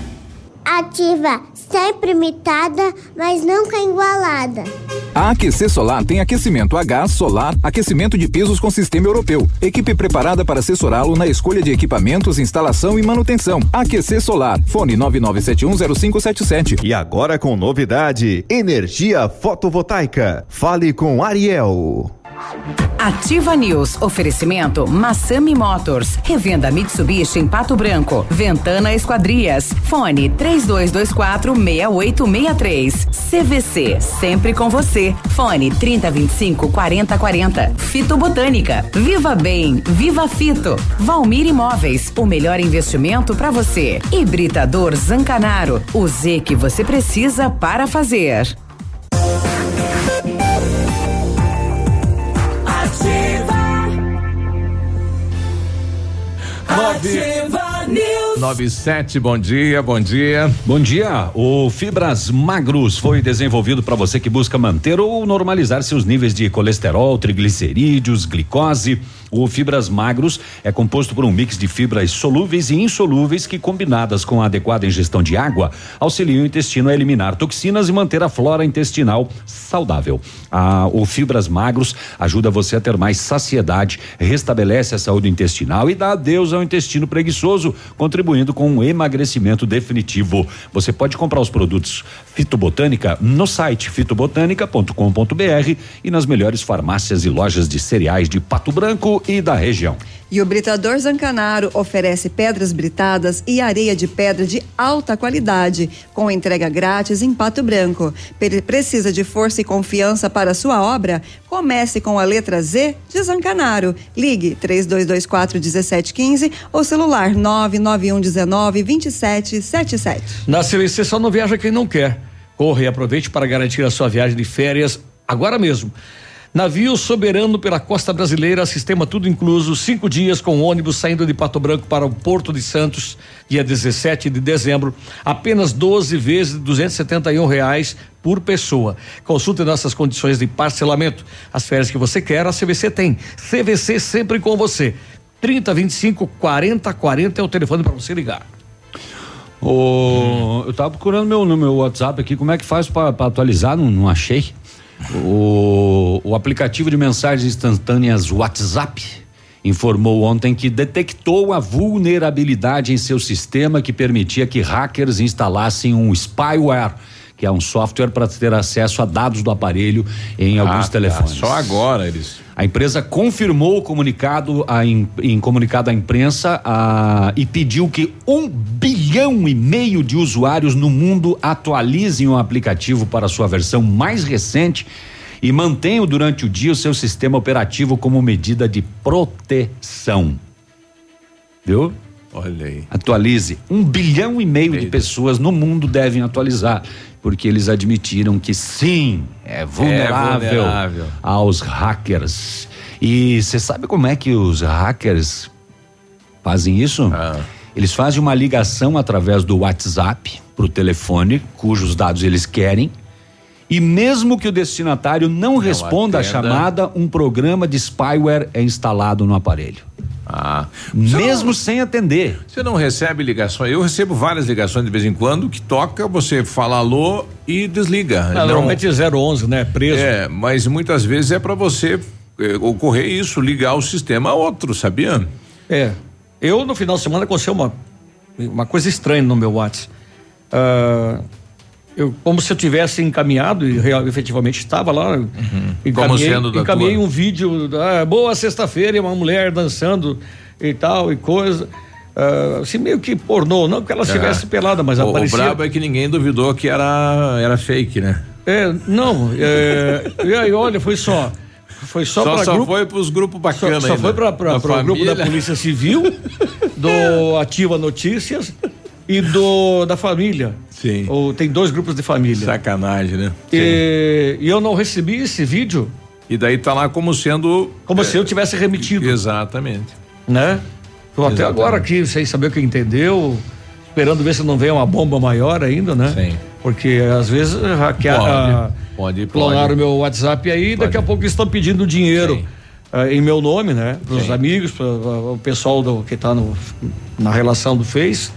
[SPEAKER 46] Ativa, sempre imitada, mas nunca igualada.
[SPEAKER 11] A AQC Solar tem aquecimento a gás, solar, aquecimento de pisos com sistema europeu. Equipe preparada para assessorá-lo na escolha de equipamentos, instalação e manutenção. AQC Solar. Fone 99710577.
[SPEAKER 54] E agora com novidade: energia fotovoltaica. Fale com Ariel.
[SPEAKER 1] Ativa News. Oferecimento Massami Motors. Revenda Mitsubishi em Pato Branco. Ventana Esquadrias. Fone 3224 6863. CVC. Sempre com você. Fone 3025 4040. Fito Botânica. Viva Bem. Viva Fito. Valmir Imóveis. O melhor investimento para você. Hibridador Zancanaro. O Z que você precisa para fazer.
[SPEAKER 55] Nove.
[SPEAKER 2] 997, bom dia, bom dia.
[SPEAKER 3] Bom dia. O Fibras Magros foi desenvolvido para você que busca manter ou normalizar seus níveis de colesterol, triglicerídeos, glicose. O Fibras Magros é composto por um mix de fibras solúveis e insolúveis que, combinadas com a adequada ingestão de água, auxiliam o intestino a eliminar toxinas e manter a flora intestinal saudável. Ah, o Fibras Magros ajuda você a ter mais saciedade, restabelece a saúde intestinal e dá adeus ao intestino preguiçoso, contribuindo com um emagrecimento definitivo. Você pode comprar os produtos Fitobotânica no site fitobotânica.com.br e nas melhores farmácias e lojas de cereais de Pato Branco e da região.
[SPEAKER 4] E o Britador Zancanaro oferece pedras britadas e areia de pedra de alta qualidade, com entrega grátis em Pato Branco. Pre- Precisa de força e confiança para sua obra? Comece com a letra Z de Zancanaro. Ligue 3224 1715 ou celular 991 19 2777.
[SPEAKER 52] Na CVC só não viaja quem não quer. Corra e aproveite para garantir a sua viagem de férias agora mesmo. Navio soberano pela costa brasileira, sistema tudo incluso, cinco dias com ônibus saindo de Pato Branco para o Porto de Santos, dia 17 de dezembro, apenas 12 vezes 271 reais por pessoa. Consulte nossas condições de parcelamento. As férias que você quer, a CVC tem. CVC sempre com você. 30 25 40 40 é o telefone para você ligar.
[SPEAKER 3] O, Eu tava procurando meu, meu WhatsApp aqui, como é que faz para atualizar? Não, não achei. O, o aplicativo de mensagens instantâneas WhatsApp informou ontem que detectou a vulnerabilidade em seu sistema que permitia que hackers instalassem um spyware, que é um software para ter acesso a dados do aparelho em alguns
[SPEAKER 2] tá,
[SPEAKER 3] telefones.
[SPEAKER 2] só agora eles.
[SPEAKER 3] A empresa confirmou o comunicado a em, em comunicado à imprensa a- e pediu que um bilhão e meio de usuários no mundo atualizem o aplicativo para sua versão mais recente e mantenham durante o dia o seu sistema operativo como medida de proteção. Viu?
[SPEAKER 2] Olha aí.
[SPEAKER 3] Atualize. Um bilhão e meio de pessoas no mundo devem atualizar, porque eles admitiram que sim, é vulnerável,
[SPEAKER 2] vulnerável.
[SPEAKER 3] aos hackers. E você sabe como é que os hackers fazem isso? Eles fazem uma ligação através do WhatsApp para o telefone, cujos dados eles querem. E mesmo que o destinatário não, responda à
[SPEAKER 2] atenda.
[SPEAKER 3] chamada, um programa de spyware é instalado no aparelho.
[SPEAKER 2] Ah.
[SPEAKER 3] Mesmo sem atender.
[SPEAKER 2] Você não recebe ligações? Eu recebo várias ligações de vez em quando que toca, você fala alô e desliga.
[SPEAKER 52] Ah, normalmente é 011, né? Preso.
[SPEAKER 2] É, mas muitas vezes é para você eh, ocorrer isso, ligar o sistema a outro, sabia?
[SPEAKER 5] É. Eu, no final de semana, aconteceu uma, uma coisa estranha no meu WhatsApp. Ah, eu, como se eu tivesse encaminhado, e real, efetivamente estava lá.
[SPEAKER 2] Como
[SPEAKER 5] Encaminhei, encaminhei um vídeo, da boa sexta-feira, uma mulher dançando e tal, e coisa. Ah, assim, meio que pornô, não que ela estivesse
[SPEAKER 2] Ah.
[SPEAKER 5] pelada, mas
[SPEAKER 2] o,
[SPEAKER 5] aparecia.
[SPEAKER 2] O brabo é que ninguém duvidou que era, era fake, né?
[SPEAKER 5] É, não, é, e aí, olha, foi só. Foi só,
[SPEAKER 2] Só,
[SPEAKER 5] para
[SPEAKER 2] só
[SPEAKER 5] grupo.
[SPEAKER 2] foi pros grupos bacanas.
[SPEAKER 5] Só, só foi para o grupo da. Polícia Civil, do Ativa Notícias e do da família.
[SPEAKER 2] Sim.
[SPEAKER 5] Ou, tem dois grupos de família.
[SPEAKER 2] Sacanagem, né?
[SPEAKER 5] E, e eu não recebi esse vídeo.
[SPEAKER 2] E daí tá lá como sendo.
[SPEAKER 5] Como se eu tivesse remetido.
[SPEAKER 2] Exatamente.
[SPEAKER 5] Né? Tô até
[SPEAKER 2] Exatamente.
[SPEAKER 5] agora aqui, sem saber o que entendeu, esperando ver se não vem uma bomba maior ainda, né?
[SPEAKER 2] Sim.
[SPEAKER 5] Porque às vezes hackear,
[SPEAKER 2] Pode, pode,
[SPEAKER 5] clonaram
[SPEAKER 2] pode.
[SPEAKER 5] o meu WhatsApp aí, daqui a pouco estão pedindo dinheiro ah, em meu nome, né? Para os amigos, para o pessoal do, que está na relação do Face.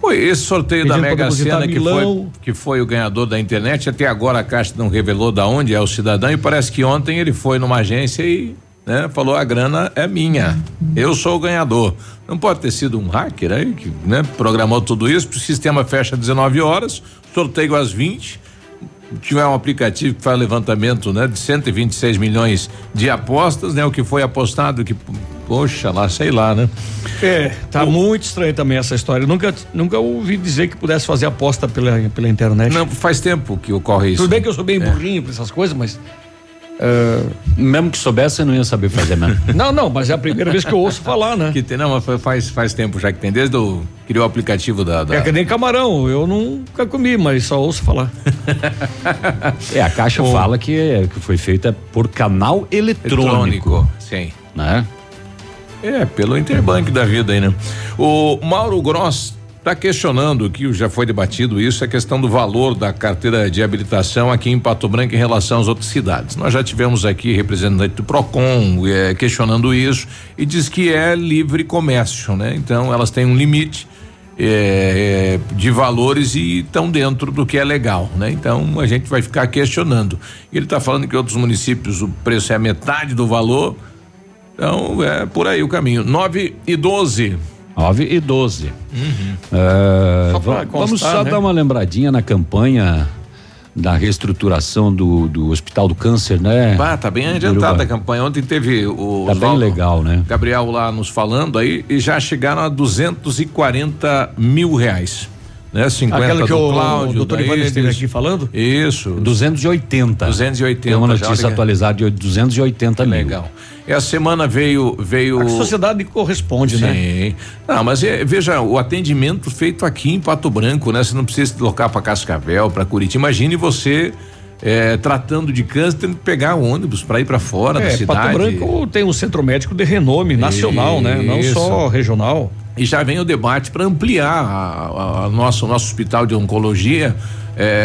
[SPEAKER 2] Pô, esse sorteio da
[SPEAKER 5] Pedindo
[SPEAKER 2] Mega Sena que foi, que foi o ganhador da internet, até agora a Caixa não revelou da onde é o cidadão e parece que ontem ele foi numa agência e né, falou a grana é minha, eu sou o ganhador. Não pode ter sido um hacker aí que né, programou tudo isso, o sistema fecha às 19 horas, sorteio às 20 tiver um aplicativo que faz levantamento, né, de 126 milhões de apostas, né, o que foi apostado que poxa lá, sei lá, né?
[SPEAKER 5] É, tá muito estranho também essa história. Eu nunca, nunca ouvi dizer que pudesse fazer aposta pela, pela internet.
[SPEAKER 2] Não, faz tempo que ocorre isso.
[SPEAKER 5] Tudo bem que eu sou bem
[SPEAKER 2] É.
[SPEAKER 5] burrinho pra essas coisas, mas.
[SPEAKER 3] Mesmo que soubesse, você não ia saber fazer mesmo.
[SPEAKER 5] Não, não, mas é a primeira vez que eu ouço falar, né?
[SPEAKER 2] Que tem, não, mas foi- faz, faz tempo já que tem, desde o criou o aplicativo da. da-
[SPEAKER 5] É que nem camarão, eu nunca comi, mas só ouço falar.
[SPEAKER 3] É, a Caixa
[SPEAKER 5] O-
[SPEAKER 3] fala que, é- que foi feita por canal eletrônico.
[SPEAKER 2] Eletrônico, sim.
[SPEAKER 3] Né?
[SPEAKER 2] É, pelo Interbank da vida aí, né? O Mauro Gross está questionando que já foi debatido isso, a questão do valor da carteira de habilitação aqui em Pato Branco em relação às outras cidades. Nós já tivemos aqui representante do Procon eh, questionando isso e diz que é livre comércio, né? Então elas têm um limite eh, eh, de valores e estão dentro do que é legal, né? Então a gente vai ficar questionando. Ele está falando que em outros municípios o preço é a metade do valor. Então é por aí o caminho. 9 e 12.
[SPEAKER 3] 9 e 12.
[SPEAKER 2] Uhum.
[SPEAKER 3] É,
[SPEAKER 2] Só
[SPEAKER 3] va- vamos
[SPEAKER 2] constar,
[SPEAKER 3] só
[SPEAKER 2] né?
[SPEAKER 3] dar uma lembradinha na campanha da reestruturação do, do Hospital do Câncer, né?
[SPEAKER 2] Ah, tá bem adiantada a campanha. Ontem teve o
[SPEAKER 3] Tá bem legal, né?
[SPEAKER 2] Gabriel lá nos falando aí e já chegaram a 240 mil reais. Né? 50
[SPEAKER 5] Aquela que
[SPEAKER 2] do
[SPEAKER 5] o
[SPEAKER 2] Cláudio,
[SPEAKER 5] doutor
[SPEAKER 2] da
[SPEAKER 5] Ivan esteve aqui falando?
[SPEAKER 2] Isso.
[SPEAKER 3] 280.
[SPEAKER 2] 280.
[SPEAKER 3] Tem uma notícia atualizada de 280 mil.
[SPEAKER 2] Legal. Essa semana veio veio
[SPEAKER 5] A sociedade corresponde,
[SPEAKER 2] Sim.
[SPEAKER 5] né?
[SPEAKER 2] Não, mas é, veja, o atendimento feito aqui em Pato Branco, né? Você não precisa se deslocar para Cascavel, para Curitiba. Imagine você é, tratando de câncer, tendo que pegar ônibus para ir para fora da
[SPEAKER 5] É,
[SPEAKER 2] cidade.
[SPEAKER 5] Pato Branco tem um centro médico de renome nacional, né? Não
[SPEAKER 2] Isso.
[SPEAKER 5] só regional.
[SPEAKER 2] E já vem o debate para ampliar a nosso, nosso hospital de oncologia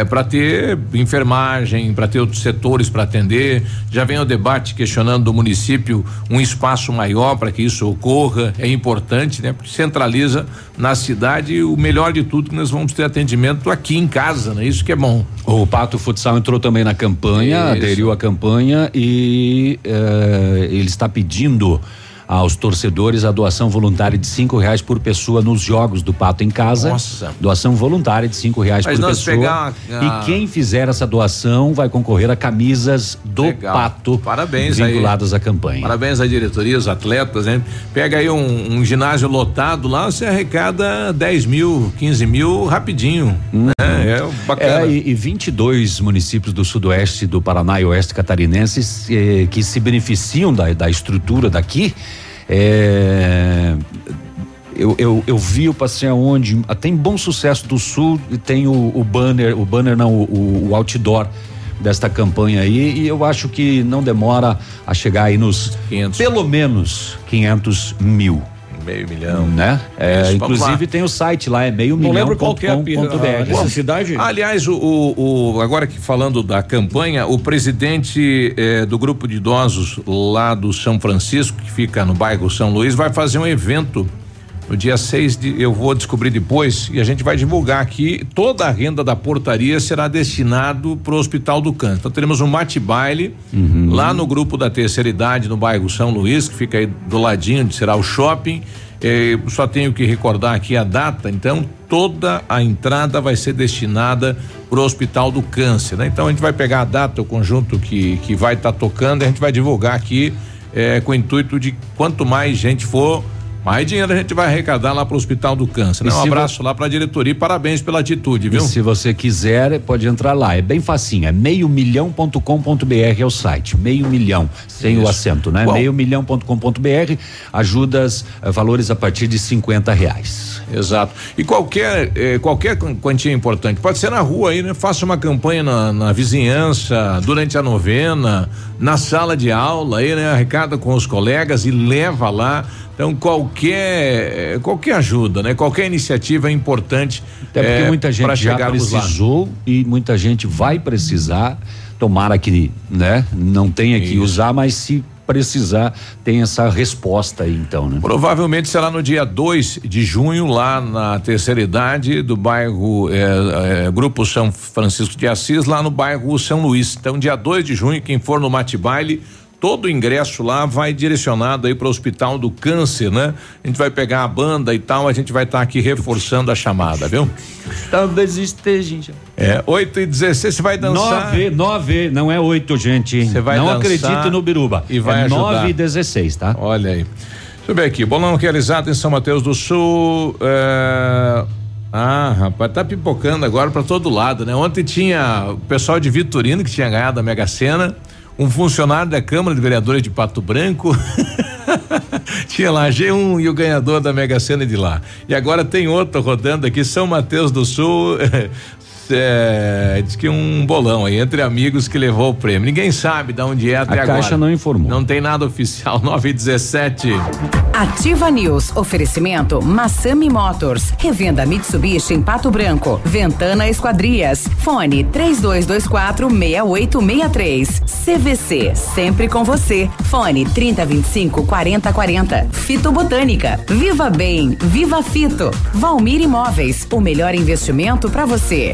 [SPEAKER 2] para ter enfermagem, para ter outros setores para atender. Já vem o debate questionando do município um espaço maior para que isso ocorra. É importante, né? Porque centraliza na cidade e o melhor de tudo que nós vamos ter atendimento aqui em casa, né? Isso que é bom.
[SPEAKER 3] O Pato Futsal entrou também na campanha,
[SPEAKER 2] Isso.
[SPEAKER 3] aderiu à campanha e eh, ele está pedindo aos torcedores a doação voluntária de cinco reais por pessoa nos jogos do Pato em casa.
[SPEAKER 2] Nossa.
[SPEAKER 3] Doação voluntária de cinco reais
[SPEAKER 2] Mas
[SPEAKER 3] por pessoa.
[SPEAKER 2] pegar a-
[SPEAKER 3] E quem fizer essa doação vai concorrer a camisas do
[SPEAKER 2] Legal.
[SPEAKER 3] Pato
[SPEAKER 2] Parabéns aí.
[SPEAKER 3] vinculadas à campanha.
[SPEAKER 2] Parabéns à diretoria, os atletas, né? Pega aí um, um ginásio lotado lá, você arrecada 10 mil, 15 mil rapidinho. né? É bacana.
[SPEAKER 3] É, e, e 22 municípios do sudoeste do Paraná e oeste catarinenses eh, que se beneficiam da, da estrutura daqui. eh, eu, eu, eu vi, eu passei aonde, ah, tem Bom Sucesso do Sul e tem o, o banner, o banner não, o, o outdoor desta campanha aí e eu acho que não demora a chegar aí nos
[SPEAKER 2] 500.
[SPEAKER 3] pelo menos 500 mil.
[SPEAKER 2] Meio milhão.
[SPEAKER 3] Né? É, inclusive tem o site lá, é meio
[SPEAKER 5] Não
[SPEAKER 3] milhão.
[SPEAKER 5] lembro qual que é a, a
[SPEAKER 3] BR.
[SPEAKER 5] necessidade.
[SPEAKER 2] Aliás, o, o- o- agora que falando da campanha, o presidente eh, do grupo de idosos lá do São Francisco, que fica no bairro São Luís, vai fazer um evento No dia 6 de, eu vou descobrir depois e a gente vai divulgar aqui toda a renda da portaria será destinado para o Hospital do Câncer. Então teremos um mate baile lá no grupo da terceira idade no bairro São Luís, que fica aí do ladinho onde será o shopping. Eh, só tenho que recordar aqui a data, então toda a entrada vai ser destinada para o Hospital do Câncer, né? Então a gente vai pegar a data, o conjunto que que vai estar tocando, e a gente vai divulgar aqui eh, com o intuito de quanto mais gente for, mais dinheiro a gente vai arrecadar lá para o Hospital do Câncer. Né? Um abraço lá para a diretoria e parabéns pela atitude, viu?
[SPEAKER 3] E se você quiser, pode entrar lá. É bem facinho. É meio milhão.com.br é o site. Meio milhão, sem o
[SPEAKER 2] Isso.
[SPEAKER 3] acento, né?
[SPEAKER 2] Bom.
[SPEAKER 3] Meio milhão.com.br, ajudas, eh, valores a partir de 50 reais.
[SPEAKER 2] Exato. E qualquer eh, qualquer quan- quantia importante pode ser na rua aí, né? Faça uma campanha na, na vizinhança, durante a novena, na sala de aula aí, né? Arrecada com os colegas e leva lá. Então qualquer eh, qualquer ajuda, né? Qualquer iniciativa é importante.
[SPEAKER 3] Até porque
[SPEAKER 2] eh,
[SPEAKER 3] muita gente já
[SPEAKER 2] chegarmos lá.
[SPEAKER 3] precisou e muita gente vai precisar. Tomara que, né, não tenha que usar, mas se precisar, tem essa resposta aí, então, né?
[SPEAKER 2] Provavelmente será no dia 2 de junho, lá na terceira idade do bairro eh, eh, Grupo São Francisco de Assis, lá no bairro São Luís. Então, dia 2 de junho, quem for no Mate Baile, todo o ingresso lá vai direcionado aí para o Hospital do Câncer, né? A gente vai pegar a banda e tal, a gente vai estar aqui reforçando a chamada, viu?
[SPEAKER 3] Talvez esteja.
[SPEAKER 2] É, 8 e 16 você vai dançar.
[SPEAKER 3] Nove, nove, não é oito, gente.
[SPEAKER 2] Você vai
[SPEAKER 3] não
[SPEAKER 2] dançar
[SPEAKER 3] acredite no Biruba.
[SPEAKER 2] e vai
[SPEAKER 3] é
[SPEAKER 2] ajudar.
[SPEAKER 3] nove e dezesseis, tá?
[SPEAKER 2] Olha aí. Deixa eu ver aqui. Bolão realizado em São Mateus do Sul. é, Ah, rapaz, tá pipocando agora pra todo lado, né? Ontem tinha o pessoal de Vitorino que tinha ganhado a Mega Sena, um funcionário da Câmara de Vereadores de Pato Branco. tinha lá G1 e o ganhador da Mega Sena de lá. E agora tem outro rodando aqui, São Mateus do Sul. É, diz que um bolão aí entre amigos que levou o prêmio. Ninguém sabe de onde é até
[SPEAKER 3] A
[SPEAKER 2] agora.
[SPEAKER 3] Caixa não informou.
[SPEAKER 2] Não tem nada oficial. 9 e 17.
[SPEAKER 1] Ativa News. Oferecimento Massami Motors. Revenda Mitsubishi em Pato Branco. Ventana Esquadrias. Fone 3224 6863. CVC. Sempre com você. Fone 3025 4040. Fito Botânica. Viva Bem. Viva Fito. Valmir Imóveis. O melhor investimento para você.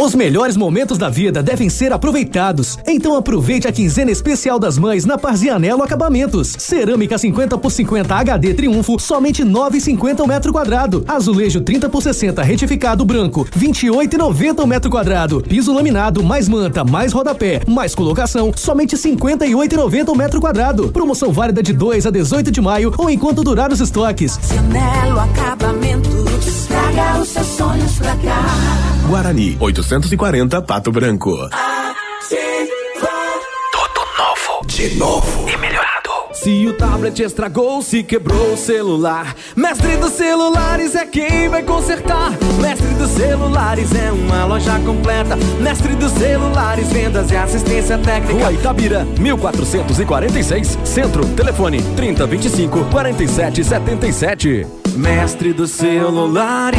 [SPEAKER 56] Os melhores momentos da vida devem ser aproveitados. Então aproveite a quinzena especial das mães na Parzianello Acabamentos. Cerâmica 50 por 50 HD Triunfo, somente 9,50 o metro quadrado. Azulejo 30 por 60 retificado branco, 28,90 o metro quadrado. Piso laminado, mais manta, mais rodapé, mais colocação, somente 58,90 o metro quadrado. Promoção válida de 2 a 18 de maio ou enquanto durar os estoques.
[SPEAKER 55] Melo Acabamentos, traga os seus sonhos pra cá.
[SPEAKER 57] Guarani, 840 Pato Branco.
[SPEAKER 55] Tudo
[SPEAKER 57] novo. De novo. E melhorado.
[SPEAKER 58] Se o tablet estragou, se quebrou o celular, Mestre dos Celulares é quem vai consertar. Mestre dos Celulares é uma loja completa. Mestre dos Celulares, vendas e assistência técnica.
[SPEAKER 56] Rua Itabira, 1446, Centro, telefone 3025 4777.
[SPEAKER 58] Mestre dos Celulares.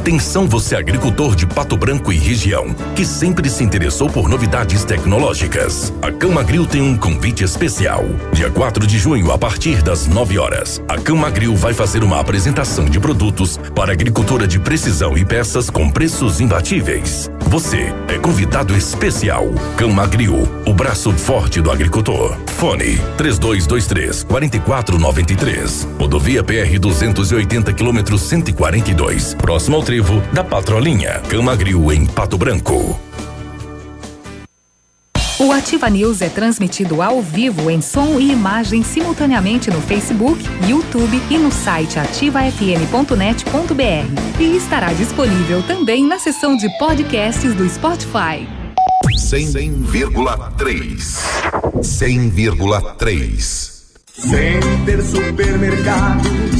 [SPEAKER 7] Atenção você agricultor de Pato Branco e região, que sempre se interessou por novidades tecnológicas. A Camagril tem um convite especial. Dia 4 de junho, a partir das 9 horas, a Camagril vai fazer uma apresentação de produtos para agricultura de precisão e peças com preços imbatíveis. Você é convidado especial. Camagril, o braço forte do agricultor. Fone 3223 4493. Rodovia PR 280 km 142. Próximo ao trevo da Patrolinha. Camagril em Pato Branco.
[SPEAKER 6] O Ativa News é transmitido ao vivo em som e imagem simultaneamente no Facebook, YouTube e no site ativafm.net.br. E estará disponível também na seção de podcasts do Spotify.
[SPEAKER 7] 100,3. 100,3.
[SPEAKER 15] Center Supermercados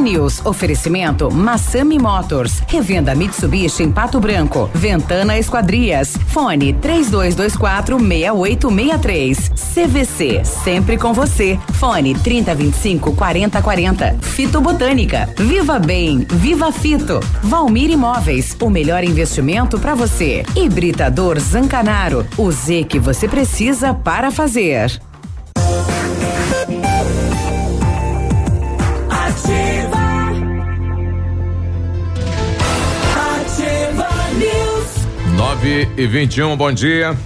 [SPEAKER 1] News. Oferecimento Massami Motors. Revenda Mitsubishi em Pato Branco. Ventana Esquadrias. Fone 3224 6863. CVC. Sempre com você. Fone 3025 4040. Fito Botânica. Viva Bem. Viva Fito. Valmir Imóveis. O melhor investimento para você. Hibridador Zancanaro. O Z que você precisa para fazer.
[SPEAKER 2] 9 e 21, bom dia.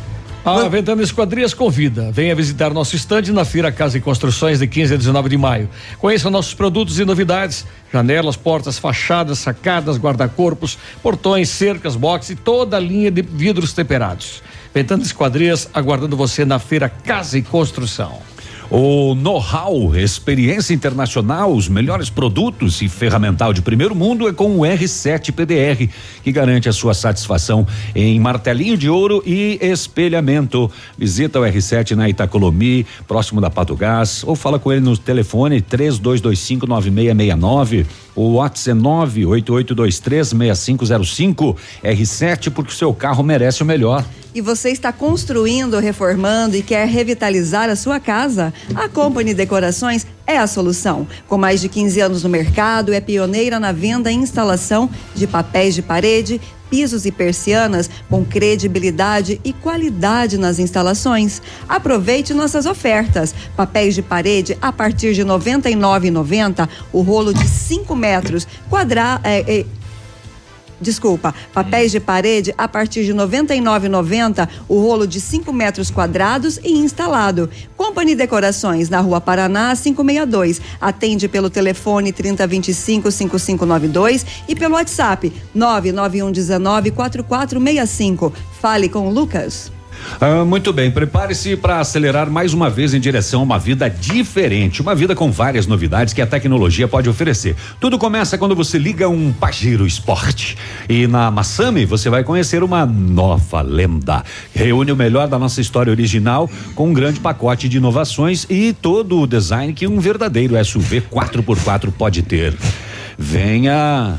[SPEAKER 5] A Ventana Esquadrias convida. Venha visitar nosso estande na Feira Casa e Construções de 15 a 19 de maio. Conheça nossos produtos e novidades: janelas, portas, fachadas, sacadas, guarda-corpos, portões, cercas, box e toda a linha de vidros temperados. Ventana Esquadrias aguardando você na Feira Casa e Construção.
[SPEAKER 3] O know-how, experiência internacional, os melhores produtos e ferramental de primeiro mundo é com o R7 PDR, que garante a sua satisfação em martelinho de ouro e espelhamento. Visita o R7 na Itacolomi, próximo da Pato Gás, ou fala com ele no telefone 32259669. O WhatsApp é 988236505. R7 porque o seu carro merece o melhor.
[SPEAKER 4] E você está construindo, reformando e quer revitalizar a sua casa? A Company Decorações é a solução. Com mais de 15 anos no mercado, é pioneira na venda e instalação de papéis de parede, pisos e persianas com credibilidade e qualidade nas instalações. Aproveite nossas ofertas. Papéis de parede a partir de R$ 99,90, o rolo de 5 metros quadrados. É, é, Desculpa, papéis de parede a partir de R$ 99,90, o rolo de 5 metros quadrados e instalado. Company Decorações, na Rua Paraná, 562. Atende pelo telefone 3025-5592 e pelo WhatsApp 991194465. Fale com o Lucas.
[SPEAKER 3] Ah, muito bem, prepare-se para acelerar mais uma vez em direção a uma vida diferente, uma vida com várias novidades que a tecnologia pode oferecer. Tudo começa quando você liga um Pajero Sport. E na Massami você vai conhecer uma nova lenda. Reúne o melhor da nossa história original com um grande pacote de inovações e todo o design que um verdadeiro SUV 4x4 pode ter. Venha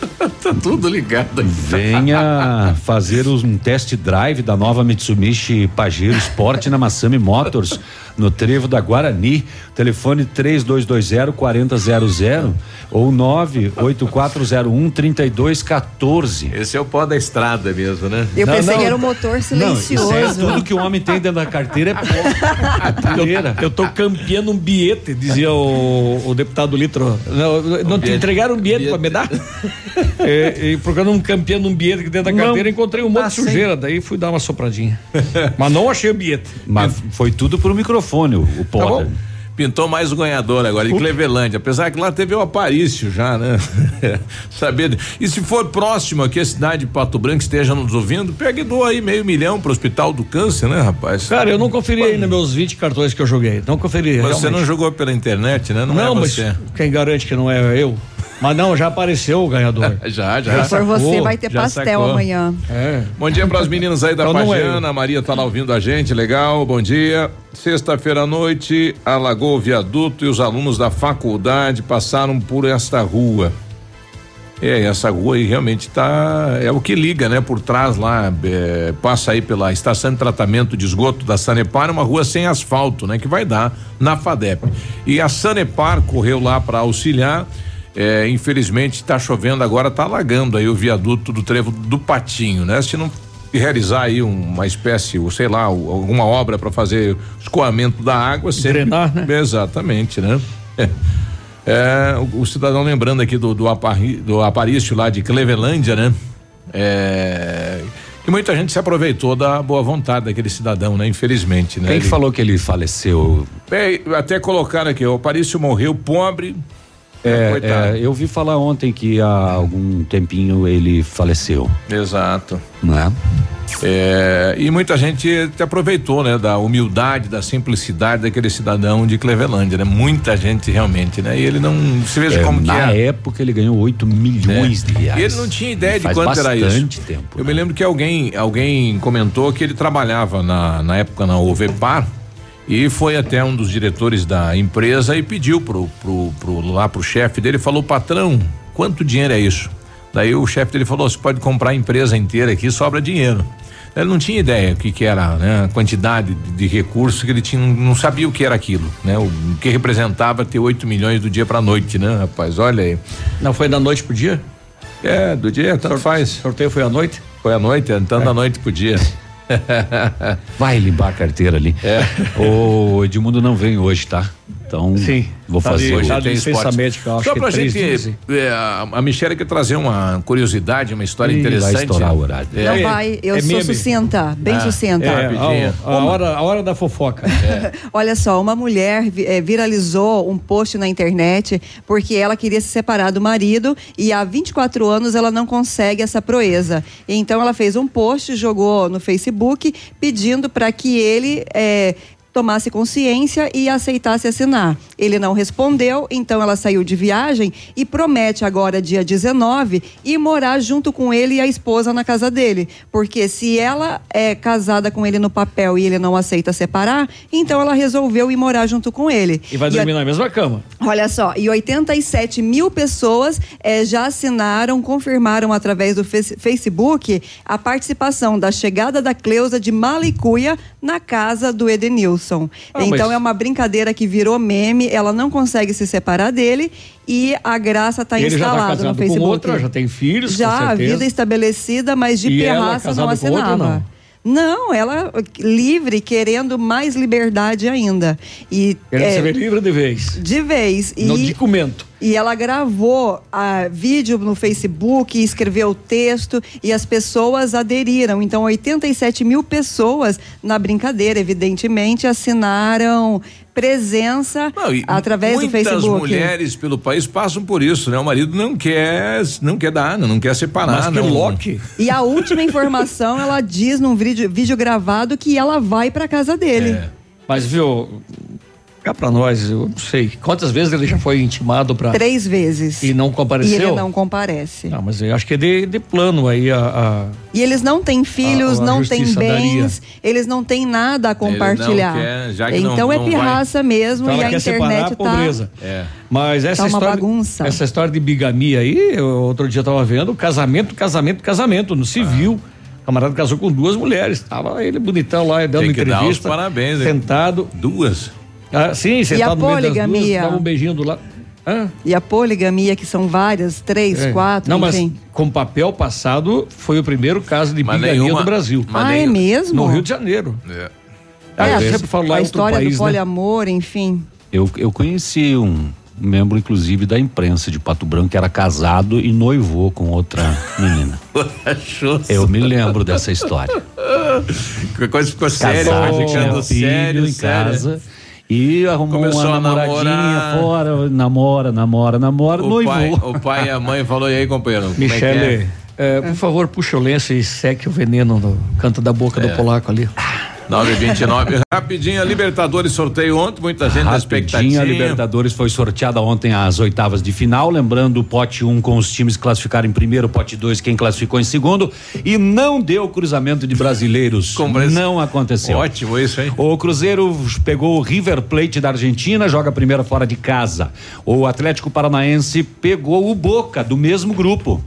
[SPEAKER 2] tá tudo ligado aí.
[SPEAKER 3] Venha fazer um test drive da nova Mitsubishi Pajero Sport na Massami Motors, no trevo da Guarani. Telefone 3220 4000 ou 98401 3214.
[SPEAKER 2] Esse é o pó da estrada mesmo, né?
[SPEAKER 4] Eu pensei que era um motor
[SPEAKER 3] Não,
[SPEAKER 4] silencioso.
[SPEAKER 3] isso é tudo que o homem tem dentro da carteira é pó.
[SPEAKER 5] Eu, eu tô campeando um bilhete, dizia o, o deputado Litro. Não, não te entregaram um bilhete pra me dar? é, e porque eu não campeando um bilhete aqui dentro da
[SPEAKER 3] Não.
[SPEAKER 5] carteira, encontrei um monte
[SPEAKER 3] Ah,
[SPEAKER 5] de
[SPEAKER 3] sim.
[SPEAKER 5] sujeira, daí fui dar uma sopradinha. Mas não achei o bilhete.
[SPEAKER 3] Mas foi tudo pro microfone, o, o pó.
[SPEAKER 2] Tá bom. Pintou mais o ganhador agora, em Clevelândia. Apesar que lá teve o Aparício já, né? Saber. E se for próximo aqui, a cidade de Pato Branco esteja nos ouvindo, pega e doa aí meio milhão pro Hospital do Câncer, né, rapaz?
[SPEAKER 5] Cara, eu não conferi ainda meus 20 cartões que eu joguei. Não conferi.
[SPEAKER 2] Mas você
[SPEAKER 5] realmente.
[SPEAKER 2] não jogou pela internet, né? Não,
[SPEAKER 5] Não,
[SPEAKER 2] é
[SPEAKER 5] mas
[SPEAKER 2] você.
[SPEAKER 5] quem garante que não é eu? Mas não, já apareceu o ganhador.
[SPEAKER 2] já, já.
[SPEAKER 4] Se for você,
[SPEAKER 5] sacou,
[SPEAKER 4] vai ter
[SPEAKER 2] já
[SPEAKER 4] pastel
[SPEAKER 2] sacou.
[SPEAKER 4] amanhã.
[SPEAKER 5] É.
[SPEAKER 2] Bom dia para as meninas aí da
[SPEAKER 5] Então é
[SPEAKER 2] Pagiana. A Maria tá lá ouvindo a gente, legal. Bom dia. Sexta-feira à noite, alagou o viaduto e os alunos da faculdade passaram por esta rua. É, essa rua aí realmente tá. É o que liga, né? Por trás lá, é, passa aí pela estação de tratamento de esgoto da Sanepar, uma rua sem asfalto, né? Que vai dar na FADEP. E a Sanepar correu lá para auxiliar. É, infelizmente está chovendo agora, está alagando aí o viaduto do trevo do Patinho, né? Se não realizar aí uma espécie, ou sei lá, alguma obra para fazer escoamento da água, sempre,
[SPEAKER 52] Drenar, né?
[SPEAKER 2] Exatamente, né? É. É, o, o cidadão lembrando aqui do, do, Apari, do Aparício lá de Clevelândia, né? É, e muita gente se aproveitou da boa vontade daquele cidadão, né? Infelizmente, né?
[SPEAKER 3] Quem
[SPEAKER 2] Ele-
[SPEAKER 3] falou que ele faleceu?
[SPEAKER 2] É, até colocaram aqui, o Aparício morreu pobre.
[SPEAKER 3] É,
[SPEAKER 2] coitado.
[SPEAKER 3] é, eu vi falar ontem que há algum tempinho ele faleceu,
[SPEAKER 2] Exato.
[SPEAKER 3] né?
[SPEAKER 2] É, e muita gente te aproveitou, né? Da humildade, da simplicidade daquele cidadão de Clevelândia, né? Muita gente realmente, né? E ele não se veja
[SPEAKER 3] É,
[SPEAKER 2] como que
[SPEAKER 3] na
[SPEAKER 2] é.
[SPEAKER 3] época ele ganhou 8 milhões
[SPEAKER 2] É.
[SPEAKER 3] de reais.
[SPEAKER 2] E ele não tinha ideia de quanto era isso.
[SPEAKER 3] bastante tempo. né?
[SPEAKER 2] Eu me lembro que alguém, alguém comentou que ele trabalhava na, na época na Ovepar e foi até um dos diretores da empresa e pediu pro, pro, pro lá pro chefe dele, falou, patrão, quanto dinheiro é isso? Daí o chefe dele falou, você pode comprar a empresa inteira aqui, sobra dinheiro. Ele não tinha ideia o que que era, né? A quantidade de, de recursos que ele tinha, não sabia o que era aquilo, né? O, que representava ter 8 milhões do dia pra noite, né, rapaz? Olha aí.
[SPEAKER 52] Não foi da noite pro dia?
[SPEAKER 2] É, do dia, tanto faz.
[SPEAKER 52] sorteio foi à noite?
[SPEAKER 2] Foi à noite, então da noite pro dia.
[SPEAKER 3] Vai limpar a carteira ali.
[SPEAKER 2] É.
[SPEAKER 3] O Edmundo não vem hoje, tá? Então,
[SPEAKER 52] Sim.
[SPEAKER 3] vou
[SPEAKER 52] Tá
[SPEAKER 3] fazer
[SPEAKER 52] de-
[SPEAKER 3] hoje.
[SPEAKER 52] tá de licença médica, eu acho
[SPEAKER 2] Só
[SPEAKER 52] que
[SPEAKER 2] pra
[SPEAKER 52] três
[SPEAKER 2] gente, é, a, Michelle quer trazer uma curiosidade, uma história
[SPEAKER 3] Ih, vai
[SPEAKER 2] interessante.
[SPEAKER 3] estourar o horário.
[SPEAKER 2] É.
[SPEAKER 4] Não vai, eu
[SPEAKER 52] é
[SPEAKER 4] sou
[SPEAKER 52] meme.
[SPEAKER 4] sucinta, bem
[SPEAKER 2] Ah,
[SPEAKER 4] sucinta.
[SPEAKER 52] É,
[SPEAKER 2] rapidinho.
[SPEAKER 52] a, a hora, a hora da fofoca.
[SPEAKER 4] Olha só, uma mulher eh, viralizou um post na internet porque ela queria se separar do marido e há 24 anos ela não consegue essa proeza. Então ela fez um post, jogou no Facebook pedindo para que ele tomasse consciência e aceitasse assinar. Ele não respondeu, então ela saiu de viagem e promete agora, dia 19, ir morar junto com ele e a esposa na casa dele. Porque se ela é casada com ele no papel e ele não aceita separar, então ela resolveu ir morar junto com ele.
[SPEAKER 52] E vai dormir na mesma cama.
[SPEAKER 4] Olha só, e 87 mil pessoas eh, já assinaram, confirmaram através do Face- Facebook a participação da chegada da Cleusa de Malicuia na casa do Edenilson.
[SPEAKER 52] Ah,
[SPEAKER 4] então
[SPEAKER 52] mas-
[SPEAKER 4] é uma brincadeira que virou meme, ela não consegue se separar dele e a graça está
[SPEAKER 52] tá
[SPEAKER 4] instalada no
[SPEAKER 52] casado com
[SPEAKER 4] Facebook.
[SPEAKER 52] outra, já tem filhos,
[SPEAKER 4] Já, a vida estabelecida, mas de
[SPEAKER 52] E ela
[SPEAKER 4] pirraça não
[SPEAKER 52] outra,
[SPEAKER 4] assinava. Não, ela livre, querendo mais liberdade ainda. E,
[SPEAKER 52] Querendo
[SPEAKER 4] é,
[SPEAKER 52] se ver livre de vez.
[SPEAKER 4] de vez.
[SPEAKER 52] No
[SPEAKER 4] E-
[SPEAKER 52] documento.
[SPEAKER 4] e ela gravou a vídeo no Facebook, escreveu texto e as pessoas aderiram. Então, 87 mil pessoas na brincadeira, evidentemente, assinaram presença
[SPEAKER 2] Não, e
[SPEAKER 4] através do
[SPEAKER 2] muitas
[SPEAKER 4] Facebook.
[SPEAKER 2] mulheres pelo país passam por isso, né? O marido não quer, não quer dar, não quer separar.
[SPEAKER 52] Mas que
[SPEAKER 2] não.
[SPEAKER 52] Loki.
[SPEAKER 4] E a última informação, ela diz num vídeo, vídeo gravado que ela vai para casa dele.
[SPEAKER 2] É.
[SPEAKER 52] Mas, viu, cá pra nós, eu não sei. Quantas vezes ele já foi intimado pra.
[SPEAKER 4] Três vezes.
[SPEAKER 52] E não compareceu?
[SPEAKER 4] E ele não comparece.
[SPEAKER 52] Não, mas eu acho que é de, de plano aí a. a-
[SPEAKER 4] E eles não têm filhos,
[SPEAKER 52] A- a
[SPEAKER 4] não têm bens, eles não têm nada a compartilhar.
[SPEAKER 2] quer, já que não-
[SPEAKER 4] então é
[SPEAKER 2] não vai.
[SPEAKER 4] pirraça mesmo
[SPEAKER 52] Então
[SPEAKER 4] e a internet
[SPEAKER 52] a
[SPEAKER 4] tá.
[SPEAKER 52] pobreza.
[SPEAKER 2] É.
[SPEAKER 52] Mas essa
[SPEAKER 4] Tá uma
[SPEAKER 52] história.
[SPEAKER 4] bagunça.
[SPEAKER 52] Essa história de bigamia aí, eu, outro dia eu tava vendo, casamento, casamento, casamento, no civil. O camarada casou com duas mulheres. Tava ele bonitão lá, dando
[SPEAKER 2] Tem que dar os
[SPEAKER 52] entrevista.
[SPEAKER 2] parabéns, hein?
[SPEAKER 52] Sentado.
[SPEAKER 2] Duas.
[SPEAKER 52] Ah, sim, sentado no meio das duas,
[SPEAKER 4] poligamia?
[SPEAKER 52] dava um beijinho do lado. Hã?
[SPEAKER 4] E a poligamia, que são várias, três,
[SPEAKER 52] É.
[SPEAKER 4] quatro,
[SPEAKER 52] Não,
[SPEAKER 4] enfim.
[SPEAKER 52] mas com papel passado, foi o primeiro caso de
[SPEAKER 2] Mas
[SPEAKER 52] bigamia
[SPEAKER 2] nenhuma-
[SPEAKER 52] do Brasil.
[SPEAKER 4] Ah, é mesmo?
[SPEAKER 52] No Rio de Janeiro.
[SPEAKER 2] É.
[SPEAKER 52] Ah, eu
[SPEAKER 4] É,
[SPEAKER 52] sempre falo lá
[SPEAKER 4] a história
[SPEAKER 52] país,
[SPEAKER 4] do
[SPEAKER 52] né?
[SPEAKER 4] poliamor, enfim.
[SPEAKER 3] Eu, eu conheci um membro, inclusive, da imprensa de Pato Branco, que era casado e noivou com outra menina.
[SPEAKER 2] Achou.
[SPEAKER 3] Eu me lembro dessa história.
[SPEAKER 2] A coisa ficou séria,
[SPEAKER 3] Casado,
[SPEAKER 2] ficando
[SPEAKER 3] filho
[SPEAKER 2] sério,
[SPEAKER 3] em
[SPEAKER 2] sério.
[SPEAKER 3] casa. E arrumou
[SPEAKER 2] Começou
[SPEAKER 3] uma namoradinha
[SPEAKER 2] namorar.
[SPEAKER 3] fora, namora, namora, namora,
[SPEAKER 2] O
[SPEAKER 3] noivou.
[SPEAKER 2] pai, o pai e a mãe falou, e aí, companheiro? como é que
[SPEAKER 52] Michele,
[SPEAKER 2] é?
[SPEAKER 52] eh, por favor, puxa o lenço e seque o veneno no canto da boca
[SPEAKER 2] É.
[SPEAKER 52] do polaco ali.
[SPEAKER 2] 929. Rapidinho, a Libertadores sorteio ontem, muita gente na expectativa.
[SPEAKER 3] Rapidinho, a Libertadores foi sorteada ontem às oitavas de final, lembrando o pote 1 um com os times classificaram em primeiro, pote 2 quem classificou em segundo e não deu cruzamento de brasileiros. não aconteceu.
[SPEAKER 2] Ótimo isso, hein?
[SPEAKER 3] O Cruzeiro pegou o River Plate da Argentina, joga primeiro fora de casa. O Atlético Paranaense pegou o Boca do mesmo grupo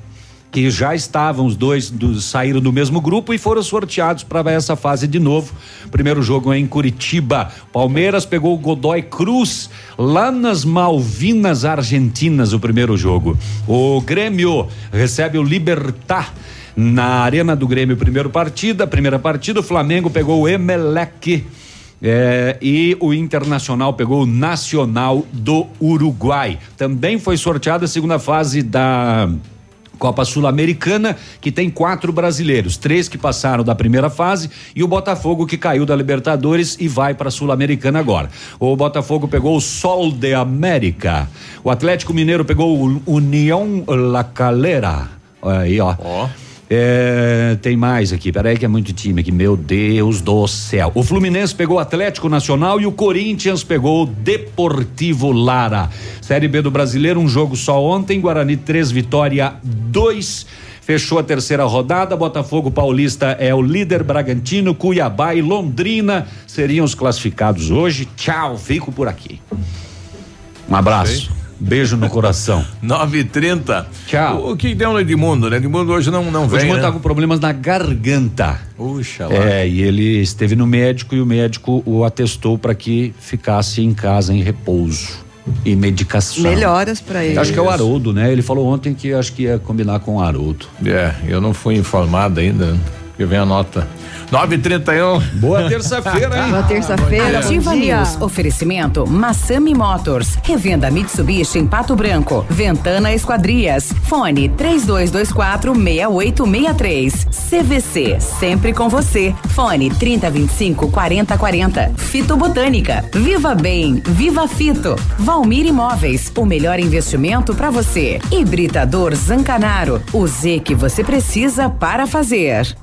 [SPEAKER 3] que já estavam os dois do, saíram do mesmo grupo e foram sorteados para essa fase de novo. Primeiro jogo é em Curitiba. Palmeiras pegou o Godoy Cruz lá nas Malvinas Argentinas o primeiro jogo. O Grêmio recebe o Libertar na Arena do Grêmio primeiro partida, primeira partida o Flamengo pegou o Emelec é, e o Internacional pegou o Nacional do Uruguai. Também foi sorteada a segunda fase da Copa Sul-Americana, que tem quatro brasileiros, três que passaram da primeira fase e o Botafogo que caiu da Libertadores e vai para a Sul-Americana agora. O Botafogo pegou o Sol de América. O Atlético Mineiro pegou o União La Calera. Aí, ó. Oh. É, tem mais aqui, peraí que é muito time aqui, meu Deus do céu. O Fluminense pegou o Atlético Nacional e o Corinthians pegou o Deportivo Lara. Série B do Brasileiro, um jogo só ontem, Guarani 3, Vitória 2. Fechou a terceira rodada, Botafogo Paulista é o líder, Bragantino, Cuiabá e Londrina seriam os classificados hoje. Tchau, fico por aqui. Um abraço. Beijo no coração.
[SPEAKER 2] 9h30.
[SPEAKER 3] Tchau.
[SPEAKER 2] O, o, que deu no Edmundo, né? Edmundo hoje não, não
[SPEAKER 3] o
[SPEAKER 2] vem.
[SPEAKER 3] Edmundo
[SPEAKER 2] né?
[SPEAKER 3] tá com problemas na garganta.
[SPEAKER 2] Puxa lá.
[SPEAKER 3] É, e ele esteve no médico e o médico o atestou para que ficasse em casa em repouso e medicação.
[SPEAKER 4] Melhoras para ele.
[SPEAKER 3] Acho que é o Haroldo, né? Ele falou ontem que acho que ia combinar com o Haroldo.
[SPEAKER 2] É, eu não fui informado ainda. Que vem a nota. 931.
[SPEAKER 3] Boa terça-feira, hein?
[SPEAKER 4] Boa terça-feira.
[SPEAKER 1] Ativa News. Oferecimento Massami Motors. Revenda Mitsubishi em Pato Branco. Ventana Esquadrias. Fone 3224 6863. CVC. Sempre com você. Fone 3025 4040. Fito Botânica. Viva Bem. Viva Fito. Valmir Imóveis. O melhor investimento para você. Hibridador Zancanaro. O Z que você precisa para fazer.